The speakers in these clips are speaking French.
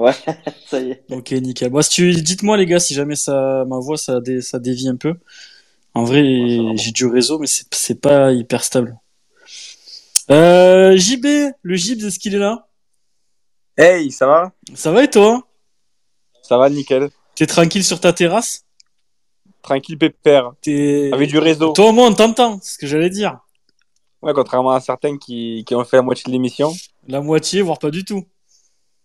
Ouais, ça y est. Ok, nickel. Bon, si tu, dites-moi les gars, si jamais ça, ma voix, ça, dé- ça dévie un peu. En vrai, Ouais, j'ai du réseau, mais c'est, pas hyper stable. Euh, JB, le Gibs, est-ce qu'il est là? Hey, ça va? Ça va et toi? Ça va, nickel. T'es tranquille sur ta terrasse? Tranquille, pépère. T'es... Avec du réseau. Toi, moi, on t'entend, c'est ce que j'allais dire. Ouais, contrairement à certains qui, qui ont fait la moitié de l'émission. La moitié, voire pas du tout.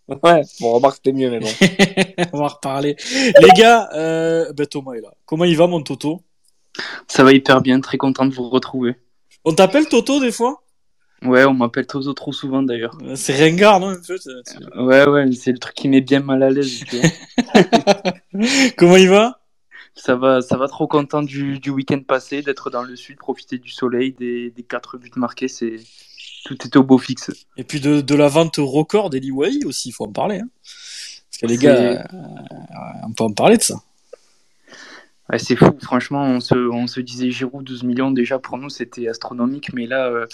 Ouais, bon, remarque, c'était mieux, mais bon. on va reparler. Les gars, euh, ben Thomas est là. Comment il va, mon Toto? Ça va hyper bien, très content de vous retrouver. On t'appelle Toto des fois? Ouais, on m'appelle Toto trop souvent d'ailleurs. Euh, C'est ringard, non, un peu? c'est- c'est- Ouais, ouais, c'est le truc qui met bien mal à l'aise. Comment il va? ça va, ça va trop content du, du week-end passé, d'être dans le sud, profiter du soleil, des, des quatre buts marqués, c'est tout était au beau fixe. Et puis de, de la vente record d'Eli Wahi aussi, il faut en parler. Hein. Parce que les gars, euh, on peut en parler de ça. Ouais, c'est fou, franchement, on se, on se disait Giroud 12 millions, déjà pour nous c'était astronomique, mais là euh,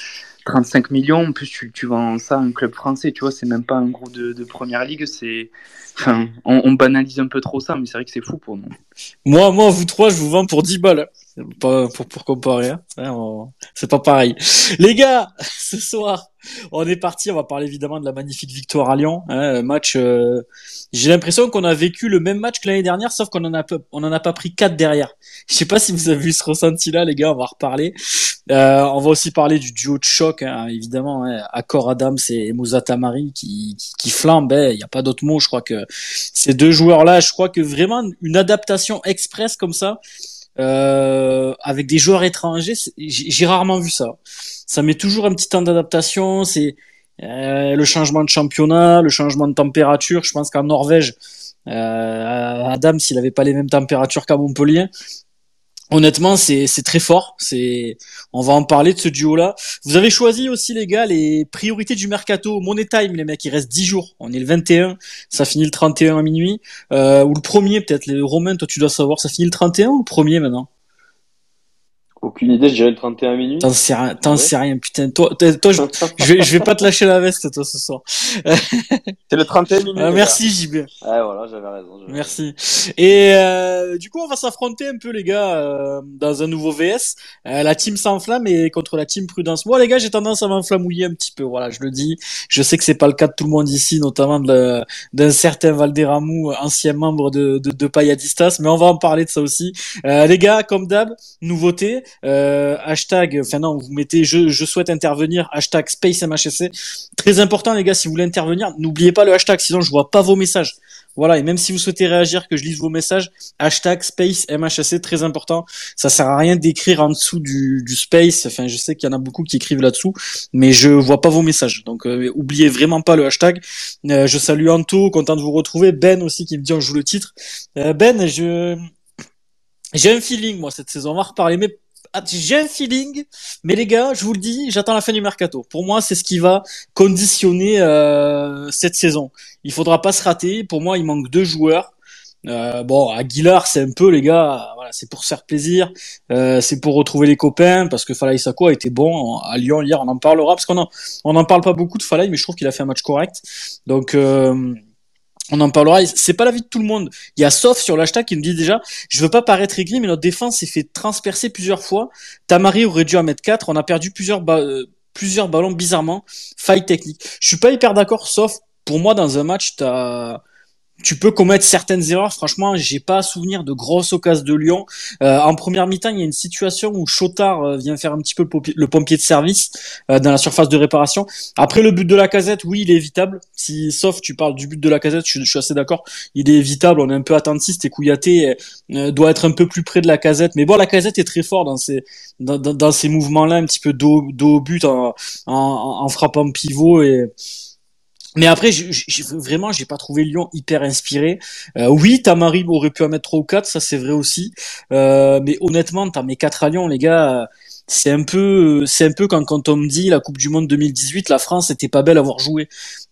35 millions, en plus tu, tu vends ça à un club français, tu vois, c'est même pas un gros de, de première ligue, c'est. Enfin, on, on banalise un peu trop ça, mais c'est vrai que c'est fou pour nous. Moi, moi, vous trois, je vous vends pour 10 balles. Hein. Pas pour, pour comparer. Hein. Hein, C'est pas pareil. Les gars, ce soir, on est parti. On va parler évidemment de la magnifique victoire à Lyon. Hein, match. euh, J'ai l'impression qu'on a vécu le même match que l'année dernière, sauf qu'on en a on en a pas pris quatre derrière. Je sais pas si vous avez vu ce ressenti-là, les gars. On va reparler. Euh, on va aussi parler du duo de choc, hein, évidemment. Hein, Accor Adams et Moussa Tamari qui, qui, flambent. Il n'y a pas d'autre mot. Je crois que ces deux joueurs-là, je crois que vraiment une adaptation express comme ça, euh, avec des joueurs étrangers, j'ai rarement vu ça. Ça met toujours un petit temps d'adaptation. C'est euh, le changement de championnat, le changement de température. Je pense qu'en Norvège, euh, Adam, s'il avait pas les mêmes températures qu'à Montpellier, honnêtement, c'est très fort. C'est, on va en parler de ce duo-là. Vous avez choisi aussi les gars les priorités du mercato. Money time, les mecs, il reste 10 jours. On est le 21, ça finit le 31 à minuit. Euh, ou le premier peut-être. Les Romains, toi tu dois savoir, ça finit le 31 ou le premier maintenant? Aucune idée, je dirais le 31 minutes. T'en sais rien, t'en Ouais. sais rien, putain. Toi, toi, toi, je, je vais, je vais pas te lâcher la veste, toi, ce soir. C'est le 31 minutes. Euh, les merci, JB. Ouais, voilà, j'avais raison. j'avais Merci. Et euh, du coup, on va s'affronter un peu, les gars, euh, dans un nouveau VS. Euh, la team s'enflamme et contre la team Prudence. Moi, les gars, j'ai tendance à m'enflamouiller un petit peu. Voilà, je le dis. Je sais que c'est pas le cas de tout le monde ici, notamment de- d'un certain Valderamou, ancien membre de, de, de Payadistas, mais on va en parler de ça aussi. Euh, les gars, comme d'hab, nouveauté. Euh, hashtag, enfin non, vous mettez je, je souhaite intervenir, hashtag Space MHSC. Très important, les gars, si vous voulez intervenir, n'oubliez pas le hashtag, sinon je vois pas vos messages. Voilà, et même si vous souhaitez réagir, que je lise vos messages, hashtag Space MHSC, très important. Ça sert à rien d'écrire en dessous du, du Space. Enfin, je sais qu'il y en a beaucoup qui écrivent là-dessous, mais je vois pas vos messages. Donc, euh, oubliez vraiment pas le hashtag. Euh, je salue Anto, content de vous retrouver. Ben aussi qui me dit on joue le titre. Euh, ben, je j'ai un feeling moi cette saison. On va reparler, mais j'ai un feeling. Mais les gars, je vous le dis, j'attends la fin du mercato. Pour moi, c'est ce qui va conditionner euh, cette saison. Il faudra pas se rater. Pour moi, il manque deux joueurs. Euh, bon, Aguilar, c'est un peu les gars, voilà, c'est pour se faire plaisir, euh, c'est pour retrouver les copains, parce que Falaï Sako a été bon à Lyon hier, on en parlera, parce qu'on en, on en parle pas beaucoup de Falaï, mais je trouve qu'il a fait un match correct. Donc, euh, on en parlera. C'est pas l'avis de tout le monde. Il y a Sauf sur l'hashtag qui nous dit déjà, je veux pas paraître aigri, mais notre défense s'est fait transpercer plusieurs fois. Tamari aurait dû en mettre 4. On a perdu plusieurs, euh, plusieurs ballons bizarrement. Faille technique. Je suis pas hyper d'accord, sauf pour moi dans un match, t'as tu peux commettre certaines erreurs. Franchement, j'ai pas souvenir de grosses occasions de Lyon. Euh, en première mi-temps, il y a une situation où Chotard euh, vient faire un petit peu le pompier, de service euh, dans la surface de réparation. Après le but de la casette, oui, il est évitable. Si, sauf tu parles du but de la casette, je, je suis assez d'accord. Il est évitable. On est un peu attentiste et Kouyaté euh, doit être un peu plus près de la casette. Mais bon, la casette est très fort dans ces dans, dans, dans ces mouvements-là, un petit peu dos, dos au but en, en, en frappant pivot et mais après, je, je, vraiment, j'ai pas trouvé Lyon hyper inspiré. Euh, oui, Tamari aurait pu en mettre trois ou quatre, ça c'est vrai aussi. Euh, mais honnêtement, t'as mes quatre à Lyon, les gars. C'est un peu, c'est un peu quand, quand on me dit la Coupe du Monde 2018, la France était pas belle à avoir joué.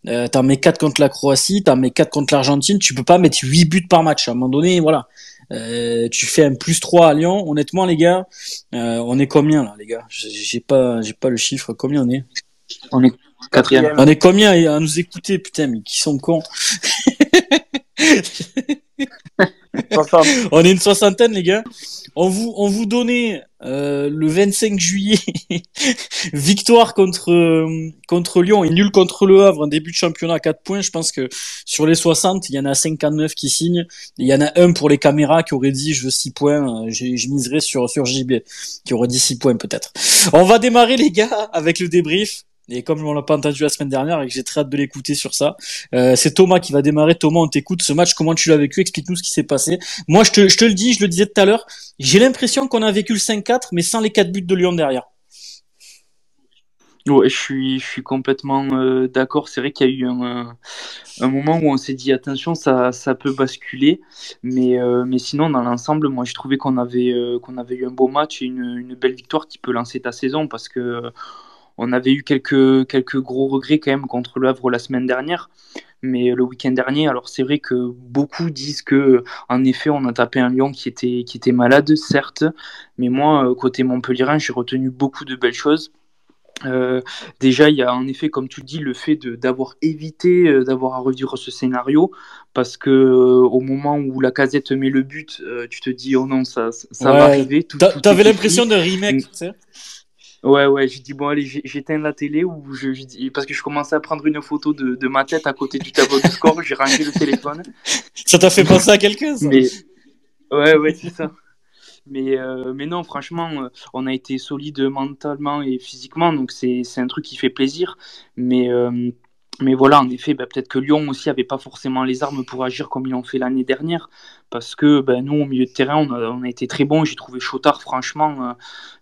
Euh, t'en mets quatre contre la Croatie, t'en mets quatre contre l'Argentine, tu peux pas mettre huit buts par match. À un moment donné, voilà. Euh, tu fais un plus 3 à Lyon. Honnêtement, les gars, euh, on est combien là, les gars? J'ai pas, j'ai pas le chiffre. Combien on est On est quatrième. On est combien à nous écouter, putain, mais qui sont cons on est une soixantaine, les gars. On vous, on vous donnait euh, le 25 juillet victoire contre euh, contre Lyon et nul contre Le Havre, un début de championnat à 4 points. Je pense que sur les 60, il y en a 59 qui signent. Il y en a un pour les caméras qui aurait dit je veux 6 points. Euh, je miserais sur sur JB qui aurait dit 6 points peut-être. On va démarrer les gars avec le débrief. Et comme on l'a pas entendu la semaine dernière et que j'ai très hâte de l'écouter sur ça, euh, c'est Thomas qui va démarrer. Thomas, on t'écoute. Ce match, comment tu l'as vécu? Explique-nous ce qui s'est passé. Moi, je te, je le dis, je le disais tout à l'heure, j'ai l'impression qu'on a vécu le 5-4, mais sans les quatre buts de Lyon derrière. Ouais, je suis, je complètement euh, d'accord. C'est vrai qu'il y a eu un, moment où on s'est dit attention, ça, peut basculer, mais, euh, mais sinon dans l'ensemble, moi avait, euh, qu'on avait eu un beau match et une, une, belle victoire qui peut lancer ta saison parce que on avait eu quelques, quelques gros regrets quand même contre le Havre la semaine dernière. Mais le week-end dernier, alors c'est vrai que beaucoup disent que, en effet, on a tapé un Lyon qui était, qui était malade, certes. Mais moi, côté Montpellierin, j'ai retenu beaucoup de belles choses. Euh, déjà, il y a en effet, comme tu dis, le fait d'avoir évité euh, d'avoir à revivre ce scénario, parce que euh, au moment où la casette met le but, tu te dis oh non, ça, ça va arriver. T'avais l'impression de remake, tu sais Ouais, ouais, j'ai dit, bon, allez, j'éteins la télé ou je, je, parce que je commençais à prendre une photo de, de ma tête à côté du tableau de score, j'ai rangé le téléphone. Ça t'a fait penser à quelqu'un, ça Mais... Ouais, ouais, c'est ça. Mais, euh, mais non, franchement, euh, on a été solide mentalement et physiquement, donc c'est un truc qui fait plaisir. Mais, euh, mais voilà, en effet, bah, peut-être que Lyon aussi avait pas forcément les armes pour agir comme ils l'ont fait l'année dernière, parce que ben, nous, au milieu de terrain, on a, on a été très bons. J'ai trouvé Chotard, franchement,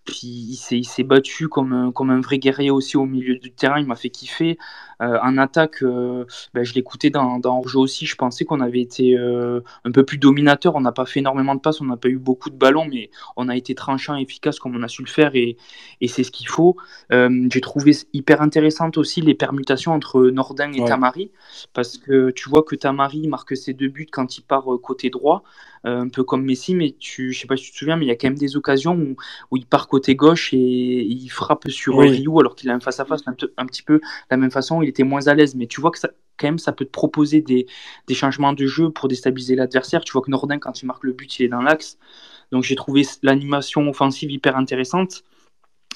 puis il s'est battu comme un, comme un vrai guerrier aussi au milieu du terrain. Il m'a fait kiffer. Euh, en attaque, euh, ben, je l'écoutais dans, dans Orjo aussi. Je pensais qu'on avait été euh, un peu plus dominateur. On n'a pas fait énormément de passes, on n'a pas eu beaucoup de ballons, mais on a été tranchant et efficace comme on a su le faire et, et c'est ce qu'il faut. J'ai trouvé hyper intéressante aussi les permutations entre Nordin et Tamari parce que tu vois que Tamari marque ses deux buts quand il part côté droit. Euh, un peu comme Messi, mais tu, je sais pas si tu te souviens, mais il y a quand même des occasions où, où il part côté gauche et, il frappe sur oui. alors qu'il a un face à face un, un, petit peu la même façon, il était moins à l'aise, mais tu vois que ça, quand même, ça peut te proposer des, des changements de jeu pour déstabiliser l'adversaire. Tu vois que Nordin, quand il marque le but, il est dans l'axe. Donc j'ai trouvé l'animation offensive hyper intéressante.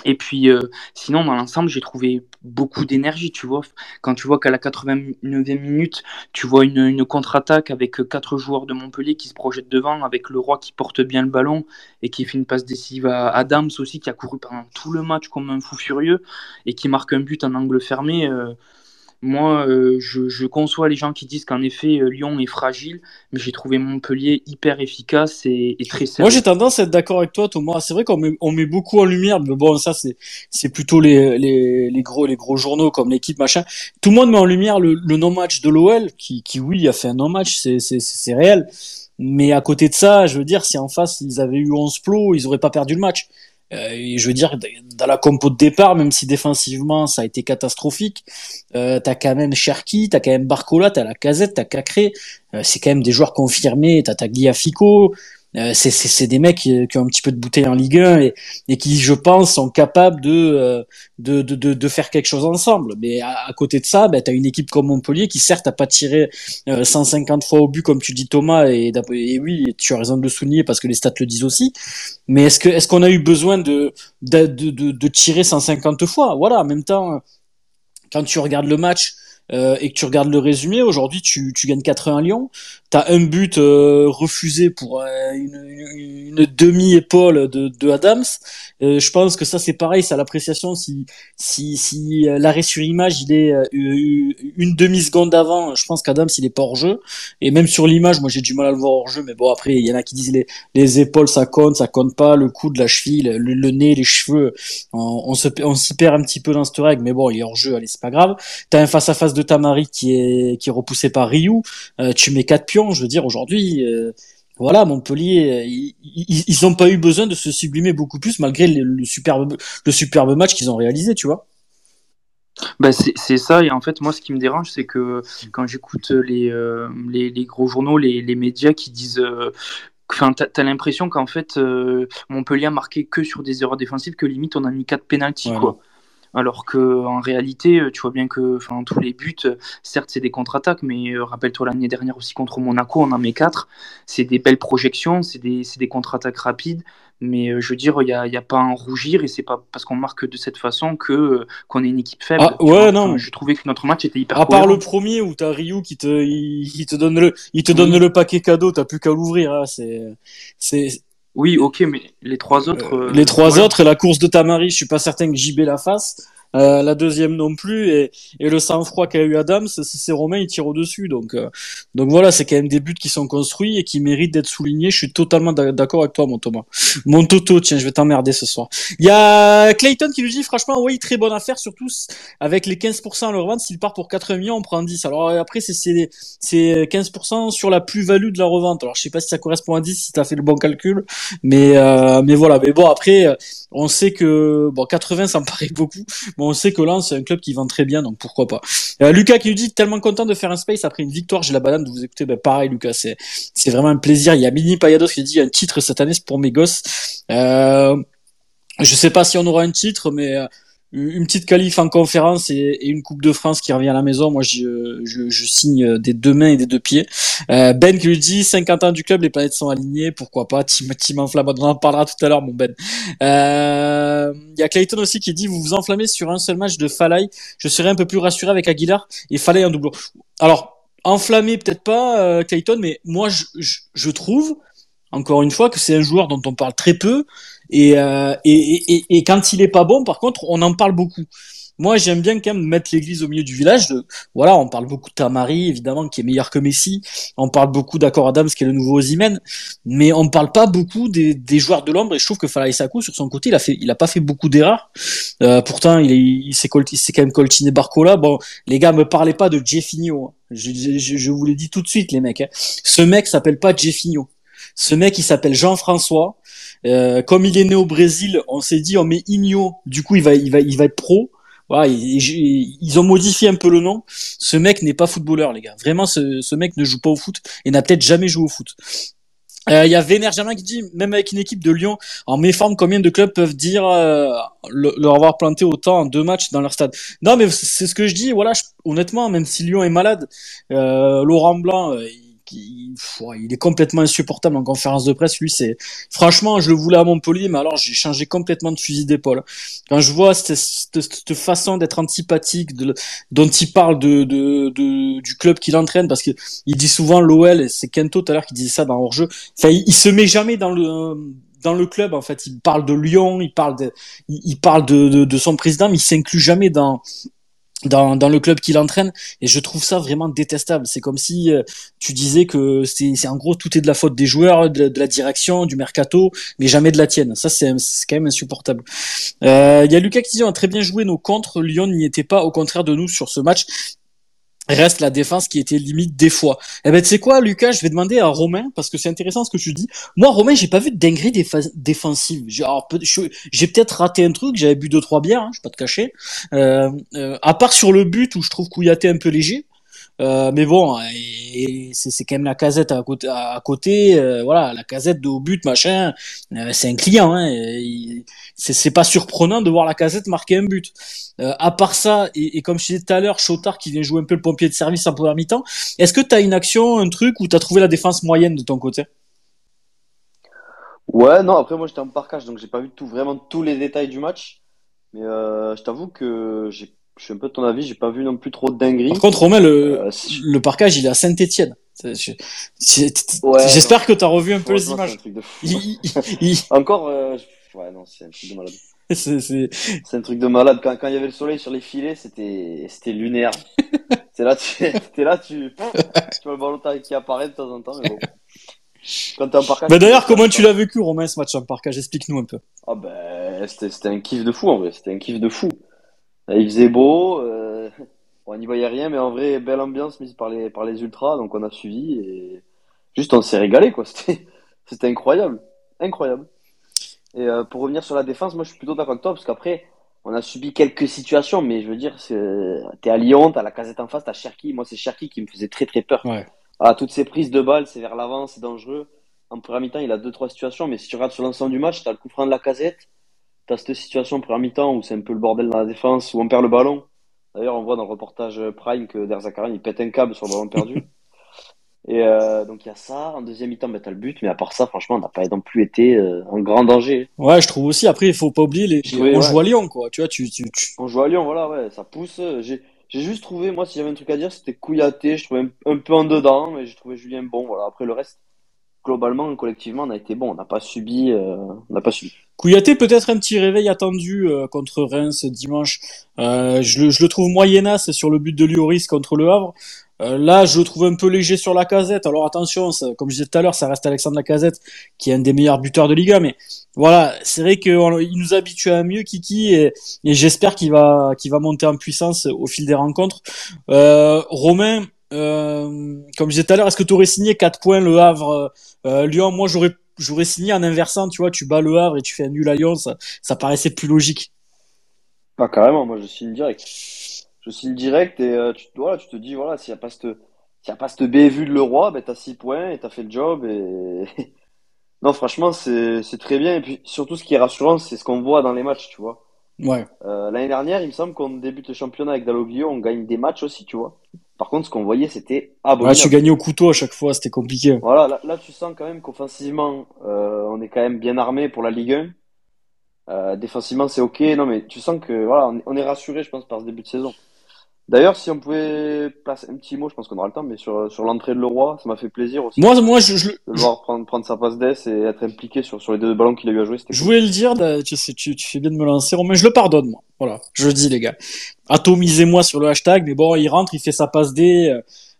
Et puis, euh, sinon, dans l'ensemble, j'ai trouvé beaucoup d'énergie, tu vois. Quand tu vois qu'à la 89e minute, tu vois une, contre-attaque avec quatre joueurs de Montpellier qui se projettent devant, avec le roi qui porte bien le ballon et qui fait une passe décisive à Adams aussi, qui a couru pendant tout le match comme un fou furieux et qui marque un but en angle fermé. Euh, moi, euh, je, je, conçois les gens qui disent qu'en effet, euh, Lyon est fragile, mais j'ai trouvé Montpellier hyper efficace et, et très sérieux. Moi, j'ai tendance à être d'accord avec toi, Thomas. C'est vrai qu'on met, on met beaucoup en lumière, mais bon, ça, c'est, c'est plutôt les, les, les, gros, les gros journaux comme l'équipe, machin. Tout le monde met en lumière le, le non-match de l'OL, qui, qui, oui, a fait un non-match, c'est, c'est, c'est réel. Mais à côté de ça, je veux dire, si en face, ils avaient eu 11 plots, ils auraient pas perdu le match. Euh, je veux dire, dans la compo de départ, même si défensivement ça a été catastrophique, euh, t'as quand même Cherki, t'as quand même Barcola, t'as la Casette, t'as Cacré, euh, c'est quand même des joueurs confirmés, t'as Tagliafico, euh, c'est des mecs qui, qui, ont un petit peu de bouteille en Ligue 1 et, et qui, je pense, sont capables de, euh, de, de, de, de faire quelque chose ensemble. Mais à, côté de ça, ben, tu as une équipe comme Montpellier qui, certes, n'a pas tiré 150 fois au but, comme tu dis Thomas, et, et oui, tu as raison de le souligner parce que les stats le disent aussi. Mais est-ce que est-ce qu'on a eu besoin de, de, de, de, tirer 150 fois? Voilà, en même temps, quand tu regardes le match, euh, et que tu regardes le résumé, aujourd'hui tu, tu gagnes 4-1 Lyon, tu as un but euh, refusé pour euh, une, une, demi-épaule de, de Adams. Euh, je pense que ça c'est pareil, à l'appréciation si, si, si l'arrêt sur image il est une demi-seconde avant, je pense qu'Adams il est pas hors jeu. Et même sur l'image, moi j'ai du mal à le voir hors jeu, mais bon après il y en a qui disent les, les épaules ça compte, ça compte pas, le coude, la cheville, le, le nez, les cheveux, on, on, se, on s'y perd un petit peu dans cette règle, mais bon il est hors jeu, allez c'est pas grave. T'as un face à face de Tamari qui est qui est repoussé par Ryu. Euh, tu mets quatre pions. Je veux dire aujourd'hui, euh, voilà Montpellier, ils n'ont pas eu besoin de se sublimer beaucoup plus malgré le, superbe le superbe match qu'ils ont réalisé, tu vois. Bah c'est ça, et en fait, moi, ce qui me dérange, c'est que quand j'écoute les, euh, les, les, gros journaux, les, les médias qui disent Enfin, t'as as, l'impression qu'en fait, Montpellier a marqué que sur des erreurs défensives, que limite on a mis quatre pénalties, quoi. Alors que en réalité, tu vois bien que tous les buts, certes, c'est des contre-attaques, mais rappelle-toi l'année dernière aussi contre Monaco, on en met quatre. C'est des belles projections, c'est des, des contre-attaques rapides. Mais je veux dire, il n'y a, y a, pas à en rougir et c'est pas parce qu'on marque de cette façon que qu'on est une équipe faible. Ah, ouais, non. je trouvais que notre match était hyper. À part le premier où t'as Ryu qui te, il, te donne le, il te donne le paquet cadeau, t'as plus qu'à l'ouvrir. Hein, c'est, c'est. Oui, ok, mais les trois autres. Euh, les trois autres, la course de Tamari, je suis pas certain que JB la fasse. Euh, la deuxième non plus et, et le sang-froid qu'a eu Adams, c'est Romain il tire au dessus donc euh, donc voilà c'est quand même des buts qui sont construits et qui méritent d'être soulignés. Je suis totalement d'accord avec toi mon Thomas. Mon Toto tiens je vais t'emmerder ce soir. Il y a Clayton qui nous dit franchement oui très bonne affaire surtout avec les 15% à leur vente s'il part pour 4 millions on prend 10. Alors après c'est c'est c'est 15% sur la plus-value de la revente. Alors je sais pas si ça correspond à 10 si t'as fait le bon calcul mais euh, mais voilà mais bon après on sait que bon 80 ça me paraît beaucoup on sait que Lens, c'est un club qui vend très bien, donc pourquoi pas. Euh, Lucas qui nous dit tellement content de faire un space après une victoire, j'ai la banane de vous écouter. Ben, pareil, Lucas, c'est c'est vraiment un plaisir. Il y a Mini Payados qui dit un titre cette année, c'est pour mes gosses. Euh, je sais pas si on aura un titre, mais euh, une petite qualif en conférence et, une Coupe de France qui revient à la maison. Moi, je, je, je signe des deux mains et des deux pieds. Euh, ben qui lui dit 50 ans du club, les planètes sont alignées. Pourquoi pas? Tim, Tim Enflammade, on en parlera tout à l'heure, mon Ben. Il euh, y a Clayton aussi qui dit vous vous enflammez sur un seul match de Falay. Je serais un peu plus rassuré avec Aguilar et Falay en doublon. Alors enflammé peut-être pas euh, Clayton, mais moi je, je, je trouve encore une fois que c'est un joueur dont on parle très peu euh, et, et, et, quand il est pas bon, par contre, on en parle beaucoup. Moi, j'aime bien quand même mettre l'église au milieu du village. Voilà, on parle beaucoup de Tamari, évidemment, qui est meilleur que Messi. On parle beaucoup d'Accor Adams, qui est le nouveau Ozymen. Mais on ne parle pas beaucoup des, des joueurs de l'ombre. Et je trouve que Falaï Sakou, sur son côté, il a fait, il a pas fait beaucoup d'erreurs. Euh, pourtant, il, est, il s'est, quand même coltiné Barcola. Bon, les gars, me parlez pas de Jeffinho. Hein. Je, je, je, vous l'ai dit tout de suite, les mecs. Hein. Ce mec s'appelle pas Jeffinho. Ce mec, il s'appelle Jean-François. Euh, comme il est né au Brésil, on s'est dit on met Igno, du coup il va, il va, il va être pro. Voilà, ils, ont modifié un peu le nom. Ce mec n'est pas footballeur, les gars. Vraiment, ce, ce mec ne joue pas au foot et n'a peut-être jamais joué au foot. Euh, il y a Véner Germain qui dit, même avec une équipe de Lyon en méforme, combien de clubs peuvent dire euh, leur avoir planté autant en deux matchs dans leur stade? Non, mais c'est ce que je dis. Voilà, honnêtement, même si Lyon est malade, euh, Laurent Blanc, il, est complètement insupportable en conférence de presse. Lui, c'est franchement, je le voulais à Montpellier, mais alors j'ai changé complètement de fusil d'épaule. Quand je vois cette, façon d'être antipathique, dont il parle de, de, de du club qu'il entraîne, parce que il dit souvent l'OL, c'est Kento tout à l'heure qui disait ça dans hors jeu. Enfin, il, se met jamais dans le dans le club. En fait, il parle de Lyon, il parle de, il, parle de, de son président, mais il s'inclut jamais dans dans, dans le club qu'il entraîne et je trouve ça vraiment détestable. C'est comme si euh, tu disais que c'est en gros tout est de la faute des joueurs, de, la direction, du mercato, mais jamais de la tienne. Ça c'est quand même insupportable. Euh, il y a Lucas qui on a très bien joué nos contre. Lyon n'y était pas au contraire de nous sur ce match reste la défense qui était limite des fois. Eh ben tu sais quoi Lucas, je vais demander à Romain parce que c'est intéressant ce que tu dis. Moi Romain, j'ai pas vu de dinguerie défensive. J'ai peut-être raté un truc, j'avais bu deux trois bières, hein, je vais pas te cacher. Euh, euh, à part sur le but où je trouve Kouyaté un peu léger. Euh, mais bon, c'est quand même la casette à côté. Euh, voilà, la casette de but, machin. Euh, c'est un client. Hein, c'est pas surprenant de voir la casette marquer un but. à part ça, et, comme je disais tout à l'heure, Chotard qui vient jouer un peu le pompier de service en première mi-temps. Est-ce que tu as une action, un truc où tu as trouvé la défense moyenne de ton côté? Ouais, non. Après, moi, j'étais en parcage, donc j'ai pas vu tout vraiment tous les détails du match. Mais je t'avoue que j'ai je suis un peu de ton avis, j'ai pas vu non plus trop de dingueries. Par contre, Romain, le, euh, le parcage, il est à Saint-Etienne. J'espère que tu as revu un peu les images. Encore, euh, ouais, non, c'est un truc de malade. C'est un truc de malade. Quand, quand il y avait le soleil sur les filets, c'était lunaire. c'est là, tu, es là, tu, tu vois le ballon qui apparaît de temps en temps, mais bon. Quand t'es en parcage. Mais d'ailleurs, comment tu l'as vécu, Romain, ce match en parcage? Explique-nous un peu. Ah ben, c'était un kiff de fou en vrai. C'était un kiff de fou. Il faisait beau, euh, on n'y voyait rien, mais en vrai, belle ambiance mise par les, par les ultras, donc on a suivi et juste on s'est régalé, quoi. C'était, c'était incroyable, incroyable. Et euh, pour revenir sur la défense, moi je suis plutôt d'accord avec toi, parce qu'après, on a subi quelques situations, mais je veux dire, t'es à Lyon, t'as la casette en face, t'as Cherki. Moi, c'est Cherki qui me faisait très très peur. Ouais. Voilà, toutes ces prises de balles, c'est vers l'avant, c'est dangereux. En première mi-temps, il a deux trois situations, mais si tu regardes sur l'ensemble du match, t'as le coup franc de la casette, t'as cette situation en première mi-temps où c'est un peu le bordel dans la défense, où on perd le ballon. D'ailleurs, on voit dans le reportage Prime que Derzakarian, il pète un câble sur le ballon perdu. Et euh, donc il y a ça. En deuxième mi-temps, bah, t'as le but, mais à part ça, franchement, on n'a pas non plus été euh, en grand danger. Ouais, je trouve aussi. Après, il faut pas oublier les. Oui, on ouais. joue à Lyon, quoi. Tu vois, tu, tu, tu- On joue à Lyon, voilà, ouais, ça pousse. J'ai j'ai juste trouvé, moi, si j'avais un truc à dire, c'était Kouyaté. Je trouvais un, un peu en dedans, mais j'ai trouvé Julien bon. Voilà. Après le reste, globalement, collectivement, on a été bon. On n'a pas subi, euh, on n'a pas subi. Kouyaté peut-être un petit réveil attendu euh, contre Reims dimanche. Euh, je, le, je le trouve moyennasse sur le but de Lloris contre le Havre. Euh, là, je le trouve un peu léger sur la casette. Alors attention, ça- comme je disais tout à l'heure, ça reste Alexandre Lacazette qui est un des meilleurs buteurs de Liga. Mais voilà, c'est vrai qu'il nous habitue à mieux, Kiki, et, et j'espère qu'il va, qu'il va monter en puissance au fil des rencontres. Euh, Romain, comme je disais tout à l'heure, est-ce que tu aurais signé 4 points le Havre, euh, Lyon? Moi, j'aurais j'aurais signé en inversant, tu vois, tu bats le Havre et tu fais un nul à Lyon, ça, ça paraissait plus logique. Pas carrément, moi je signe direct. Je signe direct et euh, tu, voilà, tu te dis, voilà, s'il n'y a pas cette, s'il y a pas cette bévue de Leroy, ben t'as 6 points et t'as fait le job et. non, franchement, c'est, c'est très bien. Et puis surtout, ce qui est rassurant, c'est ce qu'on voit dans les matchs, tu vois. Ouais. Euh, l'année dernière, il me semble qu'on débute le championnat avec Dalloglio, on gagne des matchs aussi, tu vois. Par contre, ce qu'on voyait, c'était abominable. tu gagnais au couteau à chaque fois, c'était compliqué. Voilà, là, là, tu sens quand même qu'offensivement, euh, on est quand même bien armé pour la Ligue 1. Euh, défensivement, c'est ok. Non, mais tu sens que voilà, on est rassuré, je pense, par ce début de saison. D'ailleurs, si on pouvait placer un petit mot, je pense qu'on aura le temps, mais sur, sur l'entrée de Leroy, ça m'a fait plaisir aussi Moi, moi, je, je, de le voir prendre, prendre sa passe d'ess et être impliqué sur, sur les deux ballons qu'il a eu à jouer. Je cool. voulais le dire, tu, sais, tu, tu fais bien de me lancer, Romain, je le pardonne, moi. Voilà, je le dis, les gars. Atomisez-moi sur le hashtag, mais bon, il rentre, il fait sa passe D.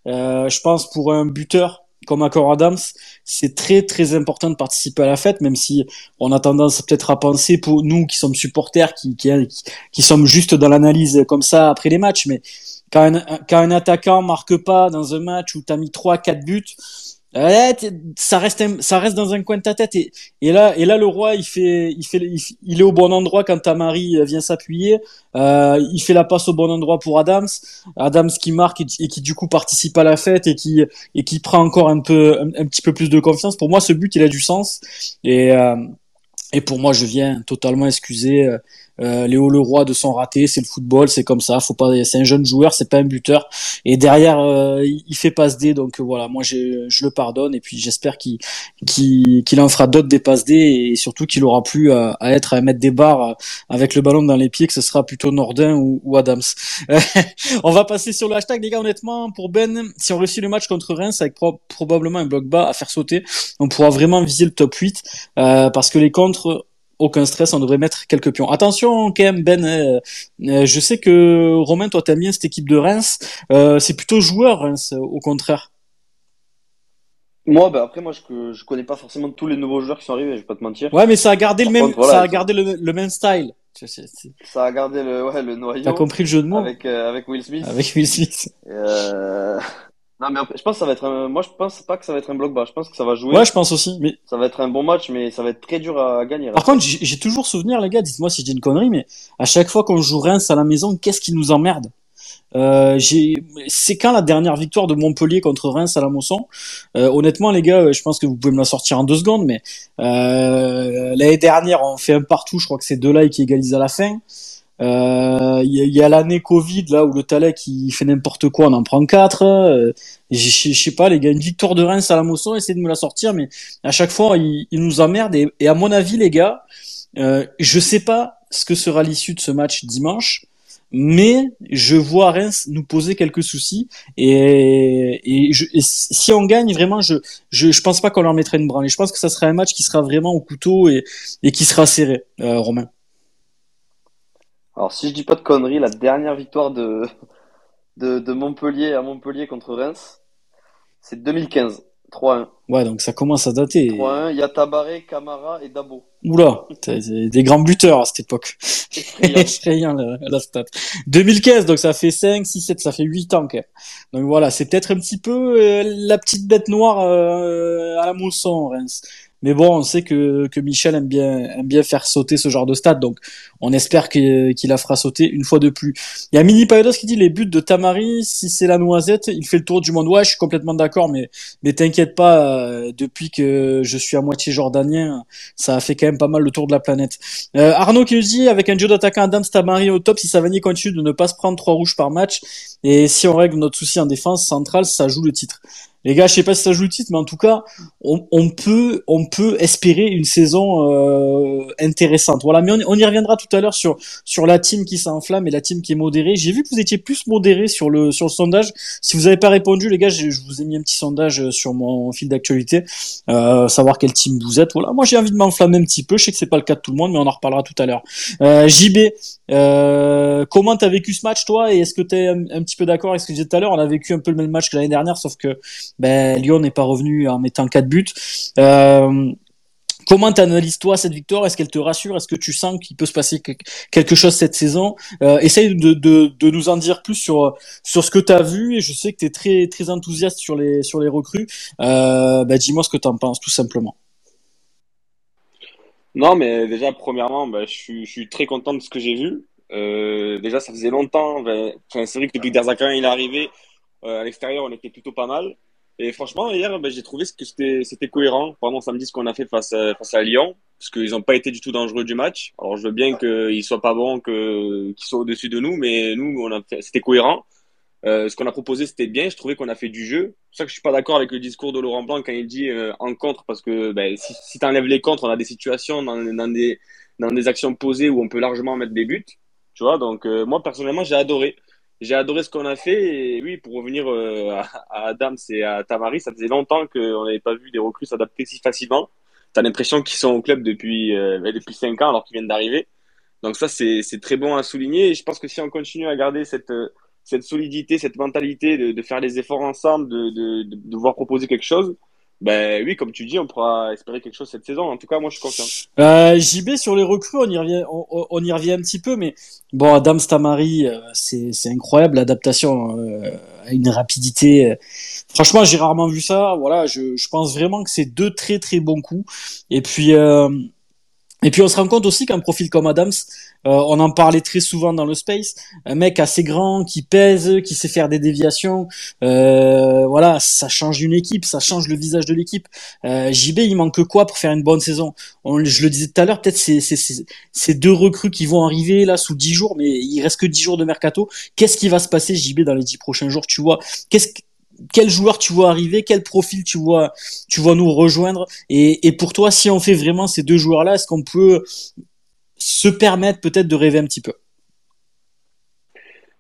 Euh, je pense pour un buteur comme Accor Adams, c'est très très important de participer à la fête, même si on a tendance peut-être à penser pour nous qui sommes supporters, qui sommes juste dans l'analyse comme ça après les matchs, mais quand un, quand un attaquant marque pas dans un match où t'as mis trois quatre buts, ouais, ça reste ça reste dans un coin de ta tête et, et là et là le roi il fait il fait il, est au bon endroit quand Tamari vient s'appuyer, euh, il fait la passe au bon endroit pour Adams, Adams qui marque et, qui du coup participe à la fête et qui et qui prend encore un peu un, petit peu plus de confiance. Pour moi, ce but, il a du sens. Et euh, et pour moi, je viens totalement excuser euh, Léo Leroy de son raté. C'est le football, c'est comme ça. Faut pas. C'est un jeune joueur, c'est pas un buteur. Et derrière, euh, il fait passe D. Donc euh, voilà, moi, j'ai- je le pardonne. Et puis j'espère qu'il en fera d'autres des passes D et surtout qu'il aura plus à, à être à mettre des barres euh, avec le ballon dans les pieds, que ce sera plutôt Nordin ou, ou Adams. On va passer sur le hashtag, les gars. Honnêtement, pour Ben, si on réussit le match contre Reims avec pro- probablement un bloc bas à faire sauter, on pourra vraiment viser le top 8 euh, parce que les contres, aucun stress, on devrait mettre quelques pions. Attention, quand même, Ben. euh, euh, je sais que Romain, toi, t'aimes bien cette équipe de Reims. Euh, c'est plutôt joueur, Reims, au contraire. Moi, bah, après, moi, je, je connais pas forcément tous les nouveaux joueurs qui sont arrivés, je vais pas te mentir. Ouais, mais ça a gardé le même, voilà, ça a gardé le, le même style. Ça a gardé le, ouais, le noyau T'as compris le jeu de mots avec, euh, avec Will Smith. avec Will Smith. Et, euh... Non, mais je pense que ça va être un... Moi, je pense pas que ça va être un bloc bas. Je pense que ça va jouer. Ouais, je pense aussi. Mais Ça va être un bon match, mais ça va être très dur à gagner. Par contre, j'ai toujours souvenir, les gars, dites-moi si je dis une connerie, mais à chaque fois qu'on joue Reims à la maison, qu'est-ce qui nous emmerde? Euh, j'ai- C'est quand la dernière victoire de Montpellier contre Reims à la Mosson? Euh, Honnêtement, les gars, je pense que vous pouvez me la sortir en deux secondes, mais euh, l'année dernière, on fait un partout. Je crois que c'est Delay qui égalise à la fin. Euh, Il y a, a l'année Covid là où le Talek il fait n'importe quoi, on en prend quatre. Euh, je sais pas, les gars, une victoire de Reims à la Mosson, essayez de me la sortir, mais à chaque fois, il, il nous emmerde. Et, et à mon avis, les gars, euh, je sais pas ce que sera l'issue de ce match dimanche, mais je vois Reims nous poser quelques soucis. Et, et, je- et si on gagne, vraiment, je, je, je pense pas qu'on leur mettrait une branlée. Je pense que ça sera un match qui sera vraiment au couteau et, et qui sera serré, euh, Romain. Alors, si je dis pas de conneries, la dernière victoire de, de, de Montpellier à Montpellier contre Reims, c'est 2015. 3-1. Ouais, donc ça commence à dater. 3-1. Il y a Tabaré, Camara et Dabo. Oula, des grands buteurs à cette époque. Effrayant. Effrayant la, la stat. 2015, donc ça fait 5, 6, 7, ça fait 8 ans quand même. Donc voilà, c'est peut-être un petit peu euh, la petite bête noire euh, à la Mousson, Reims. Mais bon, on sait que, que Michel aime bien, bien faire sauter ce genre de stade, donc on espère qu'il la fera sauter une fois de plus. Il y a Mini Payodos qui dit les buts de Tamari, si c'est la noisette, il fait le tour du monde. Ouais, je suis complètement d'accord, mais, mais t'inquiète pas, euh, depuis que je suis à moitié jordanien, ça a fait quand même pas mal le tour de la planète. Euh, Arnaud qui nous dit, avec un duo d'attaquant Adam Tamari au top, si Savanier continue de ne pas se prendre trois rouges par match, et si on règle notre souci en défense centrale, ça joue le titre. Les gars, je sais pas si ça joue le titre, mais en tout cas, on, peut, on peut espérer une saison euh, intéressante. Voilà, mais on, y reviendra tout à l'heure sur sur la team qui s'enflamme et la team qui est modérée. J'ai vu que vous étiez plus modéré sur le sur le sondage. Si vous n'avez pas répondu, les gars, je, vous ai mis un petit sondage sur mon fil d'actualité, euh, savoir quel team vous êtes. Voilà, moi j'ai envie de m'enflammer un petit peu. Je sais que c'est pas le cas de tout le monde, mais on en reparlera tout à l'heure. Euh, JB, euh, comment t'as vécu ce match toi Et est-ce que t'es un, un petit peu d'accord avec ce que je disais tout à l'heure? On a vécu un peu le même match que l'année dernière, sauf que ben, Lyon n'est pas revenu en mettant quatre buts. Euh, Comment t'analyses toi cette victoire? Est-ce qu'elle te rassure? Est-ce que tu sens qu'il peut se passer quelque chose cette saison? Euh, Essaye de, nous en dire plus sur sur ce que tu as vu et je sais que tu es très très enthousiaste sur les sur recrues. Bah, dis-moi ce que tu en penses tout simplement. Non, mais déjà premièrement, bah, je, suis, je suis très content de ce que j'ai vu. Euh, déjà, ça faisait longtemps. Bah, c'est vrai que depuis que il est arrivé euh, à l'extérieur, on était plutôt pas mal. Et franchement, hier, ben, j'ai trouvé que c'était cohérent pendant samedi ce qu'on a fait face à, face à Lyon, parce qu'ils n'ont pas été du tout dangereux du match. Alors, je veux bien qu'ils soient pas bons, qu'ils soient au-dessus de nous, mais nous, on a c'était cohérent. Euh, ce qu'on a proposé, c'était bien. Je trouvais qu'on a fait du jeu. C'est pour ça que je suis pas d'accord avec le discours de Laurent Blanc quand il dit euh, en contre, parce que ben, si, si tu enlèves les contres, on a des situations dans, dans, des, dans des actions posées où on peut largement mettre des buts. Tu vois, donc euh, moi, personnellement, j'ai adoré j'ai adoré ce qu'on a fait. Et oui, pour revenir euh, à, Adams et à Tamari, ça faisait longtemps qu'on n'avait pas vu des recrues s'adapter si facilement. T'as l'impression qu'ils sont au club depuis euh, depuis cinq ans alors qu'ils viennent d'arriver. Donc ça, c'est très bon à souligner. Et je pense que si on continue à garder cette cette solidité, cette mentalité de, faire des efforts ensemble, de, de, de devoir proposer quelque chose, ben oui, comme tu dis, on pourra espérer quelque chose cette saison. En tout cas, moi, je suis confiant. Euh, JB sur les recrues, on y revient, on, y revient un petit peu, mais bon, Adam Stamari, euh, c'est incroyable l'adaptation euh, à une rapidité. Franchement, j'ai rarement vu ça. Voilà, je, je pense vraiment que c'est deux très très bons coups. Et puis et puis on se rend compte aussi qu'un profil comme Adams, on en parlait très souvent dans le space, un mec assez grand, qui pèse, qui sait faire des déviations, euh, voilà, ça change une équipe, ça change le visage de l'équipe. Euh, JB, il manque quoi pour faire une bonne saison? On, Je le disais tout à l'heure, peut-être c'est ces deux recrues qui vont arriver là sous dix jours, mais il reste que dix jours de mercato. Qu'est-ce qui va se passer, JB, dans les dix prochains jours? Tu vois, quel joueur tu vois arriver, quel profil tu vois, tu vois nous rejoindre? Et, et pour toi, si on fait vraiment ces deux joueurs-là, est-ce qu'on peut se permettre peut-être de rêver un petit peu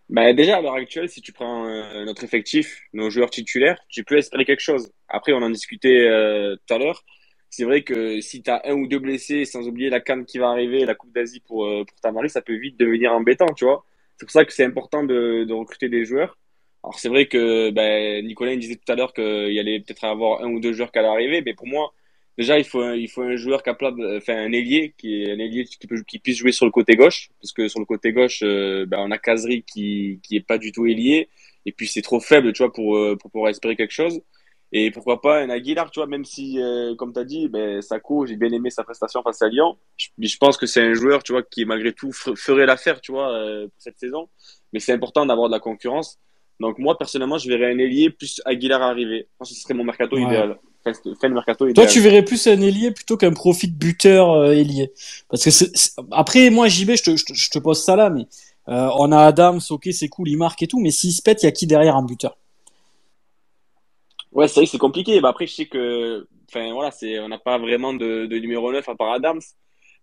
bah déjà, à l'heure actuelle, si tu prends euh, notre effectif, nos joueurs titulaires, tu peux espérer quelque chose. Après, on en discutait euh, tout à l'heure. C'est vrai que si tu as un ou deux blessés, sans oublier la canne qui va arriver, la Coupe d'Asie pour, euh, pour ça peut vite devenir embêtant, tu vois. C'est pour ça que c'est important de, recruter des joueurs. Alors c'est vrai que ben, Nicolas disait tout à l'heure qu'il allait peut-être avoir un ou deux joueurs qui allaient arriver, mais pour moi, déjà il faut un, il faut un joueur capable, enfin un ailier qui est un ailier qui, peut, qui puisse jouer sur le côté gauche, parce que sur le côté gauche, euh, ben, on a Kazri qui qui est pas du tout ailier, et puis c'est trop faible, tu vois, pour euh, pour pouvoir espérer quelque chose. Et pourquoi pas un Aguilar, tu vois, même si, euh, comme tu as dit, ben, Sako, j'ai bien aimé sa prestation face à Lyon. Je, je pense que c'est un joueur, tu vois, qui malgré tout ferait l'affaire, tu vois, pour cette saison. Mais c'est important d'avoir de la concurrence. Donc moi personnellement, je verrais un ailier plus Aguilar arriver. Je pense que ce serait mon mercato idéal. Fin, mercato idéal. Toi, tu verrais plus un ailier plutôt qu'un profit buteur euh, ailier. Parce que après, moi, JB, je te, je, te, pose ça là, mais euh, on a Adams, ok, c'est cool, il marque et tout, mais s'il se pète, il y a qui derrière un buteur? Ouais, c'est vrai que c'est compliqué. Bah, après, je sais que, enfin voilà, c'est, on n'a pas vraiment de, de numéro 9 à part Adams.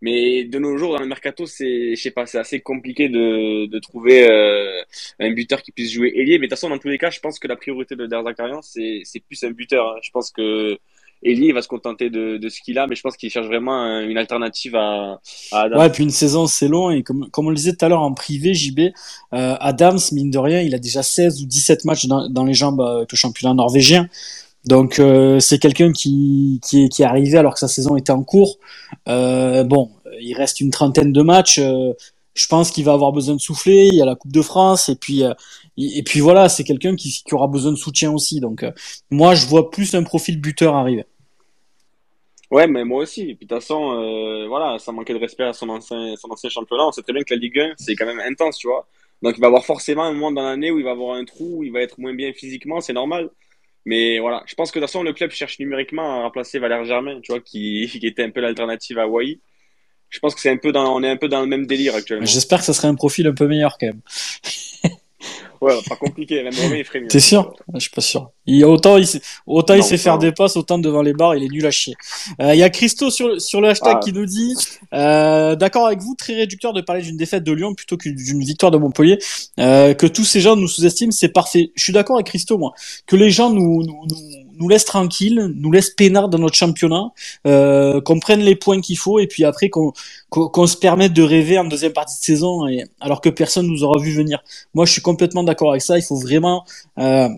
Mais de nos jours, dans le mercato, c'est, je sais pas, c'est assez compliqué de, de trouver euh, un buteur qui puisse jouer ailier. Mais de toute façon, dans tous les cas, je pense que la priorité de Derzakarian, c'est, c'est plus un buteur. Hein. Je pense que Elie va se contenter de, de ce qu'il a, mais je pense qu'il cherche vraiment une alternative à, à Adams. Ouais, puis une saison, c'est long. Et comme, comme on le disait tout à l'heure en privé, JB, euh, Adams, mine de rien, il a déjà 16 ou 17 matchs dans, dans les jambes avec le championnat norvégien. Donc euh, c'est quelqu'un qui, qui, arrivé alors que sa saison était en cours. Euh, bon, il reste une trentaine de matchs. Euh, je pense qu'il va avoir besoin de souffler. Il y a la Coupe de France et puis et puis voilà, c'est quelqu'un qui, aura besoin de soutien aussi. Donc moi, je vois plus un profil buteur arriver. Ouais, mais moi aussi. Puis de toute façon, voilà, ça manquait de respect à son ancien, son ancien championnat. On sait très bien que la Ligue 1, c'est quand même intense, tu vois. Donc il va avoir forcément un moment dans l'année où il va avoir un trou, où il va être moins bien physiquement, c'est normal. Mais voilà, je pense que de toute façon, le club cherche numériquement à remplacer Valère Germain, tu vois, qui, était un peu l'alternative à Wai. Je pense que c'est un peu dans, on est un peu dans le même délire actuellement. J'espère que ça serait un profil un peu meilleur quand même. Ouais, pas compliqué, même Romain il ferait mieux. T'es sûr? Je suis pas sûr. Il, autant il sait, autant il sait faire des passes, autant devant les barres, il est nul à chier. Euh, Il y a Christo sur, sur le hashtag Ah. qui nous dit euh, D'accord avec vous, très réducteur de parler d'une défaite de Lyon plutôt que d'une victoire de Montpellier. Euh, que tous ces gens nous sous-estiment, c'est parfait. Je suis d'accord avec Christo, moi. Que les gens nous, nous, nous, nous laissent tranquilles, nous laissent peinards dans notre championnat, euh, qu'on prenne les points qu'il faut et puis après qu'on qu'on qu'on se permette de rêver en deuxième partie de saison et, alors que personne nous aura vu venir. Moi, je suis complètement d'accord avec ça. Il faut vraiment euh,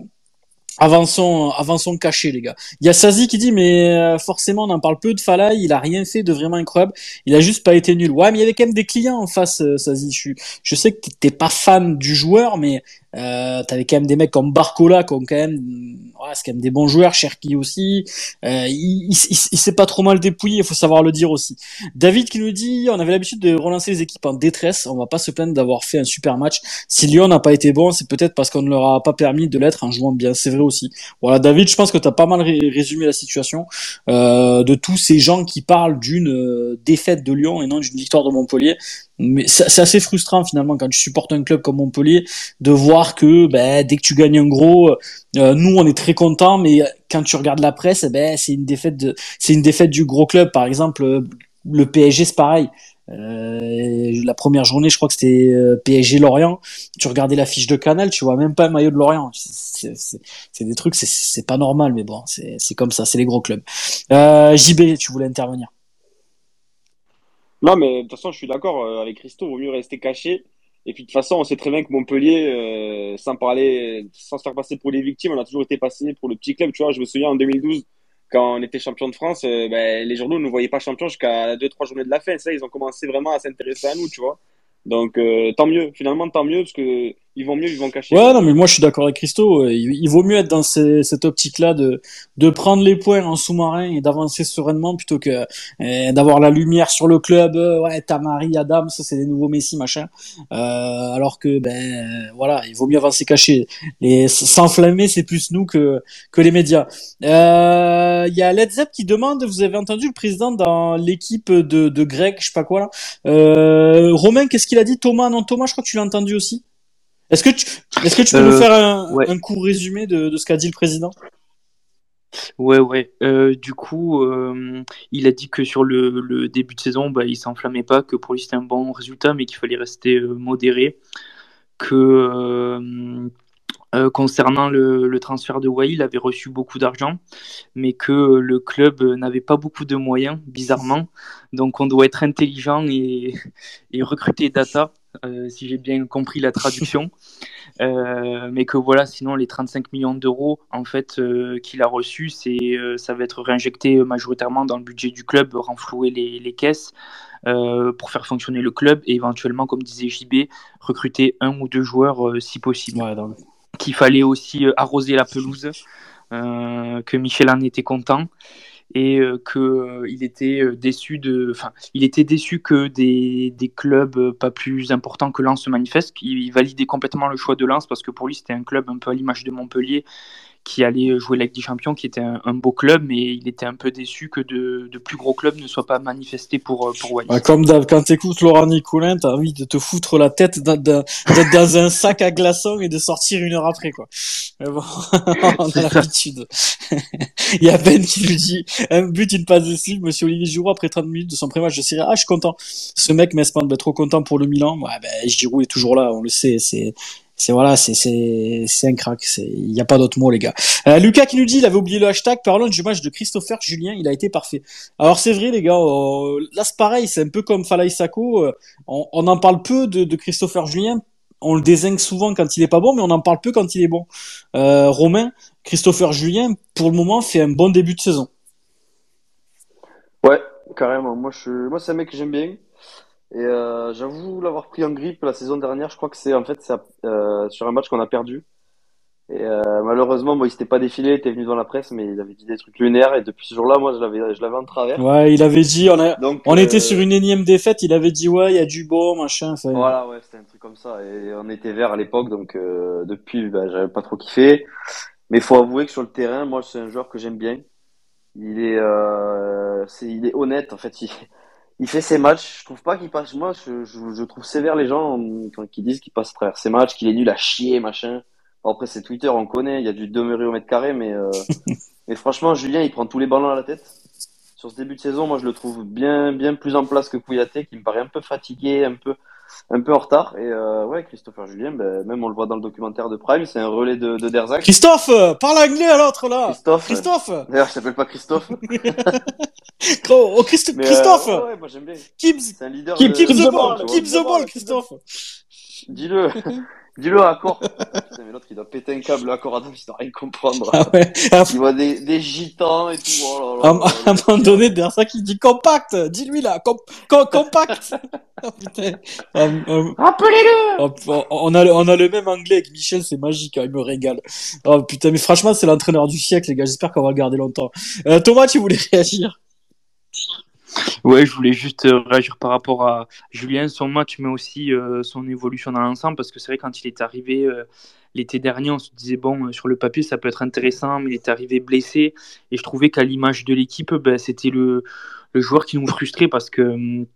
avançons, avançons cachés, les gars. Il y a Sazi qui dit, mais euh, forcément, on en parle peu de Falay. Il a rien fait de vraiment incroyable. Il a juste pas été nul. Ouais, mais il y avait quand même des clients en face, euh, Sazi. Je, je sais que t'es pas fan du joueur, mais euh, t'avais quand même des mecs comme Barcola qui ont quand même, ouais, c'est quand même des bons joueurs. Cherki aussi. Euh, il- il s'est pas trop mal dépouillé. Il faut savoir le dire aussi. David qui nous dit, on avait l'habitude de relancer les équipes en détresse. On va pas se plaindre d'avoir fait un super match. Si Lyon n'a pas été bon, c'est peut-être parce qu'on ne leur a pas permis de l'être en jouant bien. C'est vrai aussi. Voilà, David, je pense que tu as pas mal ré- résumé la situation euh, de tous ces gens qui parlent d'une euh, défaite de Lyon et non d'une victoire de Montpellier. Mais c'est assez frustrant finalement quand tu supportes un club comme Montpellier de voir que ben, dès que tu gagnes un gros, euh, nous on est très contents, mais quand tu regardes la presse, eh ben c'est une défaite c'est une défaite du gros club. Par exemple, le PSG c'est pareil. Euh, la première journée, je crois que c'était euh, PSG Lorient. Tu regardais la fiche de Canal, tu vois même pas un maillot de Lorient. C'est- des trucs, c'est- pas normal, mais bon, c'est comme ça, c'est les gros clubs. Euh, JB, tu voulais intervenir. Non, mais de toute façon, je suis d'accord avec Christo, vaut mieux rester caché. Et puis de toute façon, on sait très bien que Montpellier, sans parler, sans se faire passer pour les victimes, on a toujours été passé pour le petit club. Tu vois, je me souviens en 2012, quand on était champion de France, euh, ben, les journaux ne nous voyaient pas champion jusqu'à deux, trois journées de la fin. Ça, ils ont commencé vraiment à s'intéresser à nous, tu vois. Donc, euh, tant mieux. Finalement, tant mieux, parce que ils vont mieux, ils vont cacher. Ouais, non, mais moi je suis d'accord avec Christo. Il, vaut mieux être dans ces- cette optique-là de, de prendre les points en sous-marin et d'avancer sereinement plutôt que euh, d'avoir la lumière sur le club. Euh, ouais, Tamari, Adam, ça c'est des nouveaux Messi, machin. Euh, alors que, ben euh, voilà, il vaut mieux avancer caché. Les s'enflammer, c'est plus nous que que les médias. Euh, Il y a Led Zepp qui demande, vous avez entendu le président dans l'équipe de, de Greg, je sais pas quoi là. Romain, qu'est-ce qu'il a dit? Thomas, non Thomas, je crois que tu l'as entendu aussi. Est-ce que tu, est-ce que tu peux Euh, nous faire un, ouais. un court résumé de, de ce qu'a dit le président? Ouais, ouais. Euh, du coup, euh, il a dit que sur le, le début de saison, bah, il s'enflammait pas, que pour lui c'était un bon résultat, mais qu'il fallait rester euh, modéré. Que euh, euh, concernant le, le transfert de Wai, il avait reçu beaucoup d'argent, mais que le club n'avait pas beaucoup de moyens, bizarrement. Donc on doit être intelligent et, et recruter data, euh, si j'ai bien compris la traduction. Euh, mais que voilà, sinon les 35 millions d'euros en fait euh, qu'il a reçus, c'est ça va être réinjecté majoritairement dans le budget du club, renflouer les, les caisses pour faire fonctionner le club et éventuellement, comme disait JB, recruter un ou deux joueurs si possible. Ouais, donc, Qu'il fallait aussi arroser la pelouse, que Michel en était content et euh, que euh, était euh, déçu il était déçu que des, clubs pas plus importants que Lens se manifestent. Il, il validait complètement le choix de Lens parce que pour lui c'était un club un peu à l'image de Montpellier qui allait jouer la Ligue des Champions, qui était un, beau club, mais il était un peu déçu que de, plus gros clubs ne soient pas manifestés pour euh, pour Wallis. ouais, comme quand t'écoutes Laurent Nicolin, t'as envie de te foutre la tête d'être dans un sac à glaçons et de sortir une heure après, quoi. Mais bon, on a l'habitude. Il y a Ben qui lui dit, un but, une passe décisive, monsieur Olivier Giroud, après 30 minutes de son pré-match de Serie A. Ah, je suis content. Ce mec, Mespand, ben, trop content pour le Milan. Ouais, ben, Giroud est toujours là, on le sait, c'est, c'est voilà, c'est c'est c'est un crack. Il y a pas d'autre mot les gars. Euh, Lucas qui nous dit il avait oublié le hashtag. Parlons du match de Christopher Julien. Il a été parfait. Alors c'est vrai les gars. euh, là c'est pareil. C'est un peu comme Falaï Sako. euh, on, en parle peu de, de Christopher Julien. On le désingue souvent quand il est pas bon, mais on en parle peu quand il est bon. Romain, Christopher Julien, pour le moment, fait un bon début de saison. Ouais, carrément. Moi, je, moi, c'est un mec que j'aime bien. Et euh, j'avoue l'avoir pris en grippe la saison dernière. Je crois que c'est en fait c'est, euh, sur un match qu'on a perdu. Et euh, malheureusement, bon, il s'était pas défilé, il était venu dans la presse, mais il avait dit des trucs lunaires. Et depuis ce jour-là, moi, je l'avais, je l'avais en travers. Ouais, il avait dit, on, a, Donc, on euh, était sur une énième défaite, il avait dit, ouais, il y a du beau, machin. enfin, Voilà, ouais, c'était un truc comme ça. Et on était vert à l'époque, donc euh, depuis, bah, j'avais pas trop kiffé. Mais faut avouer que sur le terrain, moi, c'est un joueur que j'aime bien. Il est, euh, c'est, il est honnête. En fait, il, il fait ses matchs. Je trouve pas qu'il passe. Moi, je, je, je trouve sévère les gens quand qui disent qu'il passe à travers ses matchs, qu'il est nul à chier, machin. Bon, après, c'est Twitter, on connaît. Il y a du demeurer au mètre carré, mais euh, mais franchement, Julien, il prend tous les ballons à la tête. Sur ce début de saison, moi, je le trouve bien, bien plus en place que Kouyaté, qui me paraît un peu fatigué, un peu, un peu en retard. Et euh, ouais, Christopher Julien, ben, même on le voit dans le documentaire de Prime, c'est un relais de, de Derzac. Christophe, parle anglais à l'autre là. Christophe. Christophe. D'ailleurs, je s'appelle pas Christophe. Oh, Christ- Mais, euh, Christophe. ouais, ouais, moi j'aime bien. Keep, C'est un leader. keep, de- keep de the ball, keep the ball, Christophe. Dis-le. Dis-le à Accor. Putain, mais l'autre, il doit péter un câble à Accor Adam, il doit rien comprendre. Ah ouais. À, Il voit des, des gitans et tout. Oh là à- là à un moment donné, derrière ça qui dit compact. Dis-lui là, com- com- compact. Oh, putain. Ah, ah, Rappelez-le! oh, on a, le- on a le même anglais avec Michel, c'est magique, hein, il me régale. Oh putain, mais franchement, c'est l'entraîneur du siècle, les gars. J'espère qu'on va le garder longtemps. Euh, Thomas, tu voulais réagir? Ouais, je voulais juste euh, réagir par rapport à Julien, son match, mais aussi euh, son évolution dans l'ensemble, parce que c'est vrai, quand il est arrivé euh, l'été dernier, on se disait, bon, euh, sur le papier, ça peut être intéressant, mais il est arrivé blessé, et je trouvais qu'à l'image de l'équipe, ben, c'était le, le joueur qui nous frustrait, parce que hum,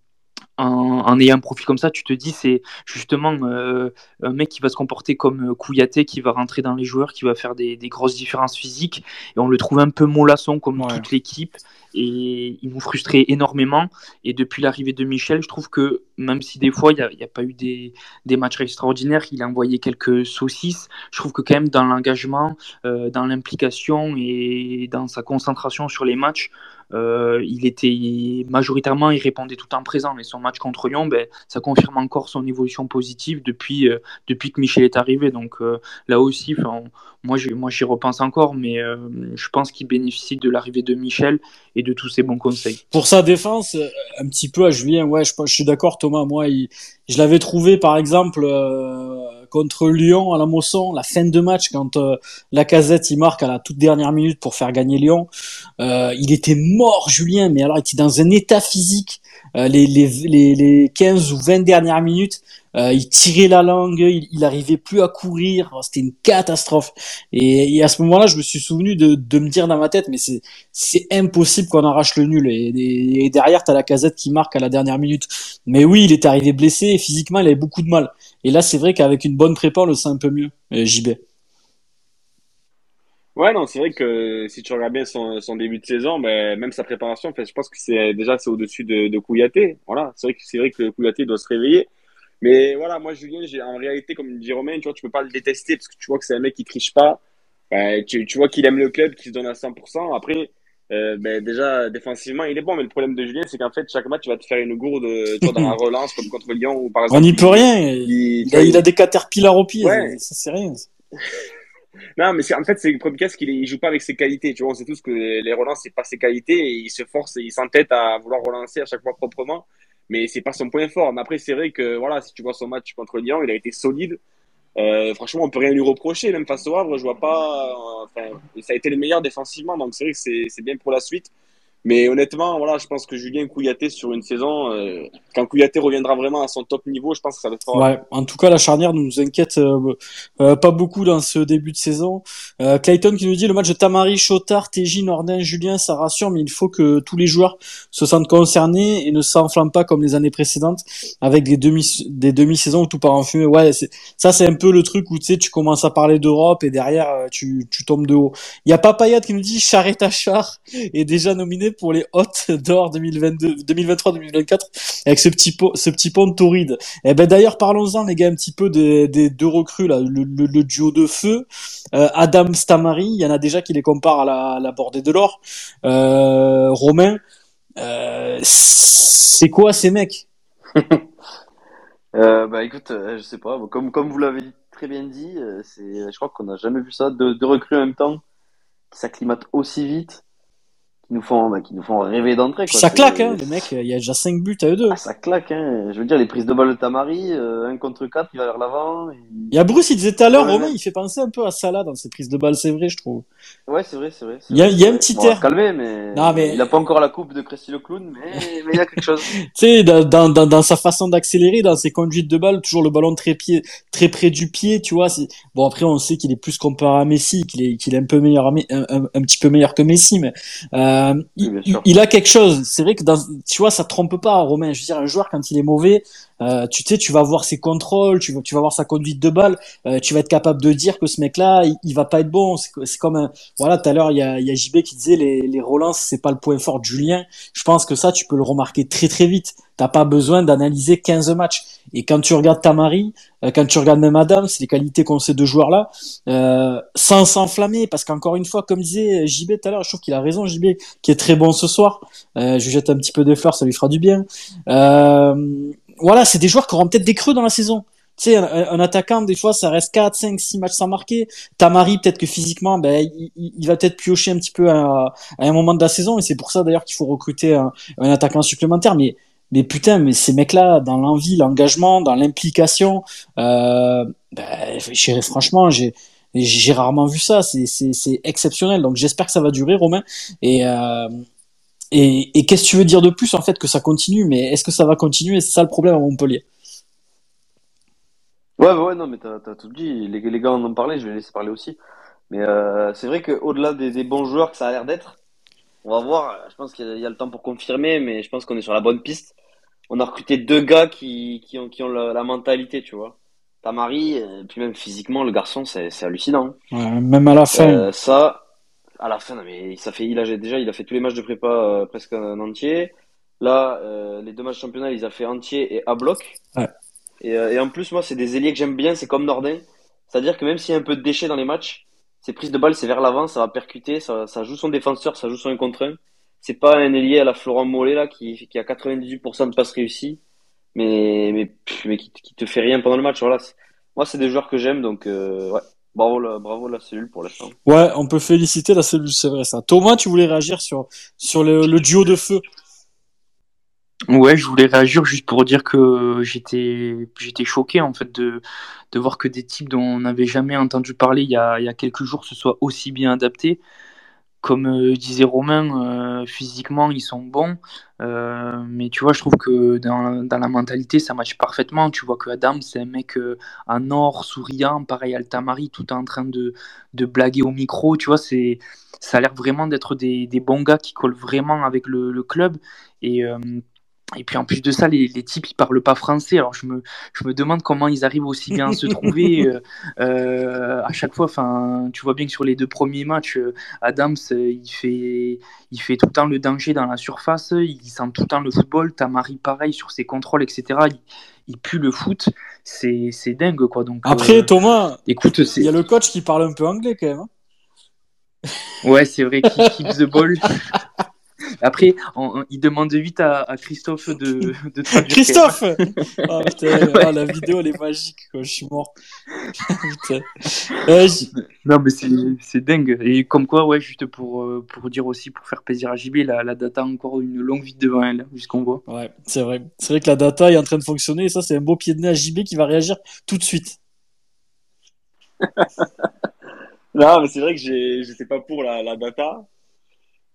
en, en ayant un profil comme ça, tu te dis, c'est justement euh, un mec qui va se comporter comme euh, Kouyaté, qui va rentrer dans les joueurs, qui va faire des, des grosses différences physiques, et on le trouve un peu mollasson comme Ouais. toute l'équipe, et il nous frustrait énormément. Et depuis l'arrivée de Michel, je trouve que même si des fois il n'y a, pas eu des, des matchs extraordinaires, il a envoyé quelques saucisses, je trouve que quand même dans l'engagement, euh, dans l'implication et dans sa concentration sur les matchs, euh, il était majoritairement, il répondait tout en présent. Et son match contre Lyon, ben, ça confirme encore son évolution positive depuis, euh, depuis que Michel est arrivé. Donc euh, là aussi, moi, j'y- repense encore, mais je pense qu'il bénéficie de l'arrivée de Michel et de tous ses bons conseils. Pour sa défense, un petit peu à Julien, ouais, je, suis d'accord, Thomas. Moi, je l'avais trouvé, par exemple, contre Lyon à la Mosson, la fin de match, quand euh, Lacazette il marque à la toute dernière minute pour faire gagner Lyon. Euh, il était mort, Julien, mais alors il était dans un état physique. Euh, les, les, les, les 15 ou 20 dernières minutes, euh, il tirait la langue, il, il arrivait plus à courir, Oh, c'était une catastrophe. Et, et à ce moment-là, je me suis souvenu de, de me dire dans ma tête, mais c'est impossible qu'on arrache le nul. Et, et, et derrière, t'as la casette qui marque à la dernière minute. Mais oui, il est arrivé blessé et physiquement, il avait beaucoup de mal. Et là, c'est vrai qu'avec une bonne prépa, on le sent un peu mieux. Euh, JB. Ouais, non, c'est vrai que si tu regardes bien son, son début de saison, ben, même sa préparation, en fait, je pense que c'est déjà c'est au-dessus de, de Kouyaté. Voilà, c'est vrai que c'est vrai que Kouyaté doit se réveiller. Mais voilà, moi Julien, j'ai en réalité comme dit Romain, tu vois, tu peux pas le détester parce que tu vois que c'est un mec qui triche pas. Ben, tu, tu vois qu'il aime le club, qu'il se donne à 100%. Après, euh, ben, déjà défensivement, il est bon, mais le problème de Julien, c'est qu'en fait, chaque match, tu vas te faire une gourde, tu vois, dans la relance comme contre Lyon ou par exemple. On n'y peut rien. il- a, vois, il a des caterpillars au pied. Ouais. Ça, c'est rien. Non, mais c'est, en fait, c'est le problème qu'il est- il joue pas avec ses qualités. Tu vois, on sait tous que les, les relances, c'est pas ses qualités et il se force et il s'entête à vouloir relancer à chaque fois proprement. Mais c'est pas son point fort. Mais après, c'est vrai que, voilà, si tu vois son match contre Lyon, il a été solide. Euh, franchement, on peut rien lui reprocher. Même face au Havre, je vois pas, euh, enfin, ça a été le meilleur défensivement. Donc, c'est vrai que c'est, c'est bien pour la suite. Mais honnêtement, voilà, je pense que Julien Kouyaté sur une saison, euh, quand Kouyaté reviendra vraiment à son top niveau, je pense que ça va être. Ouais. En tout cas, la charnière nous inquiète euh, euh, pas beaucoup dans ce début de saison. Euh, Clayton qui nous dit le match de Tamari, Chotard, TJ, Nordin, Julien, ça rassure, mais il faut que tous les joueurs se sentent concernés et ne s'enflamment pas comme les années précédentes avec des demi des demi-saisons où tout part en fumée. Ouais, ça c'est un peu le truc où tu sais tu commences à parler d'Europe et derrière euh, tu, tu tombes de haut. Il y a Papayat qui nous dit Charrette Char est déjà nominé pour les hôtes d'or 2022 2023-2024 avec ce petit pot ce petit pont de Tauride. Eh ben d'ailleurs parlons-en les gars un petit peu des, des deux recrues là, le, le, duo de feu, euh, Adam Stamari, il y en a déjà qui les comparent à la, bordée de l'or. Euh, Romain, euh, c'est quoi ces mecs? Bah écoute, je sais pas, comme, comme vous l'avez très bien dit, c'est, je crois qu'on n'a jamais vu ça, deux, deux recrues en même temps, qui s'acclimatent aussi vite, qui nous font, bah, qui nous font rêver d'entrée. Ça claque, hein, les mecs. Il y a déjà 5 buts à eux deux. Ah, ça claque, hein. Je veux dire, les prises de balle de Tamari, euh, 1 contre 4, il va vers l'avant. Il y a Bruce, il disait tout à l'heure, Romain, il fait penser un peu à Salah dans ses prises de balle, c'est vrai, je trouve. Ouais, c'est vrai, c'est vrai. Il y a, il y a un petit bon, air. calmer, mais... Non, mais- il a pas encore la coupe de Christy le clown, mais, mais il y a quelque chose. tu sais, dans, dans, dans, dans sa façon d'accélérer, dans ses conduites de balle, toujours le ballon très pied, très près du pied, tu vois. Bon, après, on sait qu'il est plus comparé à Messi, qu'il est, qu'il est un peu meilleur, à Me- un, un, un petit peu meilleur que Messi, mais euh, sûr. il a quelque chose. C'est vrai que dans, tu vois, ça trompe pas, Romain. Je veux dire, un joueur quand il est mauvais, euh, tu sais, tu vas voir ses contrôles, tu vas, tu vas voir sa conduite de balle, euh, tu vas être capable de dire que ce mec-là, il, il va pas être bon. C'est comme un, voilà, tout à l'heure, il y a, y a JB qui disait les, les relances, c'est pas le point fort de Julien. Je pense que ça, tu peux le remarquer très très vite. T'as pas besoin d'analyser 15 matchs. Et quand tu regardes Tamari, euh, quand tu regardes même Adam, c'est les qualités qu'ont ces deux joueurs-là, euh, sans s'enflammer, parce qu'encore une fois, comme disait JB tout à l'heure, je trouve qu'il a raison, JB, qui est très bon ce soir. Euh, je lui jette un petit peu de fleurs, ça lui fera du bien. Euh, voilà, c'est des joueurs qui auront peut-être des creux dans la saison. Tu sais, un, un attaquant, des fois, ça reste 4, 5, 6 matchs sans marquer. Tamari, peut-être que physiquement, ben, il, il- va peut-être piocher un petit peu à, à un moment de la saison, et c'est pour ça d'ailleurs qu'il faut recruter un, un attaquant supplémentaire. Mais, mais putain, mais ces mecs-là, dans l'envie, l'engagement, dans l'implication, euh, ben, franchement, j'ai j'ai rarement vu ça. C'est exceptionnel. Donc j'espère que ça va durer, Romain. Et euh, et, et qu'est-ce que tu veux dire de plus en fait que ça continue? Mais est-ce que ça va continuer? C'est ça le problème à Montpellier. Ouais, ouais, ouais, non, mais t'as, tout dit. Les, les gars en ont parlé, je vais les laisser parler aussi. Mais euh, c'est vrai qu'au-delà des, des bons joueurs que ça a l'air d'être, on va voir. Je pense qu'il y a, il y a le temps pour confirmer, mais je pense qu'on est sur la bonne piste. On a recruté deux gars qui, qui ont, qui ont la, la mentalité, tu vois. Tamari, puis même physiquement, le garçon, c'est, c'est hallucinant. Ouais, même à la fin. Euh, ça, à la fin, non, mais ça fait, il a déjà, il a fait tous les matchs de prépa euh, presque en entier. Là, euh, les deux matchs championnat, il a fait entier et à bloc. Ouais. Et, euh, et en plus, moi, c'est des ailiers que j'aime bien, c'est comme Nordin. C'est-à-dire que même s'il y a un peu de déchets dans les matchs, ses prises de balle, c'est vers l'avant, ça va percuter, ça, ça joue son défenseur, ça joue son 1 contre 1. C'est pas un ailier à la Florent Mollet, là, qui, qui a 98% de passes réussies, mais, mais, mais qui, qui te fait rien pendant le match. Voilà. Moi, c'est des joueurs que j'aime, donc, ouais. Bravo, la, bravo la cellule pour l'instant. Ouais, on peut féliciter la cellule, c'est vrai ça. Thomas, tu voulais réagir sur sur le, le duo de feu? Ouais, je voulais réagir juste pour dire que j'étais j'étais choqué en fait de, de voir que des types dont on n'avait jamais entendu parler il y a, il y a quelques jours se soient aussi bien adaptés. Comme euh, disait Romain, euh, physiquement ils sont bons, euh, mais tu vois, je trouve que dans, la mentalité ça matche parfaitement. Tu vois que Adam c'est un mec en or, souriant, pareil Altamari, tout en train de, blaguer au micro. Tu vois, c'est ça a l'air vraiment d'être des, bons gars qui collent vraiment avec le, le club. Et, et puis en plus de ça, les, les types ils parlent pas français. Alors je me, je me demande comment ils arrivent aussi bien à se trouver euh, euh, à chaque fois. Enfin, tu vois bien que sur les deux premiers matchs, euh, Adams euh, il fait, il fait tout le temps le danger dans la surface. Il sent tout le temps le football. Tamari pareil sur ses contrôles, etc. Il, il pue le foot. C'est, c'est dingue quoi. Donc Après, euh, Thomas, écoute, il y a le coach qui parle un peu anglais quand même. hein. Ouais, c'est vrai qu'il keep the ball. Après, on- on- il demande vite à, à Christophe de, de traduire. Christophe putain, ah, La vidéo, elle est magique, quoi. Je suis mort. Non, mais c'est c'est dingue. Et comme quoi, ouais, juste pour, euh, pour dire aussi, pour faire plaisir à JB, la, la data a encore une longue vie devant elle, puisqu'on voit. Ouais, c'est vrai. C'est vrai que la data est en train de fonctionner et ça, c'est un beau pied de nez à JB qui va réagir tout de suite. Non, mais c'est vrai que j'ai, j'étais pas pour la, la data.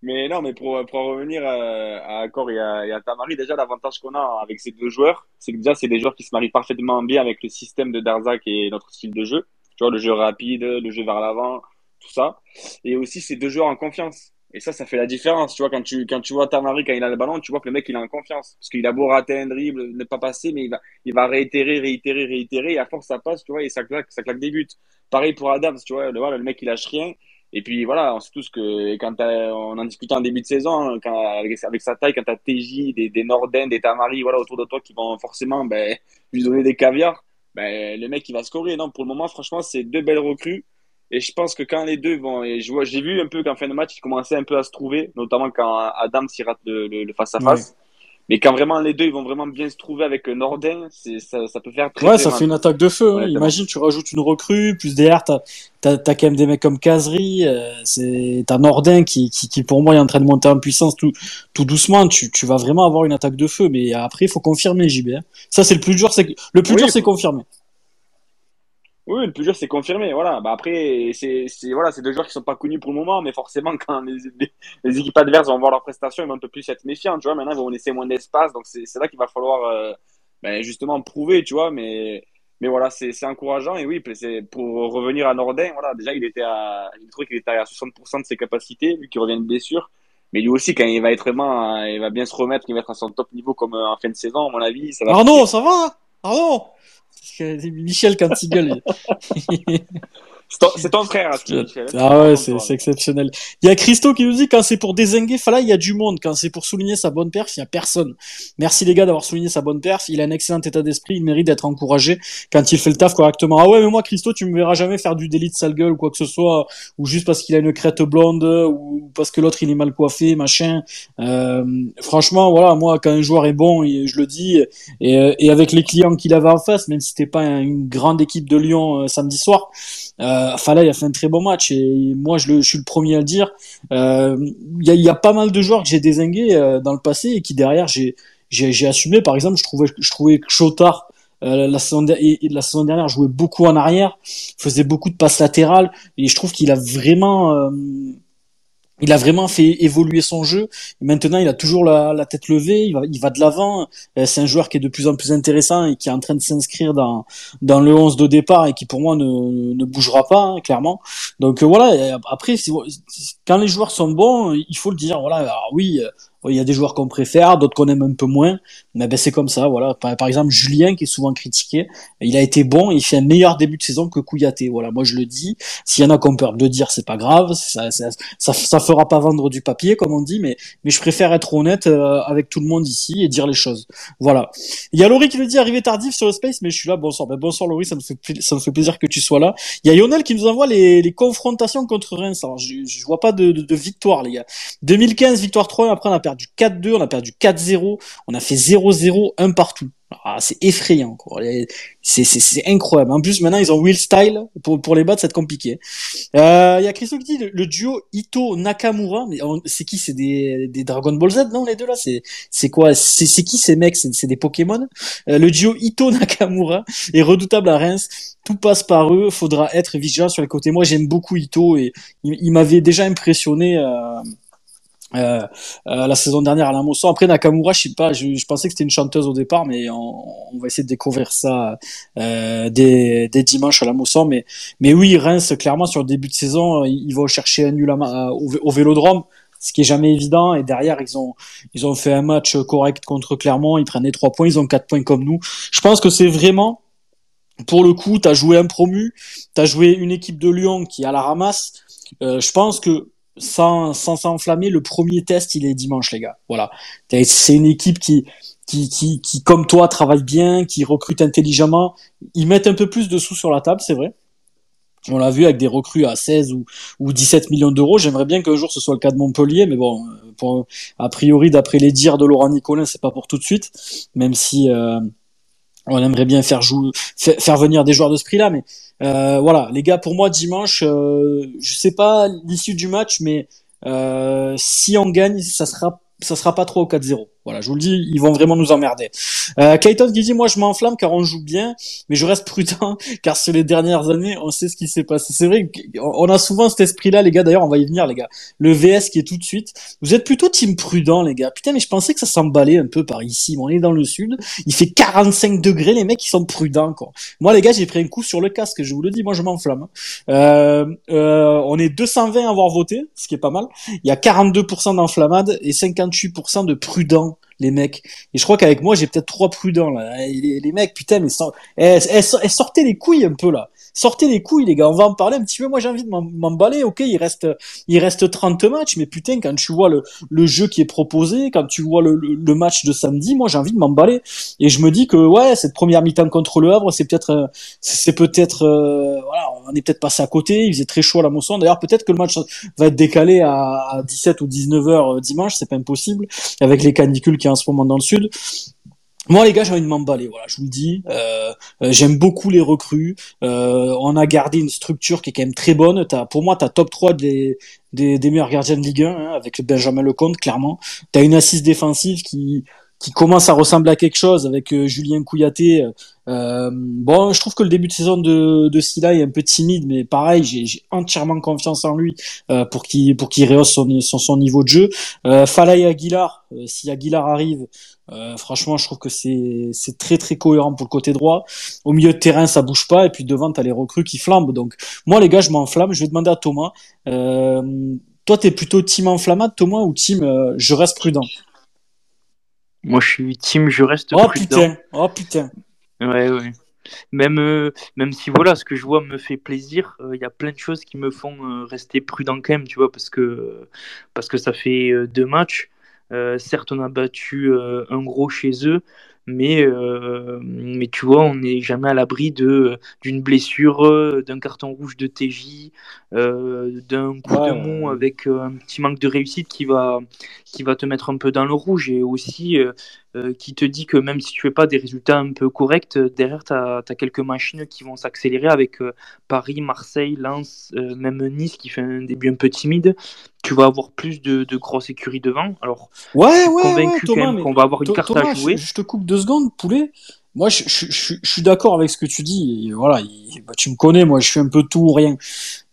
Mais non, mais pour, pour en revenir à, à Accor et à, et à Tamari, déjà, l'avantage qu'on a avec ces deux joueurs, c'est que déjà, c'est des joueurs qui se marient parfaitement bien avec le système de Darzac et notre style de jeu. Tu vois, le jeu rapide, le jeu vers l'avant, tout ça. Et aussi, c'est deux joueurs en confiance. Et ça, ça fait la différence. Tu vois, quand tu, quand tu vois Tamari, quand il a le ballon, tu vois que le mec, il est en confiance. Parce qu'il a beau rater un dribble, ne pas passer, mais il va, il va réitérer, réitérer, réitérer. Et à force, ça passe, tu vois, et ça claque, ça claque des buts. Pareil pour Adams, tu vois, le, le mec, il lâche rien. Et puis voilà, on sait tous que quand on en discutait en début de saison, hein, quand, avec, avec sa taille, quand t'as TJ, des, des Norden, des Tamari, voilà, autour de toi qui vont forcément ben, lui donner des caviars, ben, le mec, il va scorer. Non, pour le moment, franchement, c'est deux belles recrues. Et je pense que quand les deux vont, et je vois, j'ai vu un peu qu'en fin de match, ils commençaient un peu à se trouver, notamment quand Adam s'y rate le, le, le face à face. Mais quand vraiment les deux ils vont vraiment bien se trouver avec Nordin, c'est ça, ça peut faire très Ouais, très ça mal. fait une attaque de feu. hein. Imagine, tu rajoutes une recrue, plus derrière, t'as, t'as, t'as quand même des mecs comme Kazri, euh, c'est, t'as Nordin qui, qui, qui, pour moi, est en train de monter en puissance tout, tout doucement. Tu, tu vas vraiment avoir une attaque de feu, mais après, il faut confirmer, JB. hein. Ça, c'est le plus dur, c'est, le plus Oui, dur, c'est confirmer. Oui, le plus dur c'est confirmé. Voilà. Bah après, c'est c'est voilà, c'est deux joueurs qui sont pas connus pour le moment, mais forcément quand les, les, les équipes adverses vont voir leurs prestations, ils vont un peu plus être méfiants. Tu vois, maintenant ils vont laisser moins d'espace, donc c'est c'est là qu'il va falloir euh, ben, justement prouver. Tu vois, mais mais voilà, c'est c'est encourageant et oui, pour revenir à Nordin. Voilà, déjà il était à, j'ai trouvé qu'il était à 60% de ses capacités, vu qu'il revient de blessure. Mais lui aussi, quand il va être vraiment, euh, il va bien se remettre, il va être à son top niveau comme euh, en fin de saison, à mon avis, ça va. Arnaud, ça va? Arnaud! Michel quand il gueule. C'est ton, ton frère, Aski. Ah ouais, c'est exceptionnel. Il y a Christo qui nous dit quand c'est pour désinguer Fala, il y a du monde. Quand c'est pour souligner sa bonne perf, il y a personne. Merci les gars d'avoir souligné sa bonne perf. Il a un excellent état d'esprit. Il mérite d'être encouragé quand il fait le taf correctement. Ah ouais, mais moi, Christo, tu me verras jamais faire du délit de sale gueule ou quoi que ce soit, ou juste parce qu'il a une crête blonde, ou parce que l'autre il est mal coiffé, machin. Euh, franchement, voilà, moi, quand un joueur est bon, je le dis, et, et avec les clients qu'il avait en face, même si c'était pas une grande équipe de Lyon euh, samedi soir, euh, Fala, il a fait un très bon match et moi, je, le, je suis le premier à le dire. Euh, Il y, a, y a pas mal de joueurs que j'ai désingués euh, dans le passé et qui derrière j'ai assumé. Par exemple, je trouvais je trouvais que Chotard euh, la saison et la saison dernière jouait beaucoup en arrière, faisait beaucoup de passes latérales et je trouve qu'il a vraiment euh, il a vraiment fait évoluer son jeu. Maintenant, il a toujours la, la tête levée, il va, il va de l'avant. Euh, C'est un joueur qui est de plus en plus intéressant et qui est en train de s'inscrire dans, dans le 11 de départ et qui, pour moi, ne, ne bougera pas, hein, clairement. Donc euh, voilà, après, quand les joueurs sont bons, il faut le dire. Voilà, alors oui, euh, il y a des joueurs qu'on préfère, d'autres qu'on aime un peu moins, mais ben, c'est comme ça. Voilà, par, exemple, Julien, qui est souvent critiqué, il a été bon, il fait un meilleur début de saison que Kouyaté. Voilà, moi je le dis. S'il y en a qui ont peur de le dire, c'est pas grave, ça, ça, ça, ça fera pas vendre du papier, comme on dit, mais, mais je préfère être honnête euh, avec tout le monde ici et dire les choses. Voilà. Il y a Laurie qui le dit arrivé tardif sur le space, mais je suis là. Bonsoir. Ben, bonsoir Laurie, ça me fait ça me fait plaisir que tu sois là. Il y a Lionel qui nous envoie les, les confrontations contre Reims. Alors je, je vois pas de, de, de victoire les gars. 2015 victoire 3 après on a perdu 4-2, on a perdu 4-0, on a fait 0-0 un partout. Ah, c'est effrayant quoi. C'est incroyable. En plus maintenant ils ont Will Style pour les battre, c'est compliqué. Euh, Il y a Christo qui dit le, duo Ito Nakamura, mais c'est qui? C'est des Dragon Ball Z non les deux là? C'est quoi? C'est qui ces mecs? C'est des Pokémon? Euh, Le duo Ito Nakamura est redoutable à Reims. Tout passe par eux. Faudra être vigilant sur les côtés. Moi j'aime beaucoup Ito et il, il m'avait déjà impressionné. Euh, euh, euh, la saison dernière à la Mosson. Après Nakamura, je sais pas, je, je pensais que c'était une chanteuse au départ, mais on, on va essayer de découvrir ça euh, dès, dès dimanche à la Mosson. Mais, mais oui, Reims, clairement, sur le début de saison, ils, ils vont chercher un nul à euh, au, au Vélodrome, ce qui est jamais évident. Et derrière, ils ont, ils ont fait un match correct contre Clermont. Ils prennent les trois points, ils ont quatre points comme nous. Je pense que c'est vraiment, pour le coup, t'as joué un promu, t'as joué une équipe de Lyon qui est à la ramasse. Euh, je pense que sans s'enflammer, le premier test, il est dimanche, les gars. Voilà. C'est une équipe qui, qui, qui, qui, comme toi, travaille bien, qui recrute intelligemment. Ils mettent un peu plus de sous sur la table, c'est vrai. On l'a vu avec des recrues à 16 ou, ou 17 millions d'euros. J'aimerais bien qu'un jour ce soit le cas de Montpellier, mais bon, a priori, d'après les dires de Laurent Nicolin, c'est pas pour tout de suite, même si euh, on aimerait bien faire jouer, fa- faire venir des joueurs de ce prix-là, mais euh, voilà, les gars, pour moi dimanche, euh, je sais pas l'issue du match, mais euh, si on gagne, ça sera ça sera pas 3 ou 4-0. Voilà, je vous le dis, ils vont vraiment nous emmerder. Euh, Kaiton qui dit, moi je m'enflamme car on joue bien, mais je reste prudent car sur les dernières années, on sait ce qui s'est passé. C'est vrai qu'on a souvent cet esprit-là, les gars. D'ailleurs, on va y venir, les gars. Le VS qui est tout de suite. Vous êtes plutôt team prudent, les gars. Putain, mais je pensais que ça s'emballait un peu par ici. Mais on est dans le sud. Il fait 45 degrés, les mecs, ils sont prudents, quoi. Moi, les gars, j'ai pris un coup sur le casque. Je vous le dis, moi, je m'enflamme. Euh, euh, on est 220 à avoir voté, ce qui est pas mal. Il y a 42% d'enflammade et 58% de prudents, les mecs. Et je crois qu'avec moi, j'ai peut-être trois prudents, là. Les, mecs, putain, mais sans... eh, eh, so- eh, sortez les couilles un peu, là. Sortez les couilles, les gars. On va en parler un petit peu. Moi, j'ai envie de m'emballer. Ok, il reste, il reste 30 matchs, mais putain, quand tu vois le, le jeu qui est proposé, quand tu vois le, le, match de samedi, moi, j'ai envie de m'emballer. Et je me dis que, ouais, cette première mi-temps contre le Havre, c'est peut-être, c'est peut-être, euh, voilà, on est peut-être passé à côté. Il faisait très chaud à la moisson. D'ailleurs, peut-être que le match va être décalé à, 17 ou 19 heures euh, dimanche. C'est pas impossible avec les canicules qui y a en ce moment dans le sud. Moi, les gars, j'ai envie de m'emballer. Voilà, je vous le dis. Euh, euh, j'aime beaucoup les recrues. Euh, on a gardé une structure qui est quand même très bonne. As, pour moi, tu as top 3 des, des, des, meilleurs gardiens de Ligue 1 hein, avec Benjamin Lecomte, clairement. Tu as une assise défensive qui, qui commence à ressembler à quelque chose avec Julien Couillaté. Euh, bon, je trouve que le début de saison de, de Silla est un peu timide, mais pareil, j'ai entièrement confiance en lui euh, pour qu'il pour qu'il rehausse son, son, son, niveau de jeu. Euh, Falay Aguilar, si Aguilar arrive, euh, franchement, je trouve que c'est très très cohérent pour le côté droit. Au milieu de terrain, ça bouge pas, et puis devant, t'as les recrues qui flambent. Donc, moi, les gars, je m'enflamme. Je vais demander à Thomas. Euh, toi, t'es plutôt team enflammade, Thomas, ou team euh, je reste prudent? Moi, je suis team je reste oh, prudent. Putain. Oh putain. Ouais, ouais. Même, même si voilà, ce que je vois me fait plaisir, il y a plein de choses qui me font rester prudent quand même, tu vois, parce que, parce que ça fait deux matchs. Euh, certes, on a battu euh, un gros chez eux, mais, euh, mais tu vois, on n'est jamais à l'abri d'une blessure, d'un carton rouge de TJ, d'un coup de mou avec un petit manque de réussite qui va, qui va te mettre un peu dans le rouge. Et aussi qui te dit que même si tu fais pas des résultats un peu corrects, derrière, tu as, quelques machines qui vont s'accélérer avec Paris, Marseille, Lens, même Nice qui fait un début un peu timide tu vas avoir plus de, de grosses écuries devant. Alors, ouais, ouais, convaincu ouais, qu'on va avoir une carte à jouer. Je, te coupe deux secondes, poulet. Moi, je, je, je, suis d'accord avec ce que tu dis. voilà, bah, tu me connais, moi, je suis un peu tout ou rien.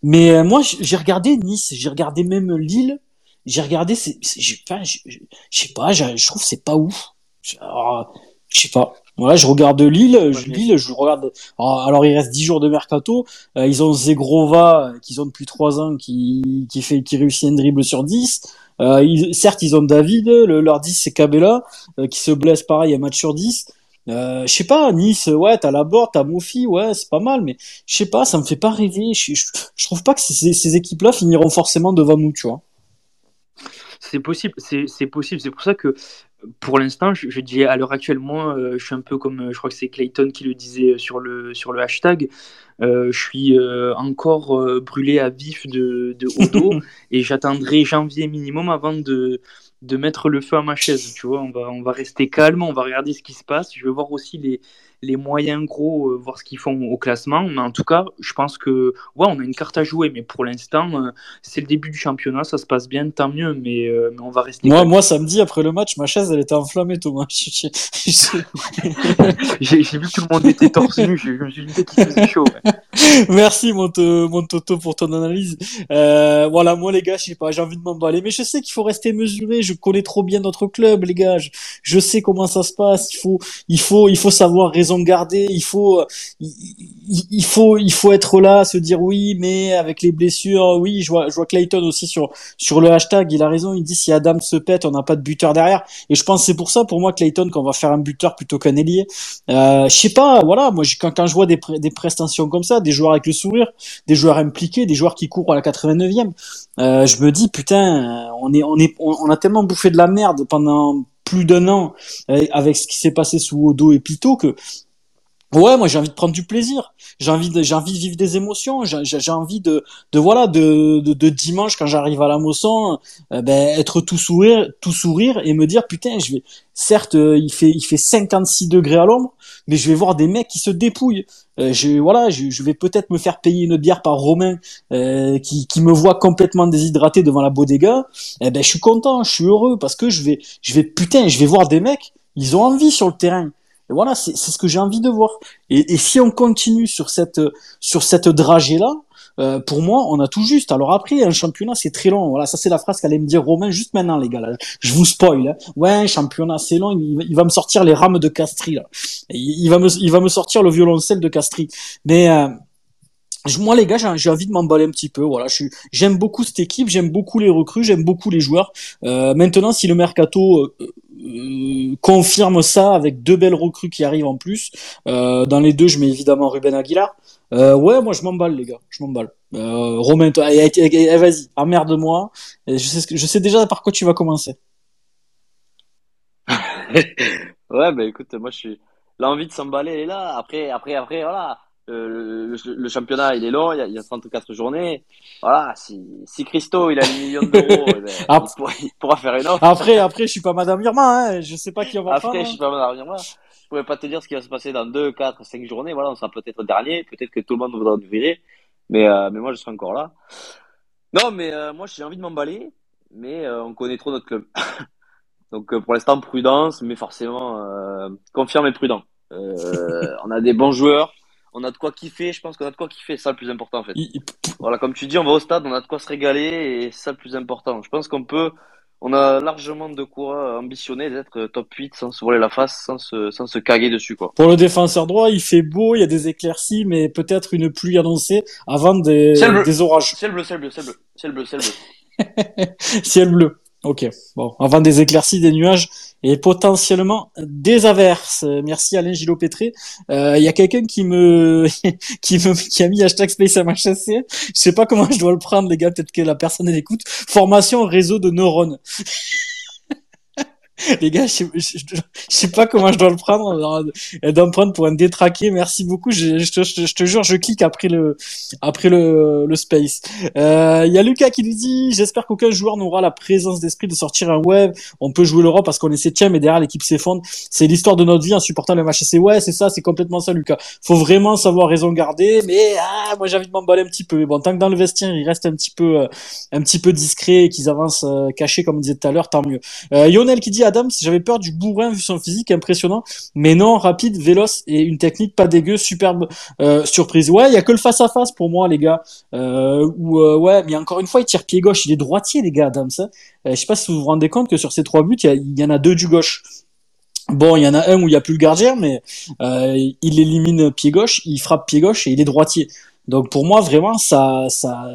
Mais euh, moi, j'ai regardé Nice, j'ai regardé même Lille. J'ai regardé, je sais pas, je trouve c'est pas ouf. Je sais pas. Voilà, je regarde Lille, je, Lille, je regarde. Alors, il reste 10 jours de mercato. Euh, ils ont Zegrova euh, qu'ils ont depuis 3 ans qui qui fait qui réussit un dribble sur 10. Euh, ils, certes, ils ont David, le, leur 10 c'est Cabella euh, qui se blesse pareil un match sur 10. Euh, je sais pas, Nice, ouais, t'as la Borde, t'as Mofi, ouais, c'est pas mal, mais je sais pas, ça me fait pas rêver. Je, je, trouve pas que ces, ces équipes-là finiront forcément devant nous, tu vois. C'est possible, c'est possible. C'est pour ça que pour l'instant, je, dis à l'heure actuelle, moi, euh, je suis un peu comme, euh, je crois que c'est Clayton qui le disait sur le, sur le hashtag. Euh, je suis encore brûlé à vif de, de Odo et j'attendrai janvier minimum avant de, de mettre le feu à ma chaise. Tu vois, on va, on va rester calme, on va regarder ce qui se passe. Je vais voir aussi les, les moyens gros, euh, voir ce qu'ils font au classement. Mais en tout cas, je pense que ouais, on a une carte à jouer. Mais pour l'instant, euh, c'est le début du championnat, ça se passe bien, tant mieux. Mais, euh, mais on va rester. Moi, moi, samedi après le match, ma chaise, elle était enflammée, Thomas. j'ai vu que tout le monde était torse nu. Je me suis dit qu'il faisait chaud. Merci, mon, mon, Toto, pour ton analyse. Euh, voilà, moi, les gars, je sais pas, j'ai envie de m'emballer. Mais je sais qu'il faut rester mesuré. Je connais trop bien notre club, les gars. Je, je sais comment ça se passe. Il faut, il faut, il faut savoir raison garder. Il faut, il, faut, il faut être là, se dire oui, mais avec les blessures, oui. Je vois, je vois Clayton aussi sur sur le hashtag. Il a raison. Il dit si Adam se pète, on n'a pas de buteur derrière. Et je pense c'est pour ça, pour moi, Clayton, qu'on va faire un buteur plutôt qu'un ailier. Euh, je sais pas. Voilà, moi, quand quand je vois des des prestations comme ça, des joueurs avec le sourire, des joueurs impliqués, des joueurs qui courent à la 89e, euh, je me dis putain, on est on est on a tellement bouffé de la merde pendant plus d'un an euh, avec ce qui s'est passé sous Odo et Pito que Ouais, moi j'ai envie de prendre du plaisir. J'ai envie de, j'ai envie de vivre des émotions. J'ai envie de, de voilà, de, de, de dimanche quand j'arrive à la Mosson, euh, ben être tout sourire, tout sourire et me dire putain, je vais. Certes, euh, il fait, il fait 56 degrés à l'ombre, mais je vais voir des mecs qui se dépouillent. Euh, je, voilà, je, je vais peut-être me faire payer une bière par Romain qui, qui me voit complètement déshydraté devant la bodega. Eh ben, je suis content, je suis heureux parce que je vais, je vais putain, je vais voir des mecs. Ils ont envie sur le terrain et voilà, c'est ce que j'ai envie de voir. Et, et, si on continue sur cette sur cette dragée là, euh, pour moi, on a tout juste. Alors après, un championnat, c'est très long. Voilà, ça c'est la phrase qu'allait me dire Romain juste maintenant, les gars. Là. Je vous spoil. Hein. Ouais, un championnat, c'est long. Il, va me sortir les rames de Castri là. Il, va me il va me sortir le violoncelle de Castri. Mais euh, moi les gars j'ai envie de m'emballer un petit peu voilà j'aime beaucoup cette équipe j'aime beaucoup les recrues j'aime beaucoup les joueurs euh, maintenant si le mercato euh, euh, confirme ça avec deux belles recrues qui arrivent en plus. Euh, dans les deux, je mets évidemment Ruben Aguilar. Euh, ouais, moi je m'emballe les gars, je m'emballe. Romain, toi, eh, eh, eh, vas-y, emmerde-moi. Je sais, je sais déjà par quoi tu vas commencer. ouais, bah écoute, moi je suis l'envie de s'emballer est là. Après, après, après, voilà. Euh, le, le, championnat il est long, il y, a, il y a 34 journées. Voilà, si, si Christo il a une million d'euros, eh ben, il, pourra, il pourra faire une offre. Après, après, je suis pas Madame Irma, hein. Je sais pas qui on va Après, je suis pas mal à revenir là. Je pourrais pas te dire ce qui va se passer dans 2, 4, 5 journées. Voilà, on sera peut-être dernier, peut-être que tout le monde voudra nous virer. Mais, euh, mais moi, je serai encore là. Non, mais euh, moi, j'ai envie de m'emballer, mais euh, on connaît trop notre club. Donc, euh, pour l'instant, prudence, mais forcément, euh, confiant mais prudent. Euh, on a des bons joueurs, on a de quoi kiffer. Je pense qu'on a de quoi kiffer, c'est ça le plus important en fait. Il- il- Voilà, comme tu dis, on va au stade, on a de quoi se régaler et c'est ça le plus important. Je pense qu'on peut, on a largement de quoi ambitionner d'être top 8 sans se voler la face, sans se, sans se caguer dessus, quoi. Pour le défenseur droit, il fait beau, il y a des éclaircies, mais peut-être une pluie annoncée avant des, Ciel bleu. des orages. Ciel bleu, ciel bleu, ciel bleu, ciel bleu, ciel bleu. Ciel bleu. Ok. Bon, avant des éclaircies, des nuages et potentiellement des averses. Euh, Merci Alain Gillot Pétré. Euh, Il y a quelqu'un qui me qui me qui a mis hashtag Space HSC. Je sais pas comment je dois le prendre, les gars. Peut-être que la personne elle écoute. Formation réseau de neurones. Les gars, je je, je- sais pas comment je dois le prendre, alors, euh, d'en prendre pour un détraqué. Merci beaucoup. Je, te- jure, je clique après le, après le, le space. Euh, Il y a Lucas qui nous dit, j'espère qu'aucun joueur n'aura la présence d'esprit de sortir un web. On peut jouer l'Europe parce qu'on est septième et derrière l'équipe s'effondre. C'est l'histoire de notre vie en supportant le c'est ouais, c'est ça, c'est complètement ça, Lucas. Faut vraiment savoir raison garder. Mais ah, moi j'ai envie de m'emballer un petit peu. Mais bon, tant que dans le vestiaire il reste un petit peu, euh, un petit peu discret et qu'ils avancent euh, cachés comme on disait tout à l'heure, tant mieux. Euh, Lionel qui dit Adams, j'avais peur du bourrin vu son physique impressionnant, mais non, rapide, véloce et une technique pas dégueu, superbe euh, surprise. Ouais, il y a que le face à face pour moi les gars. Euh, euh, ouais, mais encore une fois, il tire pied gauche, il est droitier les gars Adams. hein. Euh, je sais pas si vous vous rendez compte que sur ces trois buts, il y, en a deux du gauche. Bon, il y en a un où il y a plus le gardien, mais il élimine pied gauche, il frappe pied gauche et il est droitier. Donc pour moi vraiment ça ça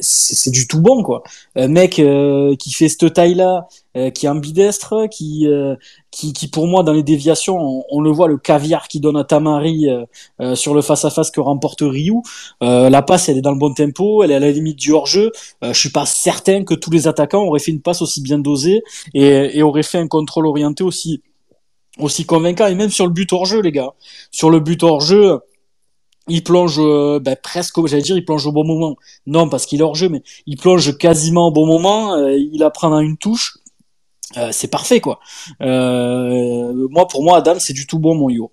c'est du tout bon quoi. Un mec euh, qui fait cette taille là, qui est ambidestre, qui euh, qui qui pour moi dans les déviations on, le voit le caviar qui donne à Tamari euh, euh, sur le face à face que remporte Ryu. Euh, la passe elle est dans le bon tempo, elle est à la limite du hors jeu. Euh, je suis pas certain que tous les attaquants auraient fait une passe aussi bien dosée et, et auraient fait un contrôle orienté aussi aussi convaincant et même sur le but hors jeu les gars. Sur le but hors jeu il plonge euh, ben, presque, j'allais dire, il plonge au bon moment. Non, parce qu'il est hors jeu, mais il plonge quasiment au bon moment. euh, il apprend dans une touche. Euh, c'est parfait, quoi. Moi, pour moi, Adam, c'est du tout bon, mon yo.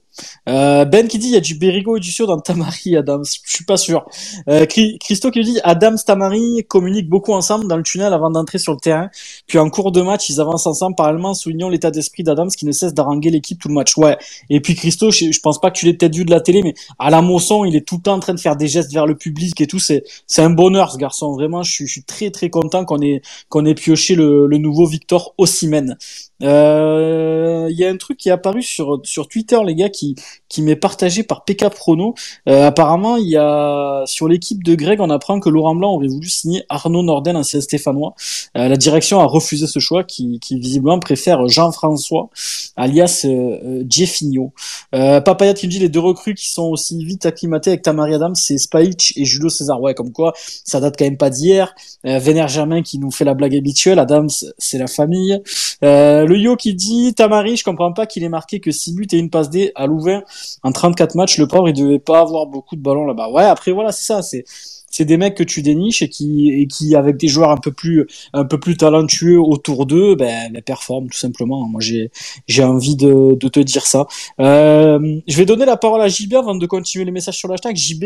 Euh, ben qui dit il y a du Berigo et du Sio dans Tamari, Adam. Je suis pas sûr. Euh, Christo qui dit Adam Tamari communiquent beaucoup ensemble dans le tunnel avant d'entrer sur le terrain. Puis en cours de match, ils avancent ensemble. Parallèlement, soulignons l'état d'esprit d'Adams qui ne cesse d'haranguer l'équipe tout le match. Ouais. Et puis Christo, je, je pense pas que tu l'aies peut-être vu de la télé, mais à la Mosson, il est tout le temps en train de faire des gestes vers le public et tout. C'est c'est un bonheur ce garçon. Vraiment, je suis, je suis très très content qu'on ait qu'on ait pioché le, le nouveau Victor Osimhen. Euh, Il y a un truc qui est apparu sur sur Twitter, les gars, qui qui m'est partagé par PK Prono. Euh, apparemment, il y a sur l'équipe de Greg, on apprend que Laurent Blanc aurait voulu signer Arnaud Norden, ancien Stéphanois. Euh, la direction a refusé ce choix, qui, qui visiblement préfère Jean-François, alias euh, euh, Jeffinho. Euh, Papaya me dit les deux recrues qui sont aussi vite acclimatées avec Tamari Adams, c'est Spahic et Julio César. Ouais, comme quoi, ça date quand même pas d'hier. Euh, Vénère Germain qui nous fait la blague habituelle. Adams, c'est la famille. Euh, le yo qui dit Tamari, je comprends pas qu'il ait marqué que 6 buts et une passe D à Louvain en 34 matchs. Le pauvre, il devait pas avoir beaucoup de ballons là-bas. Ouais, après voilà, c'est ça. C'est c'est des mecs que tu déniches et qui et qui avec des joueurs un peu plus un peu plus talentueux autour d'eux, ben, ben performent tout simplement. Moi, j'ai j'ai envie de, de te dire ça. Euh, je vais donner la parole à JB avant de continuer les messages sur le hashtag. JB,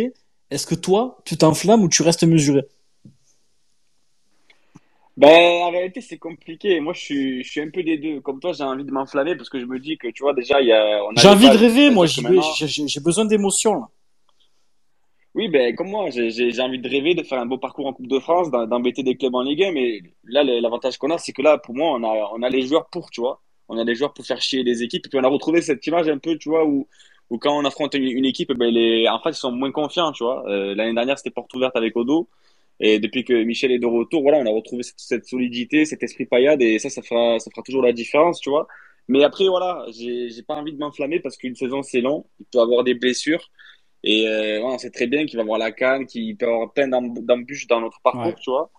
est-ce que toi, tu t'enflammes ou tu restes mesuré? Ben, en réalité, c'est compliqué. Moi, je suis, je suis un peu des deux. Comme toi, j'ai envie de m'enflammer parce que je me dis que, tu vois, déjà, il y a, J'ai envie de rêver, moi, J'ai- besoin d'émotion là. Oui, ben, comme moi, j'ai, envie de rêver, de faire un beau parcours en Coupe de France, d'em- d'embêter des clubs en Ligue 1. Mais là, l'avantage qu'on a, c'est que là, pour moi, on a, on a les joueurs pour, tu vois. On a les joueurs pour faire chier les équipes. Et puis, on a retrouvé cette image un peu, tu vois, où, où quand on affronte une, une équipe, ben, les, en fait, ils sont moins confiants, tu vois. Euh, l'année dernière, c'était porte ouverte avec Odo. Et depuis que Michel est de retour, voilà, on a retrouvé cette, cette solidité, cet esprit paillade, et ça, ça fera, ça fera toujours la différence, tu vois. Mais après, voilà, j'ai pas envie de m'enflammer parce qu'une saison, c'est long. Il peut avoir des blessures. Et euh, on sait très bien qu'il va avoir la canne, qu'il peut avoir plein d'emb- d'embûches dans notre parcours, Ouais. tu vois.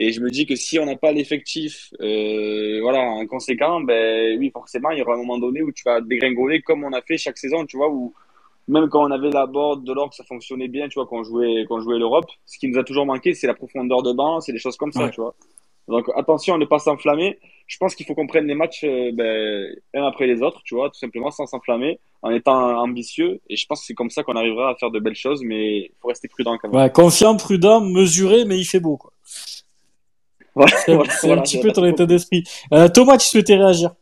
Et je me dis que si on n'a pas l'effectif, euh, voilà, en conséquent, ben oui, forcément, il y aura un moment donné où tu vas dégringoler comme on a fait chaque saison, tu vois, où même quand on avait la board de l'or, que ça fonctionnait bien, tu vois, quand on jouait, quand on jouait l'Europe, ce qui nous a toujours manqué, c'est la profondeur de banc, c'est des choses comme ça, Ouais. tu vois. Donc attention à ne pas s'enflammer. Je pense qu'il faut qu'on prenne les matchs euh, ben, un après les autres, tu vois, tout simplement sans s'enflammer, en étant ambitieux. Et je pense que c'est comme ça qu'on arrivera à faire de belles choses, mais il faut rester prudent quand même. Ouais, confiant, prudent, mesuré, mais il fait beau, quoi. Voilà, C'est voilà, c'est voilà, un petit peu ton état d'esprit. Euh, Thomas, tu souhaitais réagir?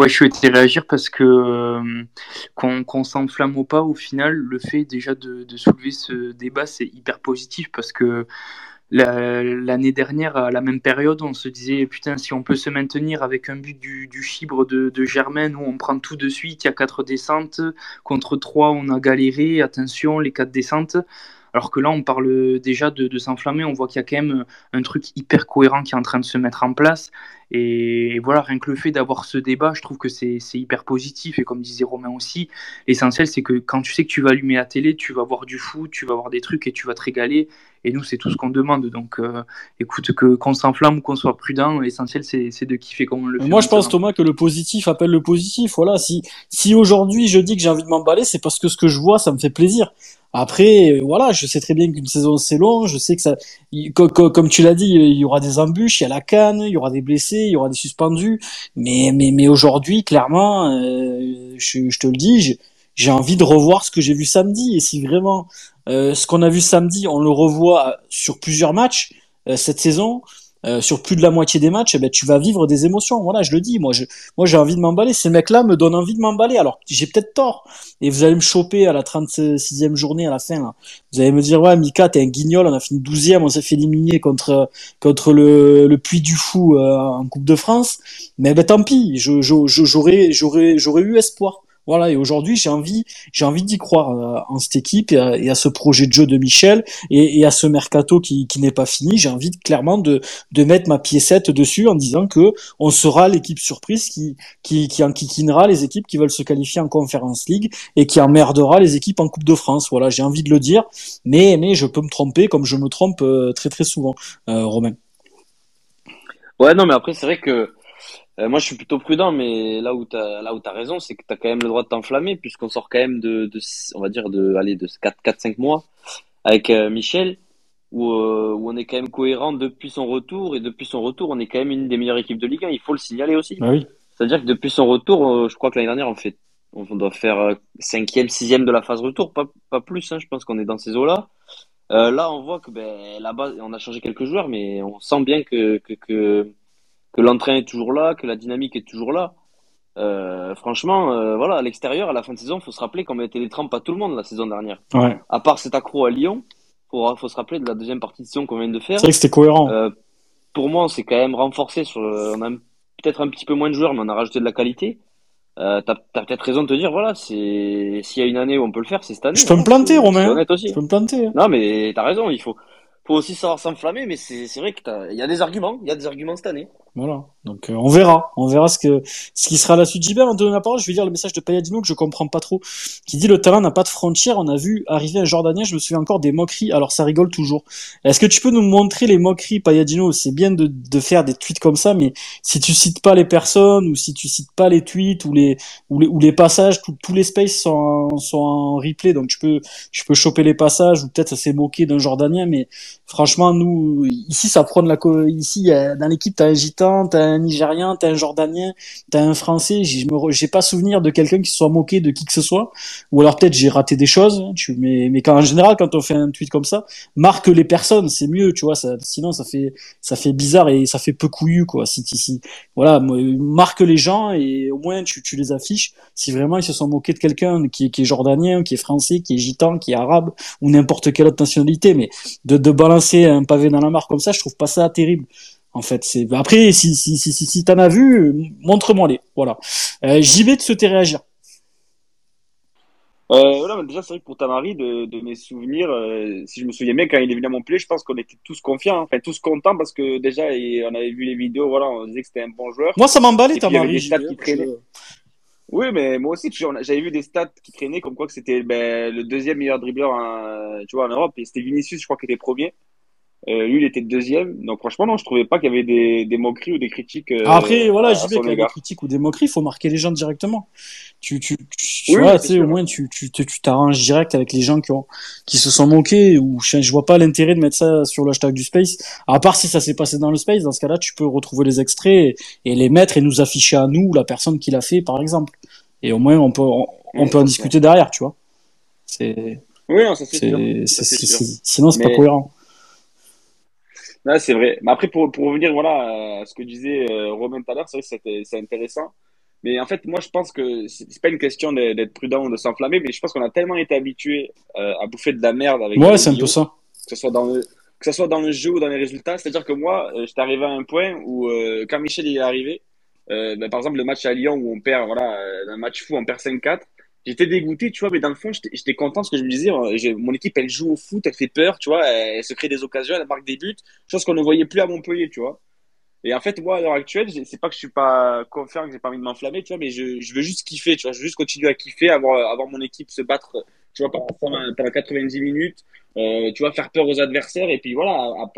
Ouais, je souhaitais réagir parce que euh, qu'on s'enflamme ou pas, au final, le fait déjà de, soulever ce débat, c'est hyper positif parce que la- l'année dernière, à la même période, on se disait putain, si on peut se maintenir avec un but du, du chibre de, de Germaine où on prend tout de suite, il y a quatre descentes, contre trois, on a galéré, attention, les quatre descentes. Alors que là, on parle déjà de, s'enflammer, on voit qu'il y a quand même un truc hyper cohérent qui est en train de se mettre en place. Et voilà, rien que le fait d'avoir ce débat, je trouve que c'est c'est hyper positif. Et comme disait Romain aussi, l'essentiel, c'est que quand tu sais que tu vas allumer la télé, tu vas voir du foot, tu vas voir des trucs et tu vas te régaler. Et nous, c'est tout ce qu'on demande. Donc, euh, écoute, que qu'on s'enflamme ou qu'on soit prudent, l'essentiel, c'est c'est de kiffer comme on le fait. Moi, je pense. Thomas, que le positif appelle le positif. Voilà, si, si aujourd'hui je dis que j'ai envie de m'emballer, c'est parce que ce que je vois, ça me fait plaisir. Après, voilà, je sais très bien qu'une saison c'est long. Je sais que ça, comme tu l'as dit, il y aura des embûches, il y a la canne, il y aura des blessés, il y aura des suspendus. Mais, mais, mais aujourd'hui, clairement, euh, je, je te le dis, j'ai- envie de revoir ce que j'ai vu samedi. Et si vraiment euh, ce qu'on a vu samedi, on le revoit sur plusieurs matchs euh, cette saison, euh, sur plus de la moitié des matchs, eh ben, tu vas vivre des émotions. Voilà, je le dis. Moi, je, moi, j'ai envie de m'emballer. Ces mecs-là me donnent envie de m'emballer. Alors, j'ai peut-être tort. Et vous allez me choper à la 36e journée, à la fin. Là. Vous allez me dire, ouais, Mika, t'es un guignol. On a fini 12e. On s'est fait éliminer contre, contre le, le Puy du Fou euh, en Coupe de France. Mais ben, tant pis. Je- j'aurais, j'aurais, j'aurais eu espoir. Voilà. Et aujourd'hui, j'ai envie, j'ai envie d'y croire euh, en cette équipe et à, ce projet de jeu de Michel et, à ce mercato qui, qui n'est pas fini. J'ai envie clairement de, de mettre ma piécette dessus en disant que on sera l'équipe surprise qui, qui, qui les équipes qui veulent se qualifier en Conference League et qui emmerdera les équipes en Coupe de France. Voilà, j'ai envie de le dire, mais, mais je peux me tromper comme je me trompe euh, très très souvent, euh, Romain. Ouais, non, mais après, c'est vrai que euh, moi, je suis plutôt prudent, mais là où t'as, là où raison, c'est que t'as quand même le droit de t'enflammer, puisqu'on sort quand même de, de, on va dire, de, allez, de 4, 4, 5 mois avec euh, Michel, où, euh, où on est quand même cohérent depuis son retour, et depuis son retour, on est quand même une des meilleures équipes de Ligue 1, il faut le signaler aussi. Oui. C'est-à-dire que depuis son retour, je crois que l'année dernière, on fait, on doit faire euh, cinquième, sixième de la phase retour, pas, pas plus, hein, je pense qu'on est dans ces eaux-là. Là, on voit que ben, là-bas, on a changé quelques joueurs, mais on sent bien que, que, que, que l'entrain est toujours là, que la dynamique est toujours là. Euh, franchement, euh, voilà, à l'extérieur, à la fin de saison, faut se rappeler qu'on mettait les trempes à tout le monde la saison dernière. Ouais. À part cet accro à Lyon, faut, faut se rappeler de la deuxième partie de saison qu'on vient de faire. C'est vrai que c'était cohérent. Euh, pour moi, on s'est quand même renforcé sur. On a peut-être un petit peu moins de joueurs, mais on a rajouté de la qualité. Euh, t'as, t'as peut-être raison de te dire, voilà, s'il y a une année où on peut le faire, c'est cette année. Je peux me planter, Romain. Aussi. Je peux me planter. Non, mais t'as raison, il faut, faut aussi savoir s'enflammer, mais c'est, vrai que t'as, il y a des arguments, il y a des arguments cette année. Voilà. Donc euh, on verra, on verra ce que ce qui sera la suite. Gilbert, en donnant la parole, je vais lire le message de Payadino que je comprends pas trop, qui dit le talent n'a pas de frontières. On a vu arriver un Jordanien, je me souviens encore des moqueries. Alors ça rigole toujours. Est-ce que tu peux nous montrer les moqueries, Payadino? C'est bien de, de faire des tweets comme ça, mais si tu cites pas les personnes ou si tu cites pas les tweets ou les ou les, ou les passages, tout- tous les spaces sont en, sont en replay, donc tu peux tu peux choper les passages ou peut-être ça s'est moqué d'un Jordanien, mais franchement nous ici ça prône la co- ici dans l'équipe t'as un t'as un nigérian t'as un jordanien t'as un français j'ai j'ai pas souvenir de quelqu'un qui se soit moqué de qui que ce soit. Ou alors peut-être j'ai raté des choses hein, mais quand en général quand on fait un tweet comme ça marque les personnes c'est mieux tu vois ça sinon ça fait ça fait bizarre et ça fait peu couillu quoi. Si si, voilà marque les gens et au moins tu les affiches. Si vraiment ils se sont moqués de quelqu'un qui est qui est jordanien qui est français qui est gitan qui est arabe ou n'importe quelle autre nationalité mais de, de balancer un pavé dans la mare comme ça, je trouve pas ça terrible. En fait, c'est après si si si si, si t'en as vu, montre-moi les. Voilà. Euh, J'y vais de souhaiter réagir. Euh, voilà, mais déjà, c'est vrai que pour Tamari, de, de mes souvenirs, euh, si je me souviens bien, quand il est venu à Montpellier, je pense qu'on était tous confiants, hein. enfin tous contents parce que déjà, il- on avait vu les vidéos, voilà, on disait que c'était un bon joueur. Moi, ça m'emballait, Tamari. des stats JB, qui traînaient. je- Oui, mais moi aussi, tu j'avais vu des stats qui traînaient comme quoi que c'était ben, le deuxième meilleur dribbleur en, tu vois, en Europe. Et c'était Vinicius, je crois, qui était premier. Euh, lui, il était deuxième. Donc franchement, non, je trouvais pas qu'il y avait des, des moqueries ou des critiques euh, Après, voilà, JB, son qu'il y a des critiques ou des moqueries, il faut marquer les gens directement. Tu, tu, tu, Oui, vois, tu sais, au moins, tu, tu, tu tu t'arranges direct avec les gens qui ont, qui se sont moqués ou je, je vois pas l'intérêt de mettre ça sur le hashtag du space. À part si ça s'est passé dans le space, dans ce cas-là, tu peux retrouver les extraits et, et les mettre et nous afficher à nous, la personne qui l'a fait, par exemple. Et au moins, on peut, on, on Oui, peut en discuter derrière, tu vois. C'est, Oui, non, ça c'est sinon, c'est pas Mais- cohérent. Ouais, c'est vrai. Mais après, pour, pour revenir voilà, à ce que disait euh, Romain tout à l'heure, c'est vrai que c'était- c'est intéressant. Mais en fait, moi, je pense que c'est pas une question d'être prudent ou de s'enflammer, mais je pense qu'on a tellement été habitué euh, à bouffer de la merde avec Ouais, c'est un peu ça. que ce soit dans le, que ce soit dans le jeu ou dans les résultats. C'est-à-dire que moi, euh, j'étais arrivé à un point où, euh, quand Michel est arrivé, ben, par exemple, le match à Lyon où on perd, voilà, un match fou, on perd 5-4, j'étais dégoûté, tu vois, mais dans le fond, j'étais content parce que je me disais, euh, mon équipe, elle joue au foot, elle fait peur, tu vois, elle, se crée des occasions, elle marque des buts, chose qu'on ne voyait plus à Montpellier, tu vois. Et en fait, moi, à l'heure actuelle, c'est pas que je suis pas confiant, que j'ai pas envie de m'enflammer, tu vois, mais je, je veux juste kiffer, tu vois, je veux juste continuer à kiffer, avoir, avoir mon équipe se battre, tu vois, pendant, pendant 90 minutes, euh, tu vois, faire peur aux adversaires, et puis voilà,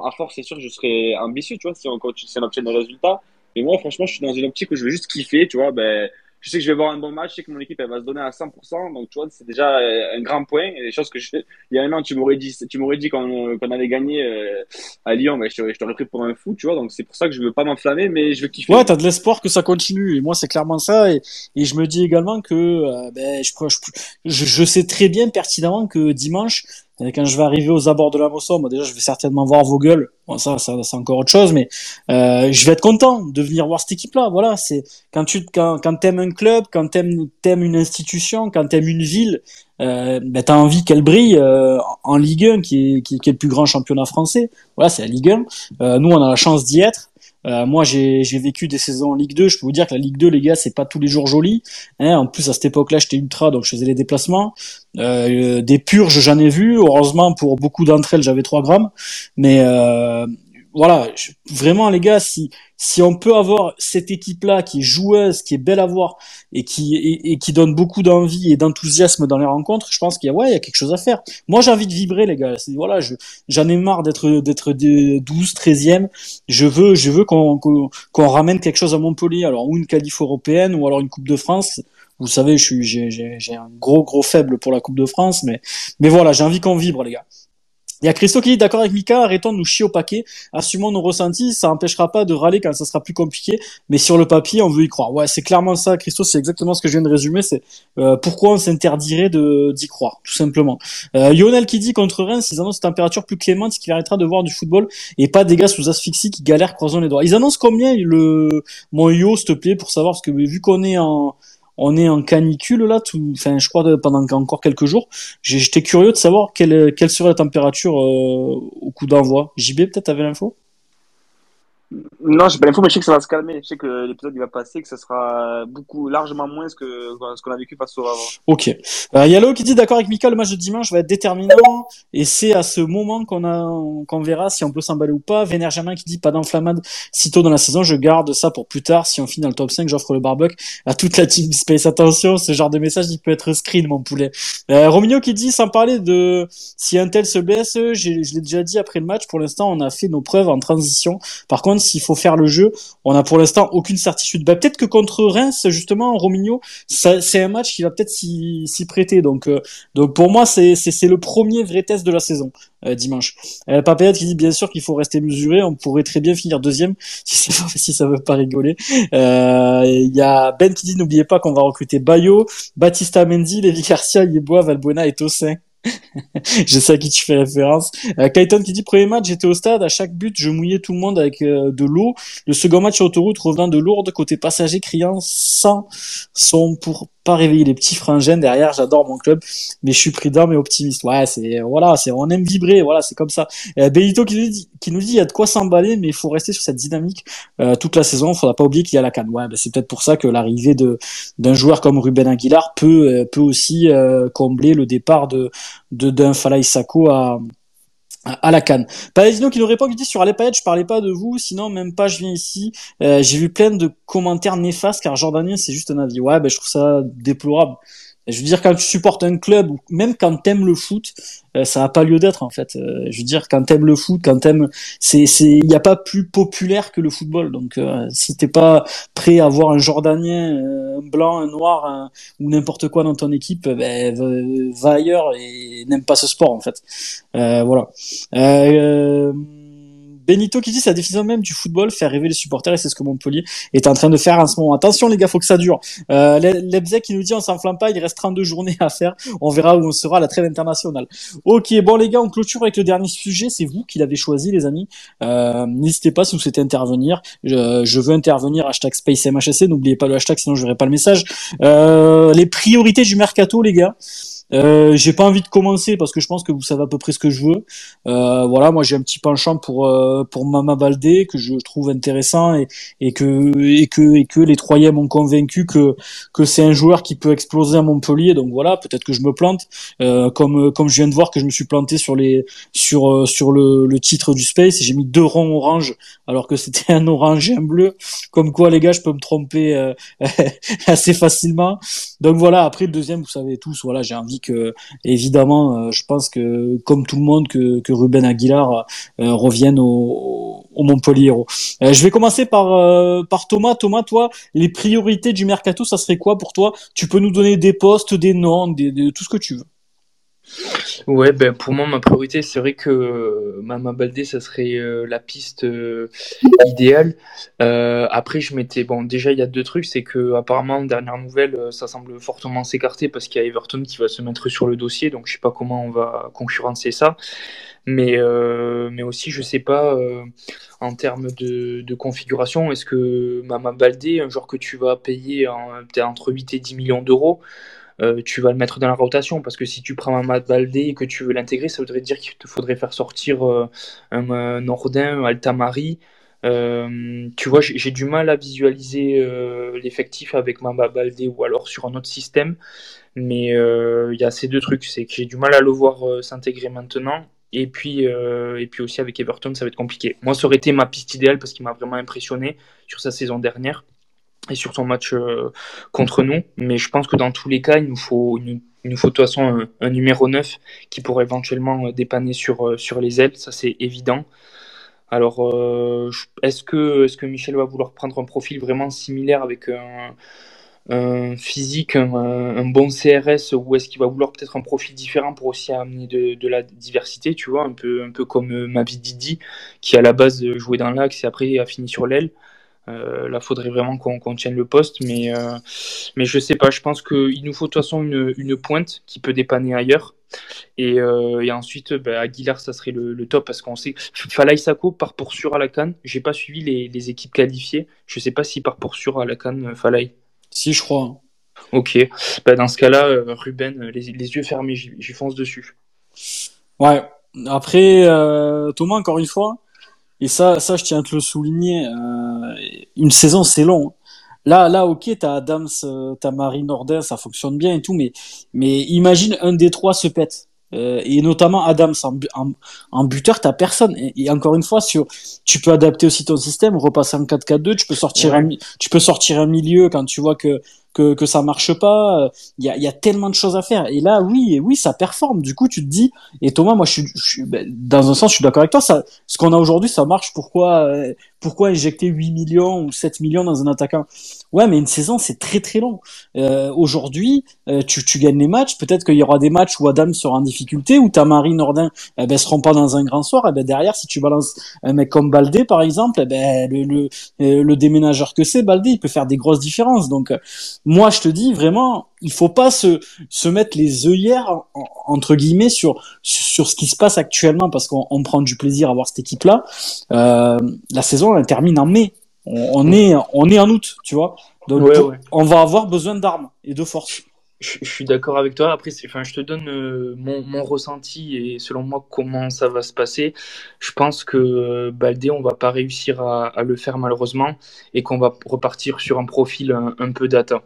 à, force, c'est sûr que je serai ambitieux, tu vois, si on si on obtient des résultats. Et moi, franchement, je suis dans une optique où je veux juste kiffer, tu vois, ben, je sais que je vais voir un bon match, je sais que mon équipe, elle va se donner à 100%, donc tu vois, c'est déjà euh, un grand point, et des choses que je. Il y a un an, tu m'aurais dit, tu m'aurais dit qu'on qu'on allait gagner euh, à Lyon, mais je je t'aurais pris pour un fou, tu vois, donc c'est pour ça que je veux pas m'enflammer, mais je veux kiffer. Ouais, t'as de l'espoir que ça continue. Et moi, c'est clairement ça. Et, et je me dis également que euh, ben, je, je, je sais très bien pertinemment que dimanche, quand je vais arriver aux abords de la Mosson, déjà, je vais certainement voir vos gueules. Bon, ça, ça c'est encore autre chose, mais euh, je vais être content de venir voir cette équipe-là. Voilà, c'est quand tu quand, quand t'aimes un club, quand t'aimes t'aimes une institution, quand t'aimes une ville, euh, ben t'as envie qu'elle brille euh, en Ligue 1, qui est, qui, qui est le plus grand championnat français. Voilà, c'est la Ligue 1. Euh, nous, on a la chance d'y être. Euh, moi, j'ai vécu des saisons en Ligue 2. Je peux vous dire que la Ligue 2, les gars, c'est pas tous les jours joli. Hein, en plus, à cette époque-là, j'étais ultra, donc je faisais les déplacements. Euh, des purges, j'en ai vu. Heureusement, pour beaucoup d'entre elles, j'avais 3 grammes. Mais euh, voilà, vraiment, les gars, si si on peut avoir cette équipe-là qui est joueuse, qui est belle à voir et qui et, qui donne beaucoup d'envie et d'enthousiasme dans les rencontres, je pense qu'il y a ouais, il y a quelque chose à faire. Moi, j'ai envie de vibrer, les gars. Voilà, je j'en ai marre d'être d'être des 12, 13e je veux, je veux qu'on qu'on ramène quelque chose à Montpellier. Alors ou une qualif européenne ou alors une Coupe de France. Vous savez, je suis, j'ai un gros, gros faible pour la Coupe de France, mais, mais voilà, j'ai envie qu'on vibre, les gars. Il y a Christo qui dit d'accord avec Mika, arrêtons de nous chier au paquet, assumons nos ressentis, ça empêchera pas de râler quand ça sera plus compliqué, mais sur le papier, on veut y croire. Ouais, c'est clairement ça, Christo, c'est exactement ce que je viens de résumer, c'est euh, pourquoi on s'interdirait de d'y croire, tout simplement. Euh, Lionel qui dit contre Reims, ils annoncent une température plus clémente, ce qui arrêtera de voir du football et pas des gars sous asphyxie qui galèrent croisant les doigts. Ils annoncent combien le mon yo, s'il te plaît, pour savoir parce que vu qu'on est en on est en canicule là, tout, enfin je crois pendant encore quelques jours. J'étais curieux de savoir quelle quelle serait la température euh, au coup d'envoi. JB peut-être avait l'info? Non, j'ai pas l'info, mais je sais que ça va se calmer. Je sais que l'épisode il va passer, que ça sera beaucoup, largement moins ce que ce qu'on a vécu face au avant. Ok. Euh, Yalo qui dit d'accord avec Mika, le match de dimanche va être déterminant et c'est à ce moment qu'on a qu'on verra si on peut s'emballer ou pas. Vénère Germain qui dit pas d'enflammade si tôt dans la saison, je garde ça pour plus tard. Si on finit dans le top 5, j'offre le barbecue à toute la team Space. Attention, ce genre de message il peut être screen mon poulet. Euh, Romigno qui dit sans parler de si un tel se blesse, je l'ai déjà dit après le match, pour l'instant on a fait nos preuves en transition. Par contre, s'il faut faire le jeu, on a pour l'instant aucune certitude. Bah, peut-être que contre Reims, justement, Romigno, c'est un match qui va peut-être s'y prêter. Donc, euh, donc pour moi, c'est le premier vrai test de la saison euh, dimanche. Euh, qui dit bien sûr qu'il faut rester mesuré. On pourrait très bien finir deuxième si ça, si ça veut pas rigoler. Euh, Il y a Ben qui dit n'oubliez pas qu'on va recruter Bayo, Batista Mendy, Lévi Garcia, Yeboah, Valbuena et Tossin. je sais à qui tu fais référence. Euh, qui dit premier match, j'étais au stade, à chaque but, je mouillais tout le monde avec euh, de l'eau. Le second match sur autoroute revenant de Lourdes, côté passager, criant sans son pour pas réveiller les petits frangins derrière. J'adore mon club, mais je suis prudent mais optimiste. Ouais, c'est voilà, c'est on aime vibrer, voilà, c'est comme ça. Euh, Benito qui nous dit, qui nous dit, il y a de quoi s'emballer, mais il faut rester sur cette dynamique euh, toute la saison. Faudra pas oublier qu'il y a la canne. Ouais, ben, c'est peut-être pour ça que l'arrivée de d'un joueur comme Ruben Aguilar peut euh, peut aussi euh, combler le départ de de d'un Falaï Sako à à la canne. Paladino qui nous répond, qui dit sur paillettes, je parlais pas de vous, sinon même pas je viens ici. Euh, J'ai vu plein de commentaires néfastes car Jordanien c'est juste un avis. Ouais, ben je trouve ça déplorable. Je veux dire, quand tu supportes un club, ou même quand t'aimes le foot, euh, ça n'a pas lieu d'être en fait. Euh, je veux dire, quand t'aimes le foot, quand t'aimes, c'est, c'est, il n'y a pas plus populaire que le football. Donc, euh, si t'es pas prêt à voir un Jordanien, euh, un blanc, un noir, un- ou n'importe quoi dans ton équipe, ben, va, va ailleurs et n'aime pas ce sport en fait. Euh, voilà. Euh, Benito qui dit c'est la définition même du football, faire rêver les supporters et c'est ce que Montpellier est en train de faire en ce moment. Attention les gars, faut que ça dure. Euh, qui nous dit on s'enflamme pas, il reste 32 journées à faire. On verra où on sera à la trêve internationale. Ok, bon les gars, on clôture avec le dernier sujet. C'est vous qui l'avez choisi les amis. Euh, N'hésitez pas si vous souhaitez intervenir. Je, je veux intervenir. Hashtag SpaceMHSC. N'oubliez pas le hashtag sinon je verrai pas le message. Euh, les priorités du mercato les gars. Euh, j'ai pas envie de commencer parce que je pense que vous savez à peu près ce que je veux. Euh, voilà, moi j'ai un petit penchant pour euh, pour Mama Baldé que je trouve intéressant et, et que et que et que les Troyens m'ont convaincu que que c'est un joueur qui peut exploser à Montpellier. Donc voilà, peut-être que je me plante, euh, comme comme je viens de voir que je me suis planté sur les sur euh, sur le, le titre du Space et j'ai mis deux ronds orange alors que c'était un orange et un bleu. Comme quoi les gars, je peux me tromper assez facilement. Donc voilà, après le deuxième, vous savez tous, voilà, j'ai envie évidemment, euh, je pense que comme tout le monde, que, que Ruben Aguilar euh, revienne au, au Montpellier. Euh, je vais commencer par par Thomas. Thomas, toi, les priorités du mercato, ça serait quoi pour toi? Tu peux nous donner des postes, des noms, des, des- tout ce que tu veux. Ouais, ben pour moi, ma priorité, c'est vrai que euh, Mama Baldé, ça serait euh, la piste euh, idéale. Après, je m'étais. Bon, déjà, il y a deux trucs. C'est que, apparemment, dernière nouvelle, ça semble fortement s'écarter parce qu'il y a Everton qui va se mettre sur le dossier. Donc, je sais pas comment on va concurrencer ça. Mais, mais aussi, je sais pas, en termes de, configuration, est-ce que Mama Baldé, un joueur que tu vas payer entre 8 et 10 millions d'euros, euh, tu vas le mettre dans la rotation parce que si tu prends Mamad Baldé et que tu veux l'intégrer, ça voudrait dire qu'il te faudrait faire sortir euh, un, euh, Nordin, un Altamari. Tu vois, j'ai du mal à visualiser l'effectif avec Mamad Baldé ou alors sur un autre système, mais il y a ces deux trucs, c'est que j'ai du mal à le voir s'intégrer maintenant. Et puis, et puis aussi avec Everton, ça va être compliqué. Moi, ça aurait été ma piste idéale parce qu'il m'a vraiment impressionné sur sa saison dernière et sur son match euh, contre nous. Mais je pense que dans tous les cas, il nous faut, il nous, faut de toute façon un, numéro 9 qui pourrait éventuellement euh, dépanner sur, euh, sur les ailes, ça c'est évident. Alors, est-ce que, est-ce que Michel va vouloir prendre un profil vraiment similaire avec un, physique, un, bon CRS, ou est-ce qu'il va vouloir peut-être un profil différent pour aussi amener de, de la diversité, tu vois, un peu, un peu comme Mavi Didi, qui à la base jouait dans l'axe et après a fini sur l'aile. Euh, là, faudrait vraiment qu'on qu'on tienne le poste, mais, euh, mais je sais pas. Je pense qu'il nous faut de toute façon une, une pointe qui peut dépanner ailleurs. Et, euh, et ensuite, bah, Aguilar, ça serait le, le top parce qu'on sait. Falaï Sako part pour sûr à la Cannes. J'ai pas suivi les, les équipes qualifiées. Je sais pas s'il part pour sûr à la Cannes, euh, Falaï. Si je crois. Ok. Bah, dans ce cas-là, Ruben, les, les yeux fermés, j'y fonce dessus. Ouais. Après, Thomas, encore une fois, et ça, ça, je tiens à te le souligner, euh, une saison, c'est long. Là, là, ok, t'as Adams, euh, t'as Marie Nordin, ça fonctionne bien et tout, mais, mais imagine un des trois se pète. Euh, et notamment Adams en, en, en buteur, t'as personne. Et, et encore une fois, sur, tu peux adapter aussi ton système, repasser en 4-4-2, tu peux sortir Ouais. un, mi- tu peux sortir un milieu quand tu vois que que, que ça marche pas. Il y a, y a tellement de choses à faire. Et là, oui, oui, ça performe. Du coup, tu te dis, et Thomas, moi, je suis, je suis- ben, dans un sens, je suis d'accord avec toi. Ça, ce qu'on a aujourd'hui, ça marche. Pourquoi, euh, pourquoi injecter 8 millions ou 7 millions dans un attaquant? Ouais, mais une saison, c'est très très long. Euh, aujourd'hui, euh, tu, tu gagnes les matchs. Peut-être qu'il y aura des matchs où Adam sera en difficulté, où ta Marie Nordin, eh ben, seront pas dans un grand soir. Et ben derrière, si tu balances un mec comme Baldé, par exemple, eh ben le, le, euh, le déménageur que c'est, Baldé, il peut faire des grosses différences. Donc, euh, moi, je te dis vraiment, il faut pas se, se mettre les œillères entre guillemets sur sur ce qui se passe actuellement parce qu'on prend du plaisir à voir cette équipe là. Euh, la saison elle termine en mai. On, est on est en août, tu vois. Donc on va avoir besoin d'armes et de force je, suis d'accord avec toi. Après, enfin, je te donne euh, mon, mon, ressenti et selon moi comment ça va se passer. Je pense que euh, Baldé, on va pas réussir à, à le faire malheureusement et qu'on va repartir sur un profil un, peu data.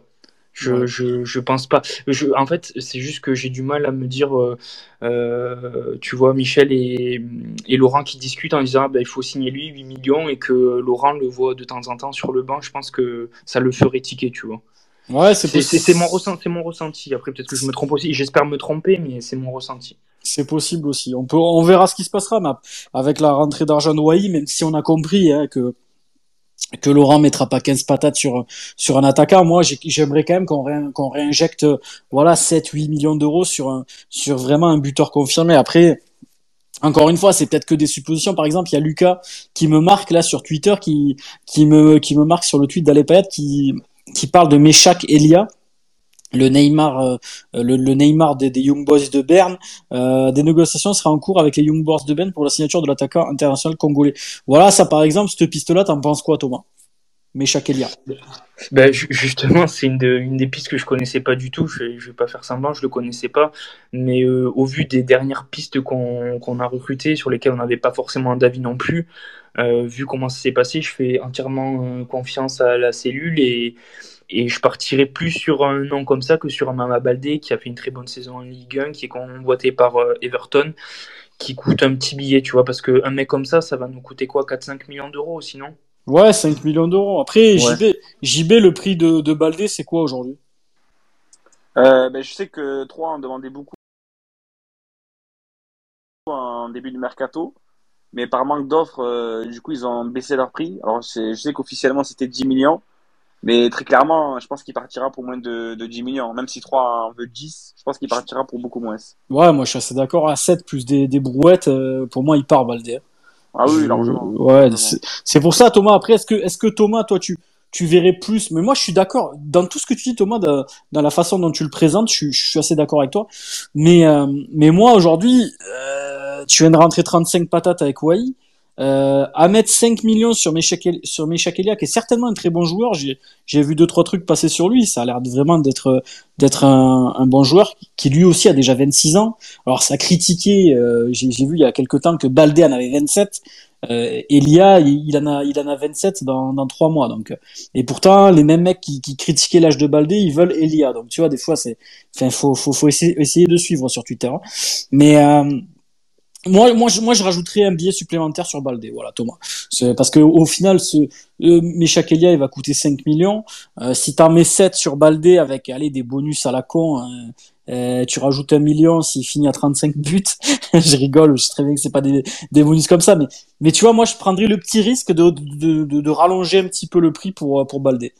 Je, je, je, pense pas. Je, en fait, c'est juste que j'ai du mal à me dire, euh, euh tu vois, Michel et, et, Laurent qui discutent en disant, ah, ben, il faut signer lui 8 millions et que Laurent le voit de temps en temps sur le banc. Je pense que ça le ferait tiquer, tu vois. Ouais, c'est c'est mon ressenti, mon ressenti. Après peut-être que je me trompe aussi. J'espère me tromper, mais c'est mon ressenti. C'est possible aussi. On peut, on verra ce qui se passera, mais avec la rentrée d'argent de Wai, même si on a compris hein, que que Laurent mettra pas 15 patates sur sur un attaquant. Moi, j'aimerais quand même qu'on réinjecte voilà 7 8 millions d'euros sur un sur vraiment un buteur confirmé. Après encore une fois, c'est peut-être que des suppositions. Par exemple, il y a Lucas qui me marque là sur Twitter, qui qui me qui me marque sur le tweet d'Alepayet, qui qui parle de Meshak Elia, le Neymar, euh, le, Neymar des, Young Boys de Berne. Euh, des négociations seraient en cours avec les Young Boys de Berne pour la signature de l'attaquant international congolais. Voilà, ça par exemple, cette piste-là, t'en penses quoi, Thomas? Meshak Elia. Ben, justement, c'est une, une, des pistes que je connaissais pas du tout. Je, je vais pas faire semblant, je le connaissais pas. Mais euh, au vu des dernières pistes qu'on a recrutées, sur lesquelles on n'avait pas forcément d'avis non plus, euh, vu comment ça s'est passé, je fais entièrement euh, confiance à la cellule et, et je partirai plus sur un nom comme ça que sur un Mama Baldé qui a fait une très bonne saison en Ligue 1, qui est convoité par Everton, qui coûte un petit billet, tu vois, parce qu'un mec comme ça, ça va nous coûter quoi 4-5 millions d'euros sinon Ouais, 5 millions d'euros. Après, JB, JB, le prix de, de Baldé, c'est quoi aujourd'hui? Euh, ben, Je sais que 3 en demandait beaucoup en début du mercato, mais par manque d'offres, euh, du coup, ils ont baissé leur prix. Alors, je sais qu'officiellement, c'était 10 millions, mais très clairement, je pense qu'il partira pour moins de, de 10 millions. Même si 3 en veut 10, je pense qu'il partira pour beaucoup moins. Ouais, moi, je suis assez d'accord. À 7 plus des, des brouettes, euh, pour moi, il part Baldé. Ah oui, largement. Ouais, c'est pour ça, Thomas. Après, est-ce que, est-ce que Thomas, toi, tu, tu verrais plus? Mais moi, je suis d'accord dans tout ce que tu dis, Thomas, dans la façon dont tu le présentes. Je, je suis assez d'accord avec toi. Mais, euh, mais moi, aujourd'hui, euh, tu viens de rentrer 35 patates avec Wai. Euh, à mettre 5 millions sur Meshak sur Elia, qui est certainement un très bon joueur. J'ai, vu deux trois trucs passer sur lui. Ça a l'air vraiment d'être d'être un, un, bon joueur qui lui aussi a déjà 26 ans. Alors ça a critiqué. Euh, j'ai, vu il y a quelque temps que Baldé en avait 27. Euh, Elia, il, en a il en a 27 dans dans trois mois. Donc et pourtant les mêmes mecs qui, qui critiquaient l'âge de Baldé, ils veulent Elia. Donc tu vois des fois c'est enfin faut faut faut essayer, essayer de suivre sur Twitter. Mais euh, moi, moi, je, moi, je rajouterais un billet supplémentaire sur Baldé, voilà, Thomas. Parce que au final, ce euh, Elia, il va coûter 5 millions. Euh, si t'en mets 7 sur Baldé avec, allez, des bonus à la con, hein, euh, tu rajoutes un million s'il finit à 35 buts. je rigole, je sais très bien que c'est pas des, des bonus comme ça, mais, mais tu vois, moi, je prendrais le petit risque de, de, de, de rallonger un petit peu le prix pour, pour Baldé.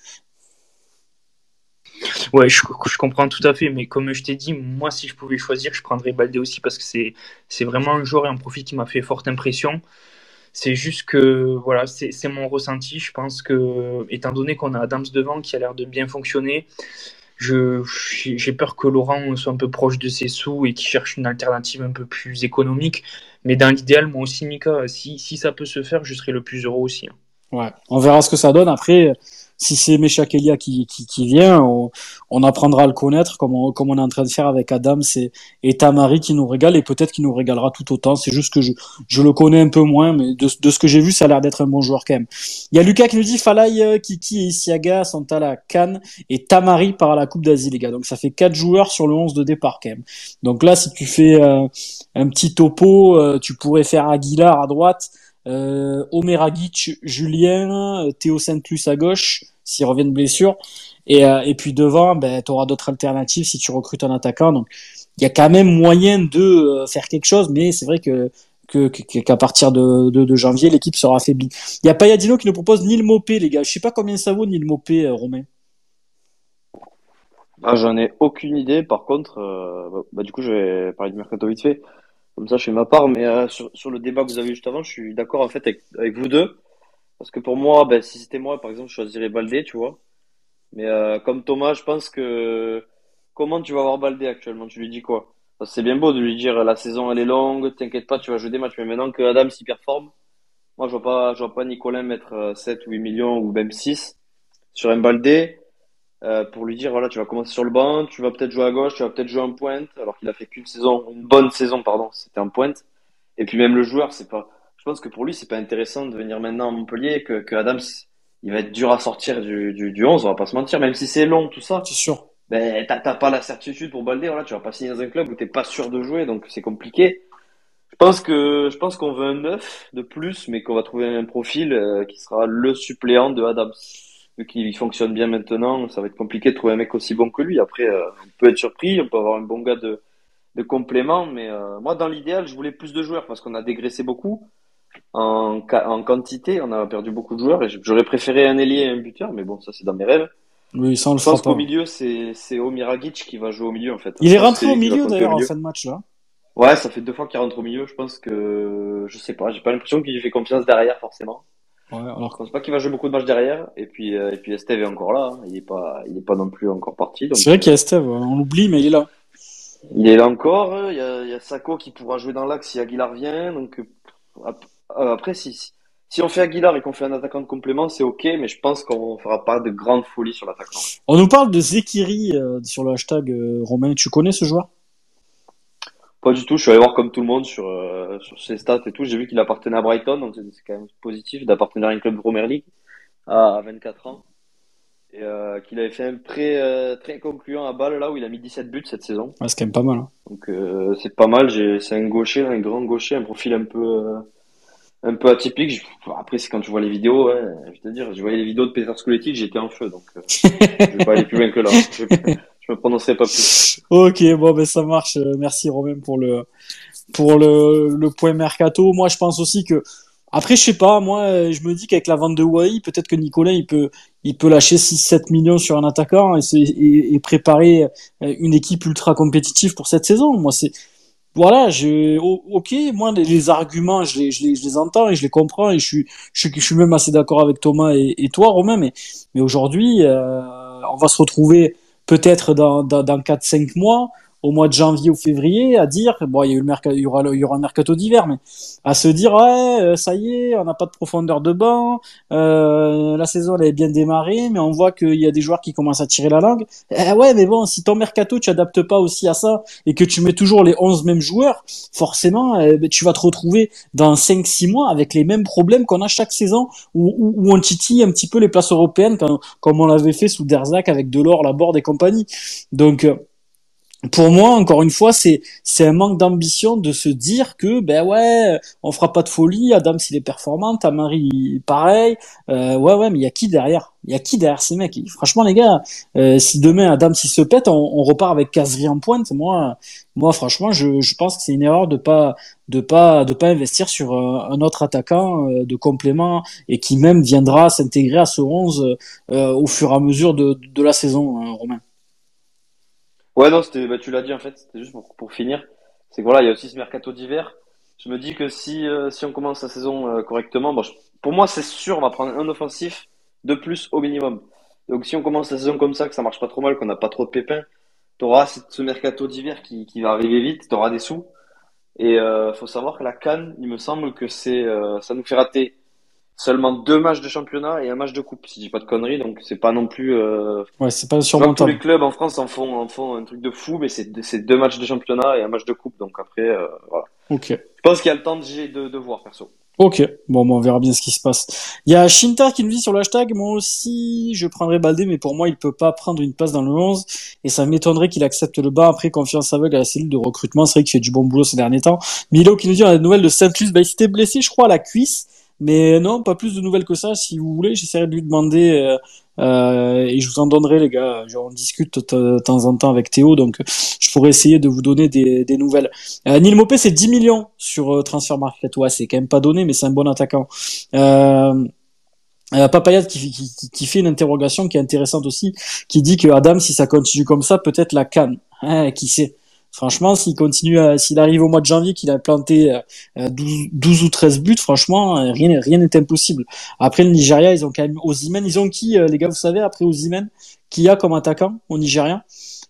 Ouais, je, comprends tout à fait, mais comme je t'ai dit, moi, si je pouvais choisir, je prendrais Baldé aussi parce que c'est, c'est vraiment un joueur et un profil qui m'a fait forte impression. C'est juste que, voilà, c'est, c'est mon ressenti. Je pense que, étant donné qu'on a Adams devant qui a l'air de bien fonctionner, je, j'ai peur que Laurent soit un peu proche de ses sous et qu'il cherche une alternative un peu plus économique. Mais dans l'idéal, moi aussi, Mika, si, si ça peut se faire, je serai le plus heureux aussi. Hein. Ouais, on verra ce que ça donne. Après, si c'est Meshak Elia qui, qui, qui vient, on, on, apprendra à le connaître comme on, comme on est en train de faire avec Adam et, et Tamari qui nous régale et peut-être qu'il nous régalera tout autant. C'est juste que je, je le connais un peu moins, mais de, de ce que j'ai vu, ça a l'air d'être un bon joueur quand même. Il y a Lucas qui nous dit Falay, euh, Kiki et Isiaga sont à la Cannes et Tamari part à la Coupe d'Asie, les gars. Donc ça fait quatre joueurs sur le 11 de départ quand même. Donc là, si tu fais euh, un petit topo, euh, tu pourrais faire Aguilar à droite euh, Omeragic, Julien, Théo Saint-Plus à gauche, s'il revient de blessure. Et, euh, et puis devant, ben, tu auras d'autres alternatives si tu recrutes un attaquant. Donc il y a quand même moyen de euh, faire quelque chose, mais c'est vrai que qu'à partir de, de, janvier, l'équipe sera affaiblie. Il y a Payadino qui nous propose Nil Mopé, les gars. Je sais pas combien ça vaut Nil Mopé, euh, Romain. Ah, J'en ai aucune idée. Par contre, euh, bah, du coup, je vais parler du mercato vite fait. Comme ça, je fais ma part, mais euh, sur, sur, le débat que vous avez eu juste avant, je suis d'accord en fait avec, avec, vous deux. Parce que pour moi, ben, si c'était moi, par exemple, je choisirais Baldé, tu vois. Mais euh, comme Thomas, je pense que comment tu vas voir Baldé actuellement? Tu lui dis quoi? C'est bien beau de lui dire la saison elle est longue, t'inquiète pas, tu vas jouer des matchs, mais maintenant que Adam s'y performe, moi je vois pas, je vois pas Nicolas mettre euh, 7 ou 8 millions ou même 6 sur un Baldé euh, pour lui dire voilà, tu vas commencer sur le banc, tu vas peut-être jouer à gauche, tu vas peut-être jouer en pointe, alors qu'il a fait qu'une saison, une bonne saison, pardon, c'était en pointe. Et puis même le joueur, c'est pas, je pense que pour lui, c'est pas intéressant de venir maintenant à Montpellier, que, que Adams, il va être dur à sortir du, du, du 11, on va pas se mentir, même si c'est long, tout ça. C'est sûr. Ben, t'as t'as pas la certitude pour Baldé, voilà, tu vas pas signer dans un club où t'es pas sûr de jouer, donc c'est compliqué. Je pense que, je pense qu'on veut un neuf de plus, mais qu'on va trouver un profil euh, qui sera le suppléant de Adams. Vu qu'il fonctionne bien maintenant, ça va être compliqué de trouver un mec aussi bon que lui. Après, euh, on peut être surpris, on peut avoir un bon gars de, de complément, mais euh, moi, dans l'idéal, je voulais plus de joueurs parce qu'on a dégraissé beaucoup en, en quantité, on a perdu beaucoup de joueurs et j'aurais préféré un ailier et un buteur, mais bon, ça c'est dans mes rêves. Oui, ça on le Je pense qu'au milieu, c'est Omiragic qui va jouer au milieu en fait. Il est rentré au milieu d'ailleurs en fin de match là. Ouais, ça fait deux fois qu'il rentre au milieu. Je pense que je sais pas, j'ai pas l'impression qu'il lui fait confiance derrière forcément. Ouais, Je alors pense pas qu'il va jouer beaucoup de matchs derrière. Et puis euh, et puis Esteve est encore là. hein. Il est pas il est pas non plus encore parti. C'est vrai qu'il y a Steve, on l'oublie, mais il est là. il est là encore. Il y a il y a Sako qui pourra jouer dans l'axe si Aguilar vient. Donc euh, euh, après si si si on fait Aguilar et qu'on fait un attaquant de complément, c'est ok. Mais je pense qu'on fera pas de grande folie sur l'attaquant. On nous parle de Zekiri euh, sur le hashtag euh, Romain. Tu connais ce joueur? Pas du tout. Je suis allé voir comme tout le monde sur, euh, sur ses stats et tout. J'ai vu qu'il appartenait à Brighton, donc c'est quand même positif d'appartenir à un club de Premier League à, à 24 ans. Et euh, qu'il avait fait un prêt euh, très concluant à Bâle là où il a mis 17 buts cette saison. ouais, C'est quand même pas mal. hein. Donc c'est pas mal. C'est un gaucher, un grand gaucher, un profil un peu un peu atypique. Après c'est quand tu vois les vidéos, ouais, je vais te dire, je voyais les vidéos de Peter Skuletic, j'étais en feu. Donc je vais pas aller plus loin que là. Je, me prononcerai pas plus. Ok, bon ben ça marche. Euh, Merci Romain pour le pour le, le point mercato. Moi, je pense aussi que après, je sais pas. Moi, euh, je me dis qu'avec la vente de Wai, peut-être que Nicolas il peut il peut lâcher 6-7 millions sur un attaquant et, préparer euh, une équipe ultra compétitive pour cette saison. Moi, c'est voilà, je, ok, moi les, arguments, je les, je les, entends et je les comprends et je suis, je, suis- même assez d'accord avec Thomas et, toi, Romain. Mais, mais aujourd'hui, on va se retrouver peut-être dans, dans, dans 4-5 mois, au mois de janvier ou février, à dire, bon, il y a eu le mercato, il y aura, il y aura un mercato d'hiver, mais à se dire, ouais, euh, ça y est, on n'a pas de profondeur de banc, euh, la saison elle est bien démarrée, mais on voit qu'il y a des joueurs qui commencent à tirer la langue. Eh ouais, mais bon, si ton mercato, tu adaptes pas aussi à ça et que tu mets toujours les 11 mêmes joueurs, forcément, euh, ben, tu vas te retrouver dans 5-6 mois avec les mêmes problèmes qu'on a chaque saison où, où, où on titille un petit peu les places européennes comme on l'avait fait sous Derzac avec Delors, Laborde et compagnie. Donc, euh, pour moi, encore une fois, c'est c'est un manque d'ambition de se dire que ben ouais, on fera pas de folie. Adam, s'il est performant, Tamari, pareil. Euh, ouais, ouais, mais il y a qui derrière? Il y a qui derrière ces mecs? Franchement, les gars, euh, si demain Adam s'il se pète, on, on repart avec Casri en pointe. Moi, moi, franchement, je, je pense que c'est une erreur de pas de pas de pas investir sur euh, un autre attaquant euh, de complément et qui même viendra s'intégrer à ce 11 euh, au fur et à mesure de, de la saison, hein, Romain. Ouais, non, c'était, bah, tu l'as dit en fait, c'était juste pour, pour finir. C'est que voilà, il y a aussi ce mercato d'hiver. Je me dis que si, euh, si on commence la saison euh, correctement, bon, je- pour moi, c'est sûr, on va prendre un offensif de plus au minimum. Donc, si on commence la saison comme ça, que ça marche pas trop mal, qu'on n'a pas trop de pépins, t'auras ce mercato d'hiver qui, qui va arriver vite, t'auras des sous. Et euh, faut savoir que la CAN, il me semble que c'est, euh, ça nous fait rater seulement deux matchs de championnat et un match de coupe, si je dis pas de conneries. Donc, c'est pas non plus, euh, Ouais, c'est pas que tous surmontable. les clubs en France en font, en font un truc de fou, mais c'est c'est deux matchs de championnat et un match de coupe. Donc après, euh, voilà. Ok. Je pense qu'il y a le temps de, de, de voir, perso. Ok, bon, bon, on verra bien ce qui se passe. Il y a Shinta qui nous dit sur le hashtag, moi aussi, je prendrais Baldé, mais pour moi, il peut pas prendre une place dans le 11, et ça m'étonnerait qu'il accepte le bas après confiance aveugle à la cellule de recrutement. C'est vrai qu'il fait du bon boulot ces derniers temps. Milo qui nous dit, on a des nouvelles de Saint-Luc, bah, il s'était blessé, je crois, à la cuisse, mais non, pas plus de nouvelles que ça. Si vous voulez, j'essaierai de lui demander, euh, euh, et je vous en donnerai, les gars. On discute de temps en temps avec Théo, donc je pourrais essayer de vous donner des, des nouvelles. Euh, Neil Mopé, c'est 10 millions sur euh, Transfer Market. Ouais, c'est quand même pas donné, mais c'est un bon attaquant. Euh, euh, Papayat qui, qui, qui- qui fait une interrogation qui est intéressante aussi, qui dit que Adam, si ça continue comme ça, peut-être la canne. Hein, qui sait? Franchement, s'il continue, s'il arrive au mois de janvier, qu'il a planté euh, euh, 12, 12 ou 13 buts, franchement, euh, rien rien n'est impossible. Après le Nigeria, ils ont quand même Osimhen, ils ont qui, euh, les gars, vous savez, après Osimhen, qui a comme attaquant au Nigeria?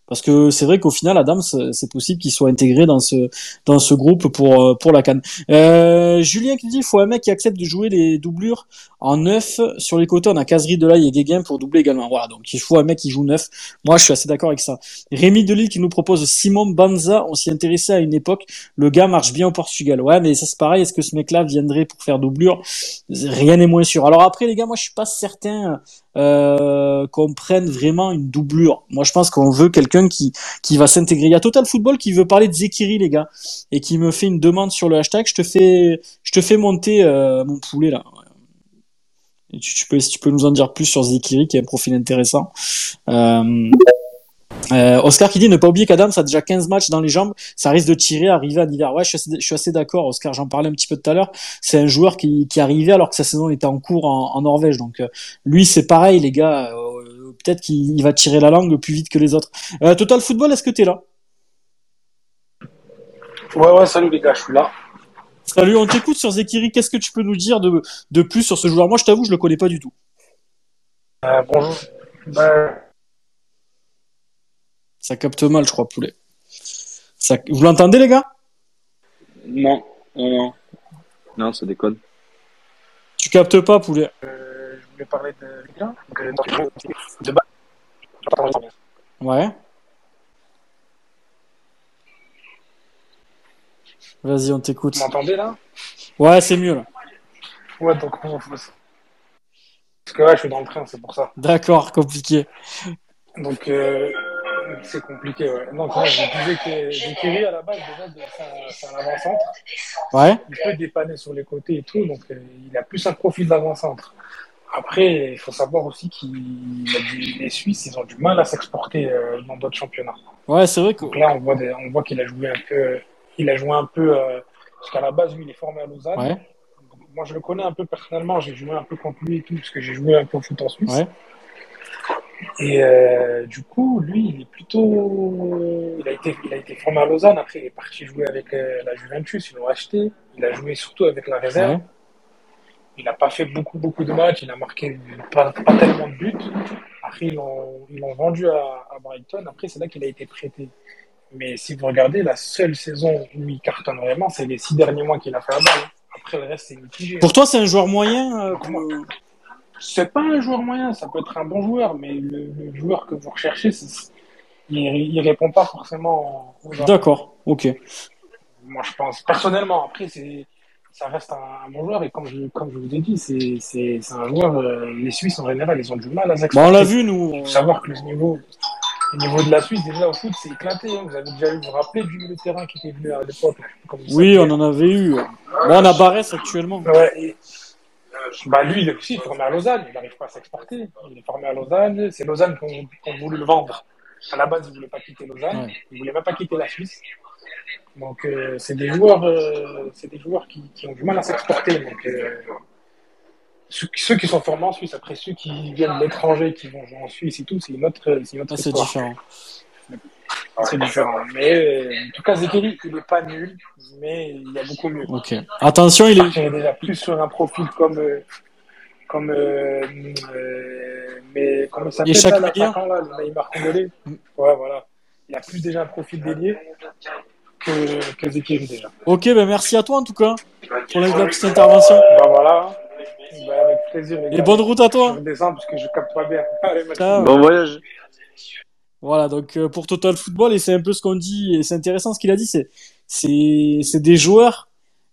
Parce que c'est vrai qu'au final, Adams, c'est possible qu'il soit intégré dans ce dans ce groupe pour euh, pour la canne. Euh, Julien qui dit, il faut un mec qui accepte de jouer les doublures en neuf sur les côtés. On a Caserie, Delay et Guéguin pour doubler également. Voilà, donc il faut un mec qui joue neuf. Moi, je suis assez d'accord avec ça. Rémi Delille qui nous propose Simon Banza. On s'y intéressait à une époque. Le gars marche bien au Portugal. Ouais, mais ça c'est pareil. Est-ce que ce mec-là viendrait pour faire doublure? Rien n'est moins sûr. Alors après, les gars, moi je suis pas certain euh, qu'on prenne vraiment une doublure. Moi, je pense qu'on veut quelqu'un qui qui va s'intégrer. Il y a Total Football qui veut parler de Zekiri, les gars, et qui me fait une demande sur le hashtag. Je te fais, je te fais monter euh, mon poulet là. Tu, tu, peux, si tu peux nous en dire plus sur Zekiri, qui a un profil intéressant. Euh, euh, Oscar qui dit ne pas oublier qu'Adam ça a déjà 15 matchs dans les jambes, ça risque de tirer, arriver à l'hiver. Ouais, je suis assez, d'accord, Oscar. J'en parlais un petit peu tout à l'heure. C'est un joueur qui, qui arrivait alors que sa saison était en cours en, Norvège. Donc euh, lui, c'est pareil, les gars. Euh, Peut-être qu'il va tirer la langue plus vite que les autres. Euh, Total Football, est-ce que t'es là? Ouais, ouais, salut les gars, je suis là. Salut, on t'écoute sur Zekiri. Qu'est-ce que tu peux nous dire de, de plus sur ce joueur? Moi, je t'avoue, je le connais pas du tout. Euh, bonjour. Ben, Ça capte mal, je crois, poulet. Ça... Vous l'entendez, les gars? Non, non, non. Non, ça déconne. Tu captes pas, poulet. euh, je voulais parler de Ligue 1, donc, euh, de. Ouais. Vas-y, on t'écoute. Vous m'entendez là? Ouais, c'est mieux là. Ouais, donc faut- parce que là, je suis dans le train, c'est pour ça. D'accord, compliqué. Donc, euh, c'est compliqué, ouais. Donc, ouais, je disais que Zekiri, à la base, déjà, c'est un- un avant-centre. Ouais. Il peut dépanner sur les côtés et tout, donc euh, il a plus un profil d'avant-centre. Après, il faut savoir aussi du- les Suisses, ils ont du mal à s'exporter euh, dans d'autres championnats. Ouais, c'est vrai que. Donc là, on voit, des- on voit qu'il a joué un peu, il a joué un peu, euh, parce qu'à la base, lui, il est formé à Lausanne. Ouais. Donc, moi, je le connais un peu personnellement, j'ai joué un peu contre lui et tout, parce que j'ai joué un peu au foot en Suisse. Ouais. Et euh, du coup, lui, il est plutôt, il a été, il a été formé à Lausanne. Après, il est parti jouer avec euh, la Juventus, ils l'ont acheté. Il a joué surtout avec la réserve. Ouais. Il n'a pas fait beaucoup, beaucoup de matchs. Il a marqué pas, pas tellement de buts. Après, ils l'ont ils l'ont vendu à, à Brighton. Après, c'est là qu'il a été prêté. Mais si vous regardez, la seule saison où il cartonne vraiment, c'est les six derniers mois qu'il a fait à Bâle. Après, le reste, c'est mitigé. Pour toi, c'est un joueur moyen euh, C'est pas un joueur moyen, ça peut être un bon joueur, mais le, le joueur que vous recherchez, il, il répond pas forcément aux. D'accord, ok. Moi, je pense. Personnellement, après, c'est, ça reste un, bon joueur. Et comme je, comme je vous ai dit, c'est, un joueur. euh, les Suisses, en général, ils ont du mal à Bon, s'exporter. on l'a vu, nous. Faut savoir que le niveau, le niveau de la Suisse, déjà au foot, c'est éclaté. hein. Vous avez déjà eu, vous vous rappelez du milieu de terrain qui était venu à l'époque. Oui, on en avait eu. Bon, on a Barès actuellement. Ouais, et, euh, bah lui, il est aussi formé à Lausanne, il n'arrive pas à s'exporter. Il est formé à Lausanne, c'est Lausanne qu'on qu'on voulait le vendre. À la base, il ne voulait pas quitter Lausanne, Ouais. il ne voulait même pas quitter la Suisse. Donc, euh, c'est des joueurs, euh, c'est des joueurs qui, qui ont du mal à s'exporter. Donc, euh, ceux, qui sont formés en Suisse, après ceux qui viennent de l'étranger, qui vont jouer en Suisse et tout, c'est une autre, c'est une autre Ah, c'est différent. C'est différent. Mais euh, en tout cas, Zekeri, il n'est pas nul, mais il y a beaucoup mieux. Ok. Attention, il est. déjà plus sur un profil comme euh, comme euh, euh, mais comment il s'appelle l'attaquant là, le Neymar congolais ouais voilà il a plus déjà un profil délié que que déjà Ok, ben merci à toi en tout cas pour la, petite intervention. bah voilà Bah, avec plaisir les Et bonne route à je toi. redescends parce que je capte pas bien allez merci Ciao. Bon voyage. Voilà, donc euh, pour Total Football, et c'est un peu ce qu'on dit, et c'est intéressant ce qu'il a dit, c'est c'est c'est des joueurs.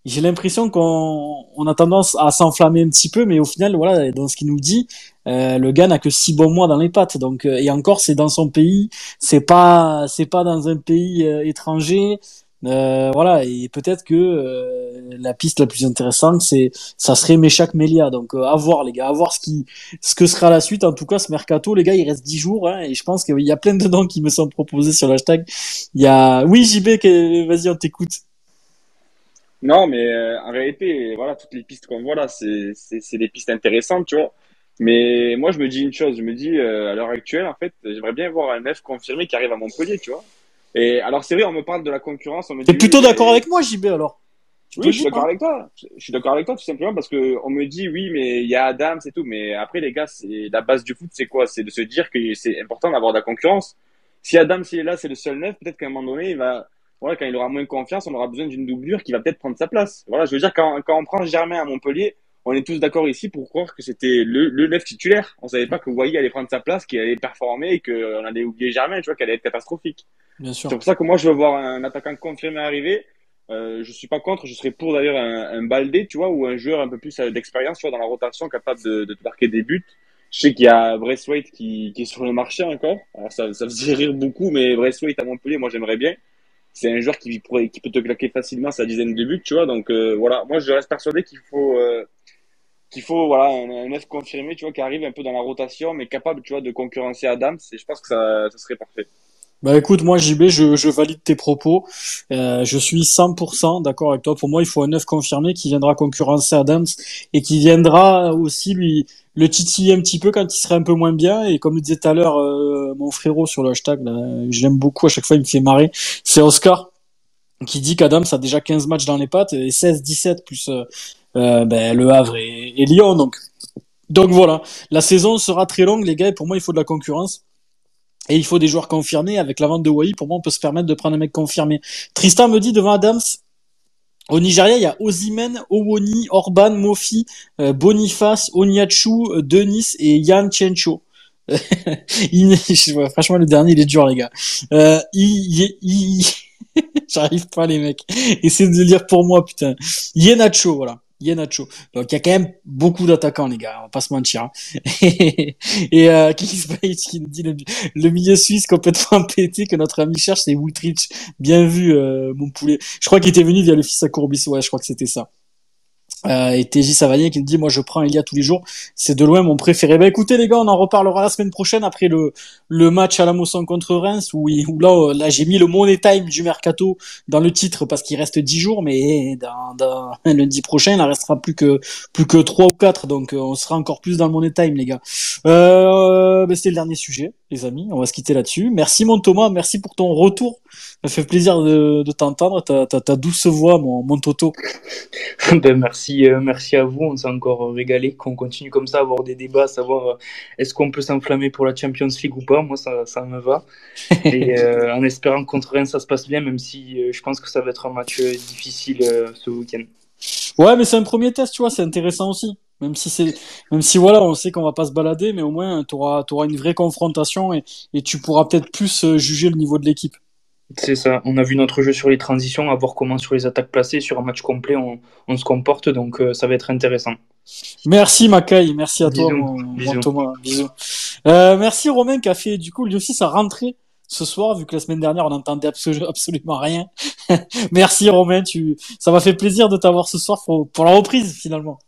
J'ai l'impression qu'on on a tendance à s'enflammer un petit peu, mais au final, voilà, dans ce qu'il nous dit, euh, le gars n'a que six bons mois dans les pattes. Donc, euh, et encore, c'est dans son pays, c'est pas c'est pas dans un pays euh, étranger. Euh, voilà, et peut-être que euh, la piste la plus intéressante, c'est ça serait Meshak Melia. Donc, euh, à voir les gars, à voir ce qui ce que sera la suite. En tout cas, ce mercato, les gars, il reste 10 jours, hein, et je pense qu'il y a plein de noms qui me sont proposés sur l'hashtag. Il y a, oui, JB, vas-y, on t'écoute. Non, mais en réalité, voilà, toutes les pistes qu'on voit là, c'est des pistes intéressantes, tu vois. Mais moi, je me dis une chose, je me dis à l'heure actuelle, en fait, j'aimerais bien voir un neuf confirmé qui arrive à Montpellier, tu vois. Et alors, c'est vrai, on me parle de la concurrence, on me T'es plutôt oui, d'accord avec moi, JB, alors Tu Oui, je suis d'accord hein avec toi. Je suis d'accord avec toi, tout simplement parce que on me dit oui, mais il y a Adam, c'est tout. Mais après, les gars, c'est la base du foot, c'est quoi? C'est de se dire que c'est important d'avoir de la concurrence. si Adam s'il est là, c'est le seul neuf, peut-être qu'à un moment donné, il va, voilà, quand il aura moins confiance, on aura besoin d'une doublure qui va peut-être prendre sa place. Voilà, je veux dire, quand, quand on prend Germain à Montpellier, on est tous d'accord ici pour croire que c'était le, le neuf titulaire. On savait pas que Wai allait prendre sa place, qu'il allait performer et qu'on allait oublier Germain, tu vois, qu'elle allait être catastrophique. Bien sûr. C'est pour ça que moi, je veux voir un attaquant confirmé arriver. Euh, je suis pas contre, je serais pour d'ailleurs un, un Baldé, tu vois, ou un joueur un peu plus euh, d'expérience, tu vois, dans la rotation, capable de, de te marquer des buts. Je sais qu'il y a Braithwaite qui, qui est sur le marché encore. Alors ça, ça faisait rire beaucoup, mais Braithwaite à Montpellier, moi j'aimerais bien. C'est un joueur qui, pourrait, qui peut te claquer facilement sa dizaine de buts, tu vois. Donc euh, voilà, moi je reste persuadé qu'il faut euh, qu'il faut voilà un, neuf confirmé, tu vois, qui arrive un peu dans la rotation, mais capable, tu vois, de concurrencer Adams. Et je pense que ça, serait parfait. Bah écoute, moi JB, je, je valide tes propos. Euh, je suis 100% d'accord avec toi. Pour moi, il faut un neuf confirmé qui viendra concurrencer Adams et qui viendra aussi lui le titiller un petit peu quand il serait un peu moins bien. Et comme le disait tout à l'heure euh, mon frérot sur le hashtag, je l'aime beaucoup. À chaque fois, il me fait marrer. C'est Oscar qui dit qu'Adams a déjà 15 matchs dans les pattes et 16-17 plus euh, ben, le Havre et, et Lyon. Donc donc voilà, la saison sera très longue, les gars. Pour moi, il faut de la concurrence. Et il faut des joueurs confirmés. Avec la vente de Wai, pour moi, on peut se permettre de prendre un mec confirmé. Tristan me dit devant Adams, au Nigeria, il y a Ozimen, Owoni, Orban, Mofi, euh, Boniface, Onyachu, euh, Denis et Yann Chencho. franchement, le dernier, il est dur, les gars. Euh. J'arrive pas, les mecs. Essayez de le lire pour moi, putain. Yenacho, voilà. Yenacho. Donc il y a quand même beaucoup d'attaquants les gars, on va pas se mentir. Hein. et euh, qui nous dit le, le, milieu suisse complètement pété que notre ami cherche, c'est Woutrich. Bien vu euh, mon poulet. Je crois qu'il était venu via le fils à Courbis, ouais, je crois que c'était ça. Euh, et TJ Savanier qui me dit moi je prends Elia tous les jours. C'est de loin mon préféré. Bah écoutez les gars on en reparlera la semaine prochaine après le le match à la Mosson contre Reims où, où là là j'ai mis le money time du mercato dans le titre parce qu'il reste 10 jours mais dans, dans lundi prochain il en restera plus que plus que 3 ou 4 donc euh, on sera encore plus dans le money time les gars. Euh, bah, c'était le dernier sujet les amis on va se quitter là-dessus merci mon Thomas merci pour ton retour ça fait plaisir de, de t'entendre ta, ta, ta douce voix mon, mon Toto ben merci, euh, merci à vous. On s'est encore régalé. Qu'on continue comme ça à avoir des débats, à savoir euh, est-ce qu'on peut s'enflammer pour la Champions League ou pas. Moi, ça, ça me va. Et euh, en espérant contre Rennes, ça se passe bien, même si je pense que ça va être un match difficile ce week-end. Ouais, mais c'est un premier test, tu vois. C'est intéressant aussi. Même si c'est, même si voilà, on sait qu'on va pas se balader, mais au moins tu auras, une vraie confrontation et, et tu pourras peut-être plus juger le niveau de l'équipe. C'est ça. On a vu notre jeu sur les transitions, à voir comment sur les attaques placées, sur un match complet, on, on se comporte. Donc euh, ça va être intéressant. Merci Makai, merci à Bisous. toi mon, Bisous. mon Thomas. Bisous. Euh, merci Romain qui a fait du coup lui aussi sa rentrée ce soir vu que la semaine dernière on n'entendait absolu- absolument rien. merci Romain, tu ça m'a fait plaisir de t'avoir ce soir pour, pour la reprise finalement.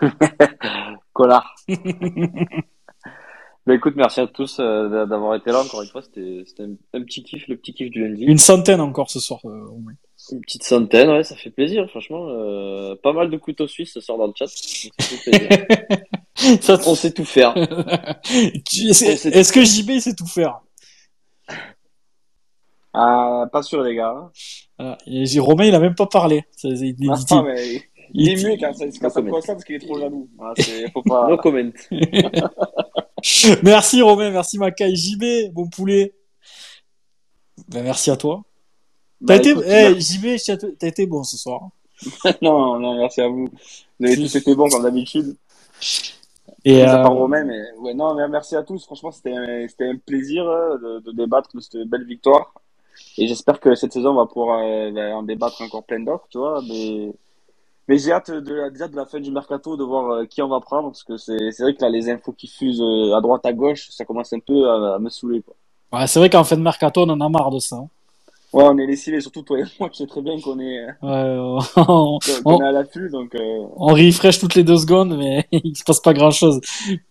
Collard. Bah écoute, merci à tous euh, d'avoir été là encore une fois. C'était un, un petit kiff, le petit kiff du lundi. Une centaine encore ce soir. euh, Romain. Une petite centaine, ouais, ça fait plaisir, franchement. Euh, pas mal de couteaux suisses ce soir dans le chat. donc ça On sait tout faire. Est-ce que JB sait tout faire? Ah, pas sûr, les gars. Et j'ai- Romain il a même pas parlé. Ça- il- il- Ah, mais il est mieux quand ça, quand ça me comment. concerne parce qu'il est trop jaloux. Ah, faut pas. No comment. Merci Romain, merci Makai, JB, bon poulet. Ben, merci à toi. T'as Bah, été, écoute, eh, JB, t'as t'as été bon ce soir. non, non, merci à vous. Vous avez tous été bons comme d'habitude. Et euh, part Romain, mais ouais, non, mais merci à tous. Franchement, c'était un, plaisir euh, de, de débattre de cette belle victoire. Et j'espère que cette saison, on va pouvoir euh, en débattre encore plein d'autres, tu vois. Mais, mais j'ai hâte de, la- déjà de la fin du mercato de voir euh, qui on va prendre parce que c'est, vrai que là, les infos qui fusent euh, à droite, à gauche, ça commence un peu à, à me saouler, quoi. ouais, c'est vrai qu'en fin de mercato, on en a marre de ça. hein. Ouais, on est lésivés, surtout toi et moi, tu sais très bien qu'on est, euh, Ouais, on, est à l'affût, donc, euh, on refresh toutes les deux secondes, mais il se passe pas grand chose.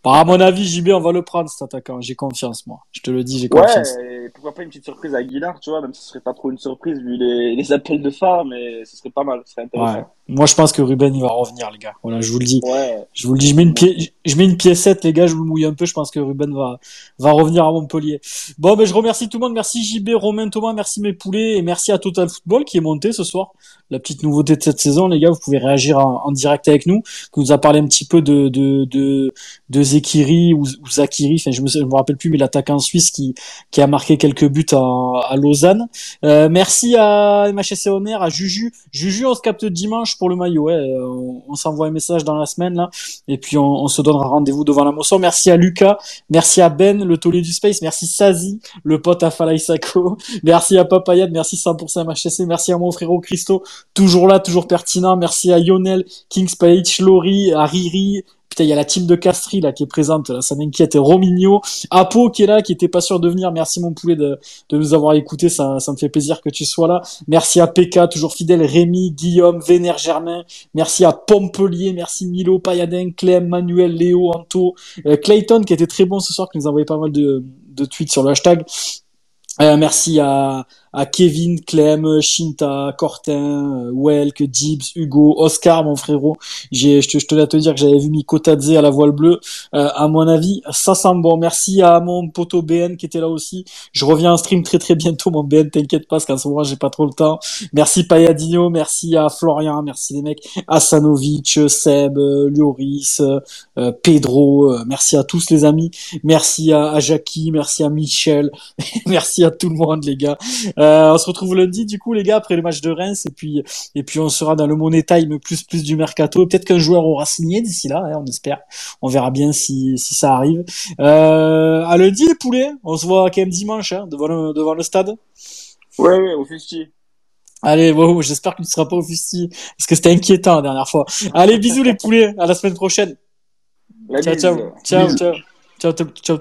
à mon avis, JB, on va le prendre cet attaquant. J'ai confiance, moi. Je te le dis, j'ai confiance. Ouais, et pourquoi pas une petite surprise à Guillard, tu vois, même si ce serait pas trop une surprise vu les, les appels de phare, mais ce serait pas mal, ce serait intéressant. Ouais. Moi, je pense que Ruben, il va revenir, les gars. Voilà, je vous le dis. Ouais. Je vous le dis, je mets une, pied, je mets une piécette, les gars, je vous mouille un peu. Je pense que Ruben va, va revenir à Montpellier. Bon, ben, je remercie tout le monde. Merci JB, Romain, Thomas, merci mes poulets et merci à Total Football qui est monté ce soir. La petite nouveauté de cette saison, les gars, vous pouvez réagir en, en direct avec nous. Qui nous a parlé un petit peu de, de, de, de Zekiri ou, ou Zakiri. Enfin, je me, je me rappelle plus, mais l'attaquant suisse qui, qui a marqué quelques buts à, à Lausanne. Euh, merci à MHSC Honor, à Juju. Juju, on se capte dimanche pour le maillot. Euh, on, s'envoie un message dans la semaine là, et puis on, se donnera rendez-vous devant la moisson. Merci à Lucas, merci à Ben, le taulier du space, merci Sazi, le pote à Falaï Sako, merci à Papayad, merci 100% MHSC, merci à mon frérot Christo, toujours là, toujours pertinent. Merci à Lionel, Kings Page, Lori, à Riri. Il y a la team de Castri là qui est présente, là, ça m'inquiète. Romigno, Apo qui est là, qui était pas sûr de venir. Merci mon poulet de, de nous avoir écouté, ça, ça me fait plaisir que tu sois là. Merci à PK, toujours fidèle, Rémi, Guillaume, Vénère Germain. Merci à Pompelier, merci Milo, Payadin, Clem, Manuel, Léo, Anto, euh, Clayton qui était très bon ce soir, qui nous a envoyé pas mal de, de tweets sur le hashtag. Euh, merci à, à Kevin, Clem, Shinta, Cortin, euh, Welk, Dibs, Hugo, Oscar, mon frérot. J'ai, je, te, tenais à te dire que j'avais vu Mikotadze à la voile bleue. Euh, à mon avis, ça sent bon. Merci à mon poteau BN qui était là aussi. Je reviens en stream très très bientôt, mon BN. T'inquiète pas, parce qu'en ce moment j'ai pas trop le temps. Merci Payadino, merci à Florian, merci les mecs, Asanovic, Seb, Lloris, euh, Pedro. euh, merci à tous les amis. Merci à, à Jackie, merci à Michel, merci à tout le monde les gars. On se retrouve lundi du coup les gars après le match de Reims et puis et puis on sera dans le Money Time plus plus du mercato. Peut-être qu'un joueur aura signé d'ici là, hein, on espère. On verra bien si si ça arrive. Euh, à lundi les poulets. On se voit quand même dimanche hein, devant le devant le stade. Ouais, ouais, au fusti. Allez, wow, j'espère que tu ne seras pas au fusti parce que c'était inquiétant la dernière fois. Allez, bisous les poulets, à la semaine prochaine. La Ciao, ciao, ciao, ciao, ciao, ciao.